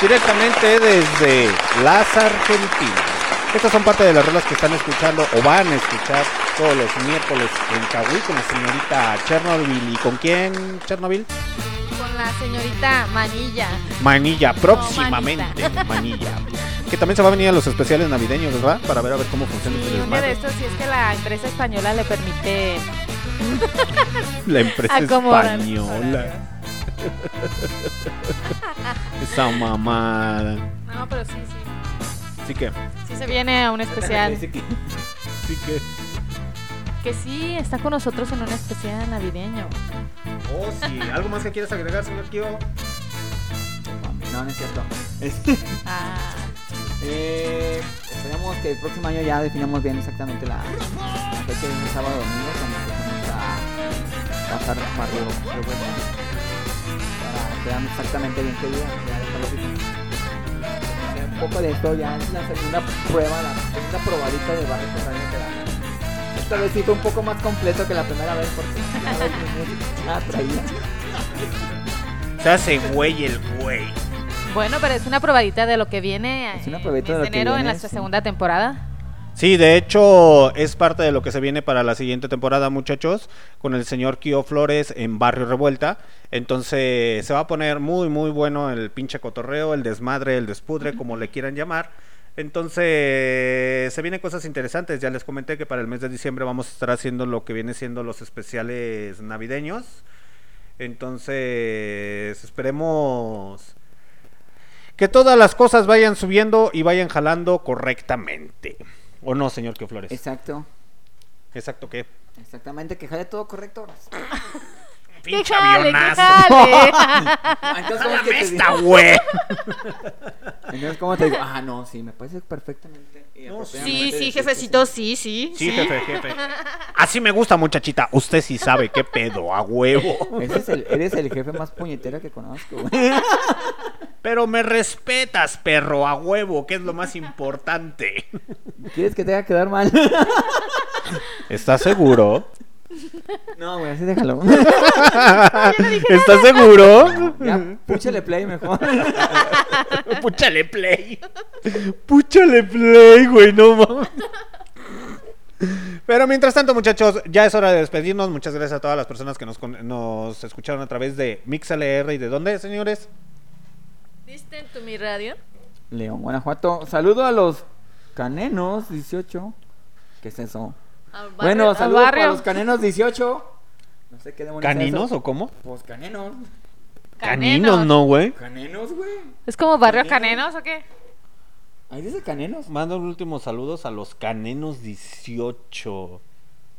Directamente desde las Argentinas. Estas son parte de las rolas que están escuchando o van a escuchar todos los miércoles en Cahuí con la señorita Chernobyl. ¿Y con quién, Chernobyl? La señorita Manilla. Manilla, próximamente. Manilla. Que también se va a venir a los especiales navideños, ¿verdad? Para ver a ver cómo funciona este Y un día de estos, si es que la empresa española le permite. La empresa acomodar. española. Esa mamada. No, pero sí, sí. Así que. Sí se viene a un especial. Sí que. Que sí, está con nosotros en un especial navideño. Oh, sí. ¿Algo más que quieras agregar, señor Kio? No, no es cierto. Ah. Eh, esperamos que el próximo año ya definamos bien exactamente la, la fecha de sábado domingo cuando empecemos a pasar barrio revuelta. Para quedarnos exactamente bien qué día. Ya Un poco de esto ya es la segunda prueba, la segunda probadita de barrio que damos. Esta vez sí fue un poco más completo que la primera vez porque ves, mi música traía. Se hace güey el güey. Bueno, pero es una probadita de lo que viene Es una en de que enero en nuestra sí. segunda temporada. Sí, de hecho es parte de lo que se viene para la siguiente temporada, muchachos, con el señor Kio Flores en Barrio Revuelta. Entonces se va a poner muy, muy bueno el pinche cotorreo, el desmadre, el despudre, como le quieran llamar. Entonces se vienen cosas interesantes. Ya les comenté que para el mes de diciembre vamos a estar haciendo lo que viene siendo los especiales navideños. Entonces esperemos que todas las cosas vayan subiendo y vayan jalando correctamente. ¿O no, señor Kio Flores? Exacto. ¿Exacto qué? Exactamente, que jale todo correcto. Pinche que avionazo. Entonces, ¿cómo es que te esta digo? güey. Entonces, ¿cómo te digo? Ah, no, sí, me parece perfectamente. y Sí, sí, jefecito, sí, sí. Sí, jefe, jefe. Así me gusta, muchachita. Usted sí sabe qué pedo, a huevo. que- Ese es el- eres el jefe más puñetero que conozco, güey. Pero me respetas, perro, a huevo, que es lo más importante. ¿Quieres que te haga quedar mal? ¿Estás seguro? No, güey, así déjalo. ¿Estás seguro? Ya, púchale play mejor. Púchale play. Púchale play, güey, no mames. Pero mientras tanto, muchachos, ya es hora de despedirnos. Muchas gracias a todas las personas que nos, nos escucharon a través de MixLR y de dónde, señores. ¿Viste en tu mi radio? León, Guanajuato. Saludo a los canenos 18. ¿Qué es eso? Barrio- bueno, al saludos para los canenos 18. No sé qué demonios es ¿Caninos eso. o cómo? Pues canenos. Caninos, no, güey. ¿Canenos, güey? ¿Es como barrio canenos o qué? ¿Ahí dice canenos? Mando un último saludos a los canenos 18.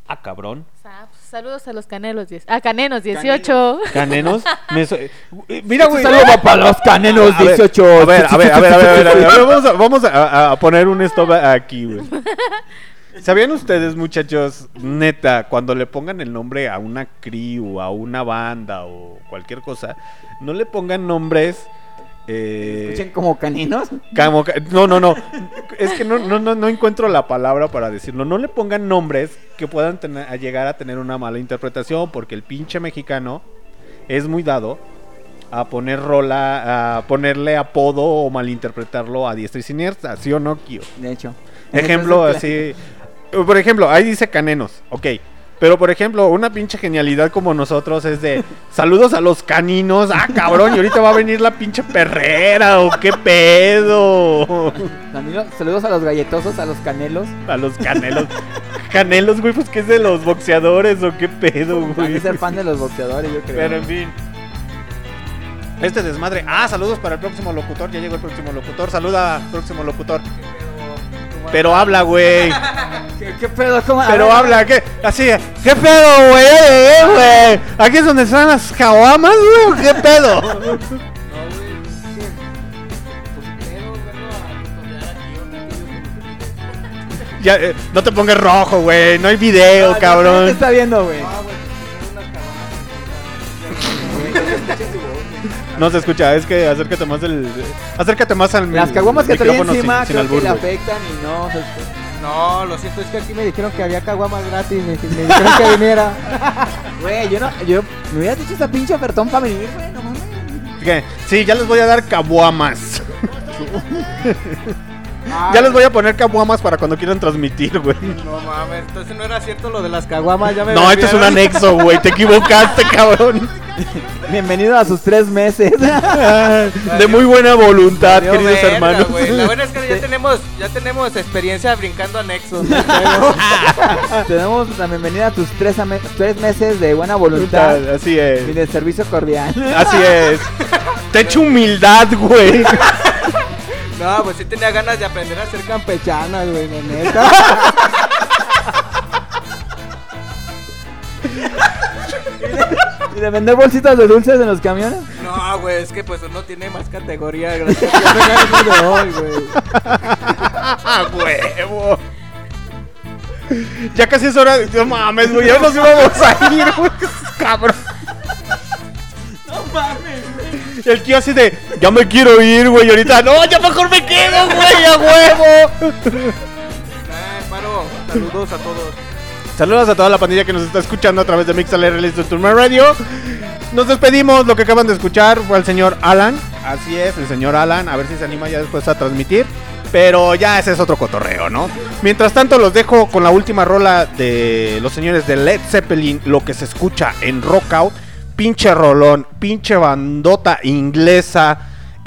Ah, cabrón. Sa- Saludos a los canelos 10. Ah, canenos 18. ¿Canenos? Me so- eh, Mira, Este güey. saludo va para los canenos A ver, 18. A ver, a ver, a ver, a ver, a ver, a ver, Vamos, a, vamos a- a poner un stop aquí, güey. ¿Sabían ustedes, muchachos, neta, cuando le pongan el nombre a una crew, a una banda o cualquier cosa, no le pongan nombres... eh, ¿Escuchen como caninos? como no, no, no. Es que no, no, no, no encuentro la palabra para decirlo. No le pongan nombres que puedan tener- a llegar a tener una mala interpretación, porque el pinche mexicano es muy dado a poner rola, a ponerle apodo o malinterpretarlo a diestra y siniestra, ¿sí o no, Kio? De hecho. Ejemplo, así. Por ejemplo, ahí dice canenos, ok. Pero por ejemplo, una pinche genialidad como nosotros es de saludos a los caninos. Ah, cabrón, y ahorita va a venir la pinche perrera o qué pedo. Saludos a los galletosos, a los canelos. A los canelos. Canelos, güey, pues que es de los boxeadores o qué pedo, Hay güey. que ser fan de los boxeadores, yo creo. Pero en fin. Este desmadre. Ah, saludos para el próximo locutor. Ya llegó el próximo locutor. Saluda, próximo locutor. Pero habla, güey. ¿Qué, qué pedo? ¿Cómo? A Pero ver, habla, ¿qué? Así, ¿qué pedo, güey? Llegué, güey. Aquí es donde están las caguamas, güey. ¿o ¿Qué pedo? Ya, eh, no te pongas rojo, güey. No hay video, No, no, cabrón. te está viendo, güey. No se escucha, es que acércate más el. Acércate más al Las caguamas que traía micrófono sin- encima sin creo que albur, le güey. afectan y no. se- No, lo siento, es que aquí me dijeron que había caguamas gratis. Me, me dijeron que viniera. Güey, yo no. Yo, me hubieras dicho esa pinche ofertón para venir, güey. No mames. ¿Qué? Sí, ya les voy a dar caguamas. Ya les voy a poner caguamas para cuando quieran transmitir, güey. No mames, entonces no era cierto lo de las caguamas, ya me No, este es un anexo, güey. Te equivocaste, cabrón. Bienvenido a sus tres meses. De muy buena voluntad, queridos verga, hermanos. La buena es que ya tenemos, ya tenemos experiencia brincando anexos. ¿no? Tenemos la bienvenida a tus tres, tres meses de buena voluntad Así es. y de servicio cordial. Así es. Te echo humildad, güey. No, pues sí tenía ganas de aprender a ser campechana, güey, la neta. ¿Y de vender bolsitas de dulces en los camiones? No, güey, es que pues uno tiene más categoría. Gracias a de hoy, güey. huevo. Ya casi es hora. de- No mames, güey. Ya nos íbamos a ir, güey. Cabrón. No mames. Y el tío así de. Ya me quiero ir, güey. Y ahorita. No, ya mejor me quedo, güey. A huevo. Paro, saludos a todos. Saludos a toda la pandilla que nos está escuchando a través de Mixler Release de Turmer Radio. Nos despedimos. Lo que acaban de escuchar fue al señor Alan. Así es, el señor Alan. A ver si se anima ya después a transmitir. Pero ya ese es otro cotorreo, ¿no? Mientras tanto, los dejo con la última rola de los señores de Led Zeppelin. Lo que se escucha en Rockout. Pinche rolón, pinche bandota inglesa.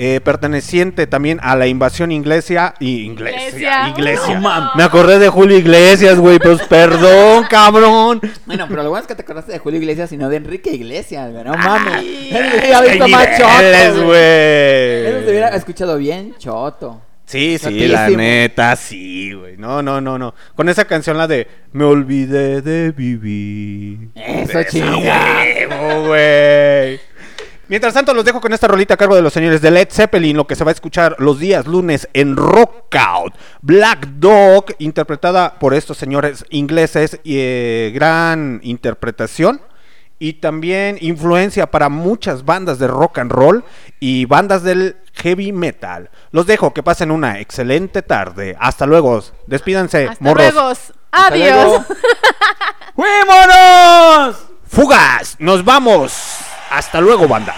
eh, perteneciente también a la invasión inglesa y iglesia, Iglesia. No mames. Me acordé de Julio Iglesias, güey, pues perdón, cabrón. Bueno, pero lo bueno es que te acordaste de Julio Iglesias y no de Enrique Iglesias, güey. No mames. Él hubiera visto más choto, güey. Él se hubiera escuchado bien choto. Sí, sí, la neta, sí, güey. No, no, no, no. Con esa canción, la de Me olvidé de vivir. Eso, Esa chinga. huevo, güey. Mientras tanto, los dejo con esta rolita a cargo de los señores de Led Zeppelin, lo que se va a escuchar los días lunes en Rockout. Black Dog, interpretada por estos señores ingleses, y eh, gran interpretación. Y también influencia para muchas bandas de rock and roll y bandas del heavy metal. Los dejo, que pasen una excelente tarde. Hasta luego. Despídanse, Hasta morros. luego. Adiós. ¡Fuímonos! Fugas, nos vamos. Hasta luego, banda.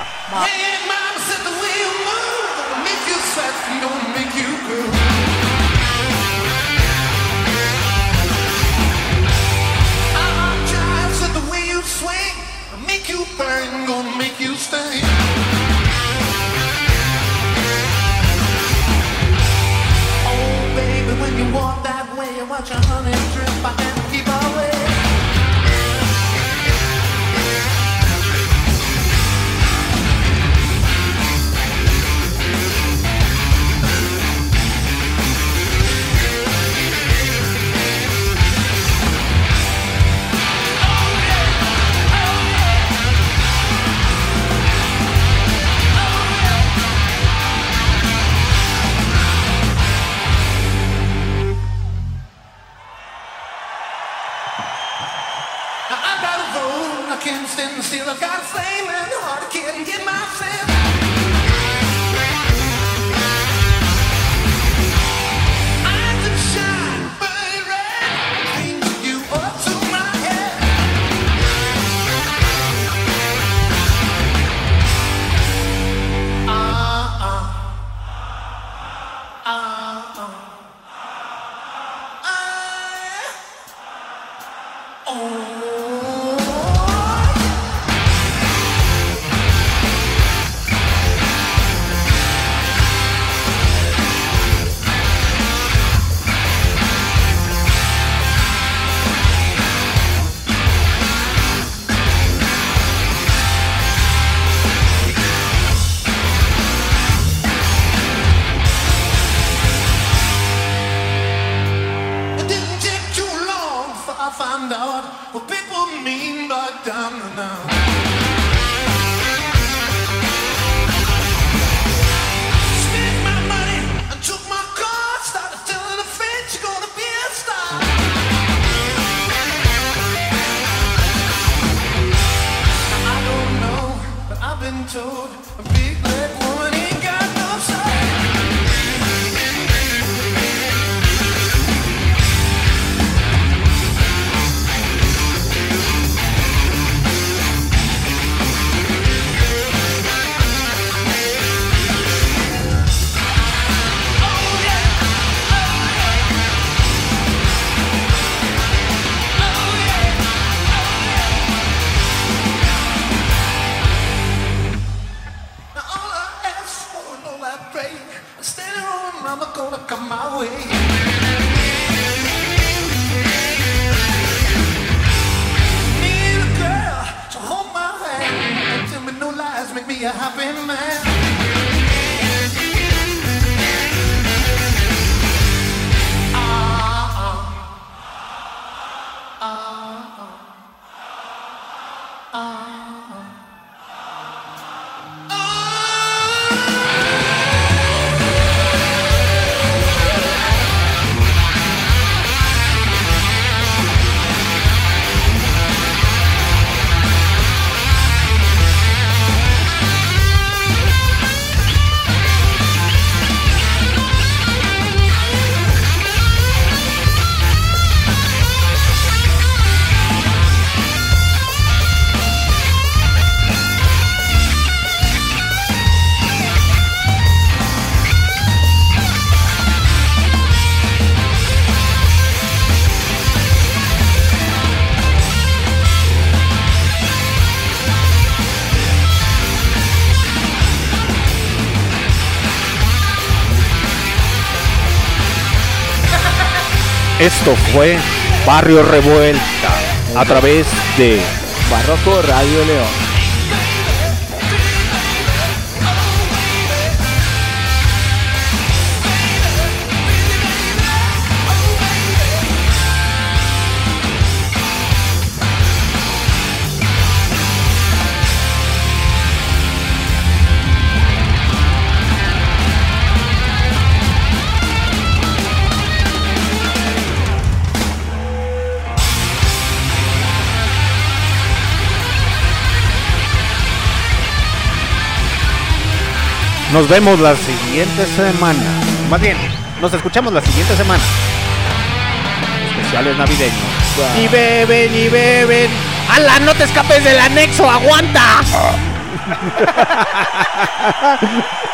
Esto fue Barrio Revuelta a través de Barroco Radio León. Nos vemos la siguiente semana. Más bien, nos escuchamos la siguiente semana. Especiales navideños. Y beben y beben. ¡Hala! ¡No te escapes del anexo! ¡Aguanta!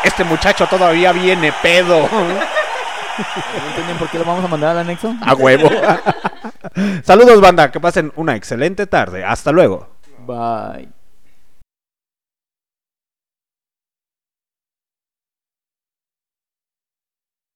este muchacho todavía viene pedo. ¿No entienden por qué lo vamos a mandar al anexo? A huevo. Saludos, banda. Que pasen una excelente tarde. Hasta luego. Bye.